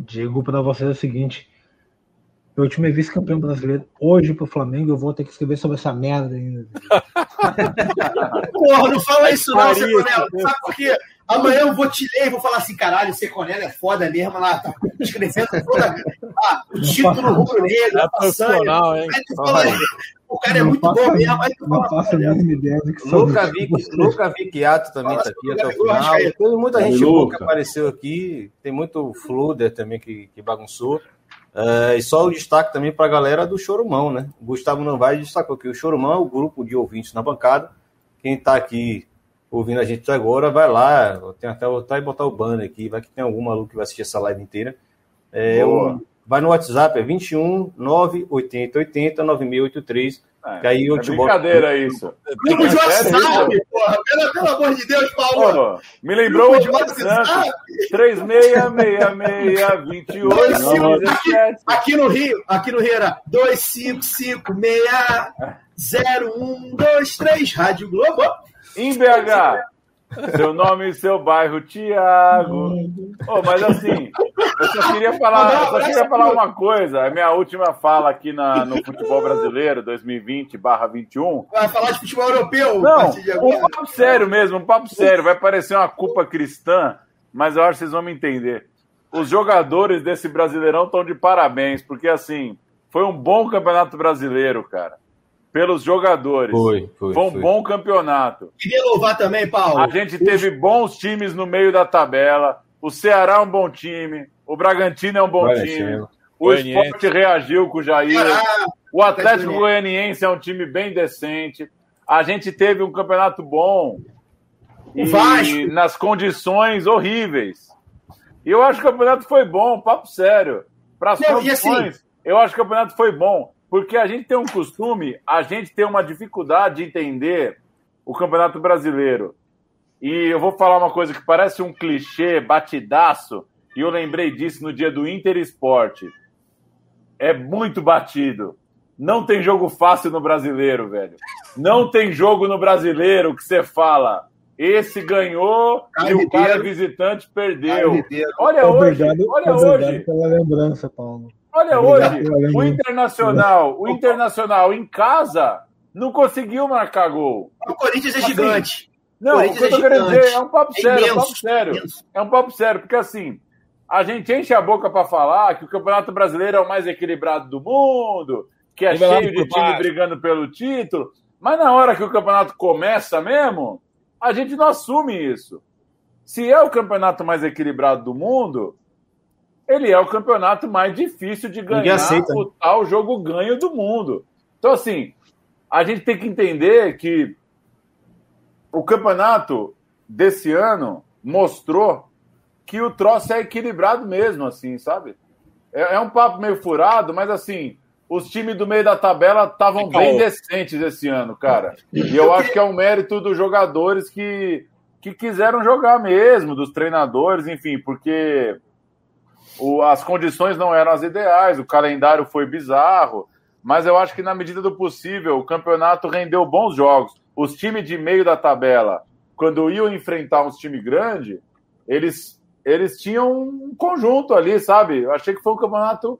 Digo pra vocês o seguinte: meu time é vice-campeão brasileiro. Hoje pro Flamengo eu vou ter que escrever sobre essa merda ainda. Porra, não fala isso não, Seconello. Sabe por quê? Amanhã eu vou te ler e vou falar assim, caralho, o Seconello é foda mesmo lá, tá escrevendo toda ah, o título rubro-negro, É a façanha. profissional, hein? Aí tu fala, o cara é muito bom mesmo, tu Não faço a mínima ideia do que. Luca, Vic, Luca Vicchiato também está aqui até o final. Tem muita gente Aí, boa que apareceu aqui. Tem muito Fluder também que, que bagunçou. É, e só o destaque também para a galera do Chorumão, né? O Gustavo Novaes destacou que o Chorumão é o grupo de ouvintes na bancada. Quem está aqui ouvindo a gente até agora, vai lá. Tenho até voltar e botar o banner aqui. Vai que tem algum maluco que vai assistir essa live inteira. É, Boa. o- vai no WhatsApp, é 21 980 80 9683. É, Que aí eu é te boto- brincadeira isso. grupo de É WhatsApp, porra, pelo, pelo amor de Deus, Paulo. Pô, me lembrou Grupo o de. WhatsApp. 3666 28 Aqui no Rio, aqui no Rio era 25560123, Rádio Globo. Em BH, seu nome e seu bairro, Tiago. Oh, mas assim, eu só queria falar, eu só queria falar uma coisa. A minha última fala aqui na, no futebol brasileiro 2020/21. Vai falar de futebol europeu Não, um papo sério mesmo, um papo sério. Vai parecer uma culpa cristã, mas eu acho que vocês vão me entender. Os jogadores desse Brasileirão estão de parabéns, porque assim, foi um bom campeonato brasileiro, cara. Pelos jogadores. Foi, foi, Foi um foi. bom campeonato. Queria louvar também, Paulo. A gente teve bons times no meio da tabela. O Ceará é um bom time. O Bragantino é um bom time. O. Sport reagiu com o Jair. Ah, O Atlético Goianiense. É um time bem decente. A gente teve um campeonato bom. O Vasco. nas condições horríveis. E eu acho que o campeonato foi bom, papo sério. Para as e assim- condições, eu acho que o campeonato foi bom. Porque a gente tem um costume, a gente tem uma dificuldade de entender o campeonato brasileiro. E eu vou falar uma coisa que parece um clichê, batidaço, e eu lembrei disso no dia do Inter Esporte. É muito batido. Não tem jogo fácil no brasileiro, velho. Não tem jogo no brasileiro que você fala. Esse ganhou e o cara visitante perdeu. Olha hoje, Obrigado, olha obrigado hoje. pela lembrança, Paulo. Olha Obrigado hoje, o. Internacional, o Internacional em casa não conseguiu marcar gol. O Corinthians é gigante. Não, o que eu tô é querendo gigante. dizer é um papo É sério, é um papo sério. É um papo sério, porque assim, a gente enche a boca pra falar que o Campeonato Brasileiro é o mais equilibrado do mundo, que é cheio de time baixo. brigando pelo título, mas na hora que o campeonato começa mesmo, a gente não assume isso. Se é o campeonato mais equilibrado do mundo, ele é o campeonato mais difícil de ganhar né? o tal jogo ganho do mundo. Então, assim, a gente tem que entender que o campeonato desse ano mostrou que o troço é equilibrado mesmo, assim, sabe? É, é um papo meio furado, mas assim, os times do meio da tabela estavam bem decentes esse ano, cara. E eu acho que é um mérito dos jogadores que, que quiseram jogar mesmo, dos treinadores, enfim, porque o- as condições não eram as ideais, o calendário foi bizarro, mas eu acho que na medida do possível o campeonato rendeu bons jogos. Os times de meio da tabela, quando iam enfrentar uns times grandes, eles, eles tinham um conjunto ali, sabe? Eu achei que foi um campeonato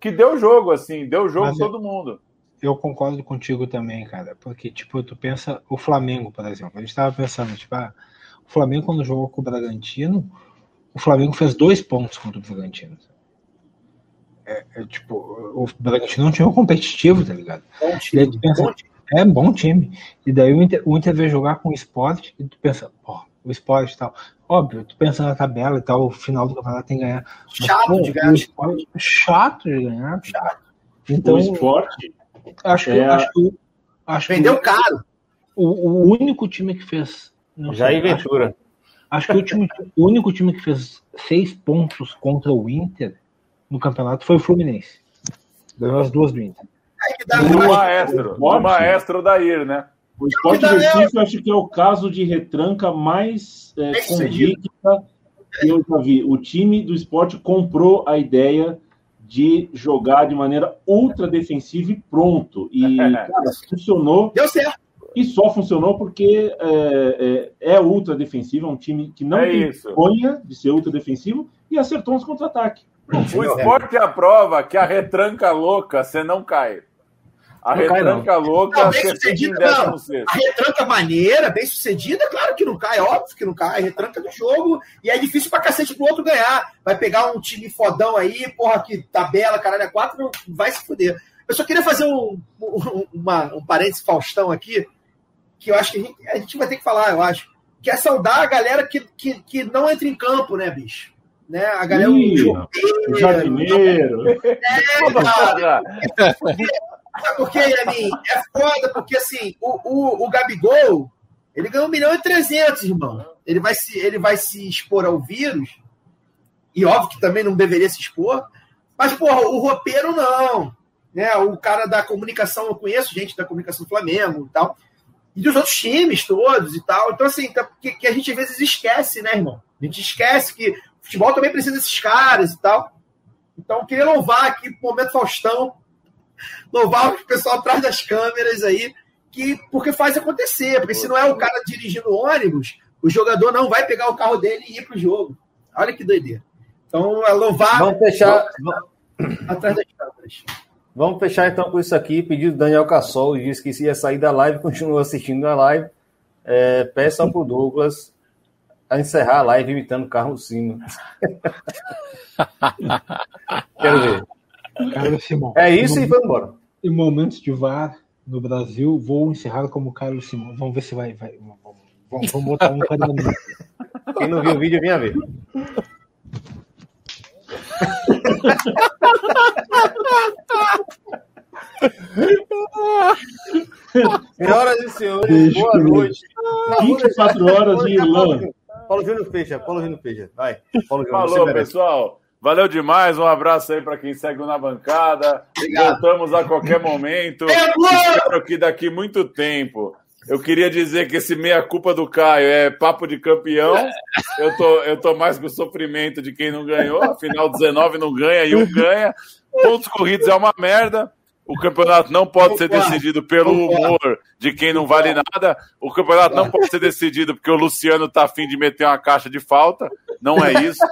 que deu jogo, assim, deu jogo Mas todo mundo. Eu concordo contigo também, cara. Porque, tipo, tu pensa o Flamengo, por exemplo. A gente tava pensando, tipo, ah, o Flamengo, quando jogou com o Bragantino, o Flamengo fez dois pontos contra o Bragantino. É, é, tipo, o Bragantino não tinha um competitivo, tá ligado? Bom time. pensa, Bom time. é bom time. E daí o Inter, o Inter veio jogar com o esporte e tu pensa, pô, o esporte e tal. Óbvio, tu pensa na tabela e tal, o final do campeonato tem que ganhar. Mas, Chato pô, de ganhar o esporte. Chato de ganhar. Chato. Então, o esporte acho que, é acho que, acho que Vendeu caro. o, o único time que fez. Jair sei, Ventura. Acho, acho que o, time- o único time que fez seis pontos contra o Inter no campeonato foi o Fluminense. Ganhou as duas do Inter. Do mais. maestro, do Forte. maestro Dair, né? O dá Recife, eu acho que é o caso de retranca mais é, sucedido. convicta que eu já vi. O time do esporte comprou a ideia de jogar de maneira ultra defensiva e pronto. E cara, funcionou. Deu certo. E só funcionou porque é, é, é ultra defensivo, é um time que não É tem vergonha de ser ultra defensivo e acertou uns contra-ataques. O esporte é a prova que a retranca louca você não cai. A Não cai, retranca louca Não, bem você sucedida, não. 16. A retranca maneira, bem sucedida, claro que não cai, óbvio que não cai. A retranca do jogo e é difícil pra cacete pro outro ganhar. Vai pegar um time fodão aí, porra, que tabela, caralho, é quatro, não vai se fuder. Eu só queria fazer um, um, uma, um parênteses Faustão aqui, que eu acho que a gente, a gente vai ter que falar, eu acho, que é saudar a galera que, que, que não entra em campo, né, bicho? Né? A galera. Ih, o jardineiro. É, cara. Sabe por quê, Yamin? É foda, porque assim, o, o, o Gabigol, ele ganhou 1 milhão e 300, irmão. Ele vai, se, ele vai se expor ao vírus, e óbvio que também não deveria se expor, mas, porra, o roupeiro não. Né? O cara da comunicação, eu conheço gente da comunicação do Flamengo e tal, e dos outros times todos e tal. Então, assim, tá- que, que a gente às vezes esquece, né, irmão? A gente esquece que o futebol também precisa desses caras e tal. Então, queria louvar aqui, pro momento Faustão, louvar o pessoal atrás das câmeras aí, que porque faz acontecer. Porque se não é o cara dirigindo o ônibus, o jogador não vai pegar o carro dele e ir pro jogo. Olha que doideira. Então, é louvar Vamos fechar, atrás das câmeras. Vamos fechar então com isso aqui. Pedido do Daniel Cassol, disse que se ia sair da live, continua assistindo a live. É, peçam pro Douglas a encerrar a live imitando Carlos Sino. Quero ver. Carlos Simão. É isso e foi embora. Em momentos de VAR no Brasil, vou encerrar como Carlos Simão. Vamos ver se vai. vai vamos, vamos, vamos botar um cada um. Quem não viu o vídeo, vinha ver. Senhoras e senhores, Beijo, boa noite. 24 horas de Irlanda. Paulo Júnior fecha, Paulo Júnior fecha. Vai, Paulo Júnior. Falou, pessoal. Valeu demais. Um abraço aí para quem segue na bancada. Obrigado. Voltamos a qualquer momento. É! Espero que daqui muito tempo. Eu queria dizer que esse meia-culpa do Caio é papo de campeão. Eu tô, eu tô mais com o sofrimento de quem não ganhou. Afinal, 19 não ganha e um ganha. Pontos corridos é uma merda. O campeonato não pode ser decidido pelo humor de quem não vale nada. O campeonato não pode ser decidido porque o Luciano tá afim de meter uma caixa de falta. Não é isso.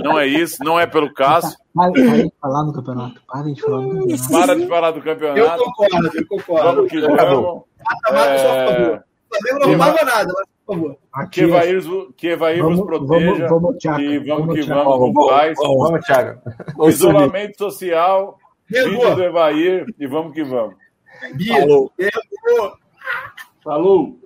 Não é isso. Não é pelo caso. Parem, parem de falar no campeonato. Parem de falar no campeonato. Para de falar do Eu campeonato. concordo, eu concordo. Vamos que vamos. Só por favor. O Flamengo não nada, mas por favor. Que Evair, que Evair nos proteja. Vamos, vamos, Thiago. E vamos que Thiago. vamos com paz. Vamos, Thiago. Isolamento social. Vídeo do Evair e vamos que vamos. Bia, pegou. Falou!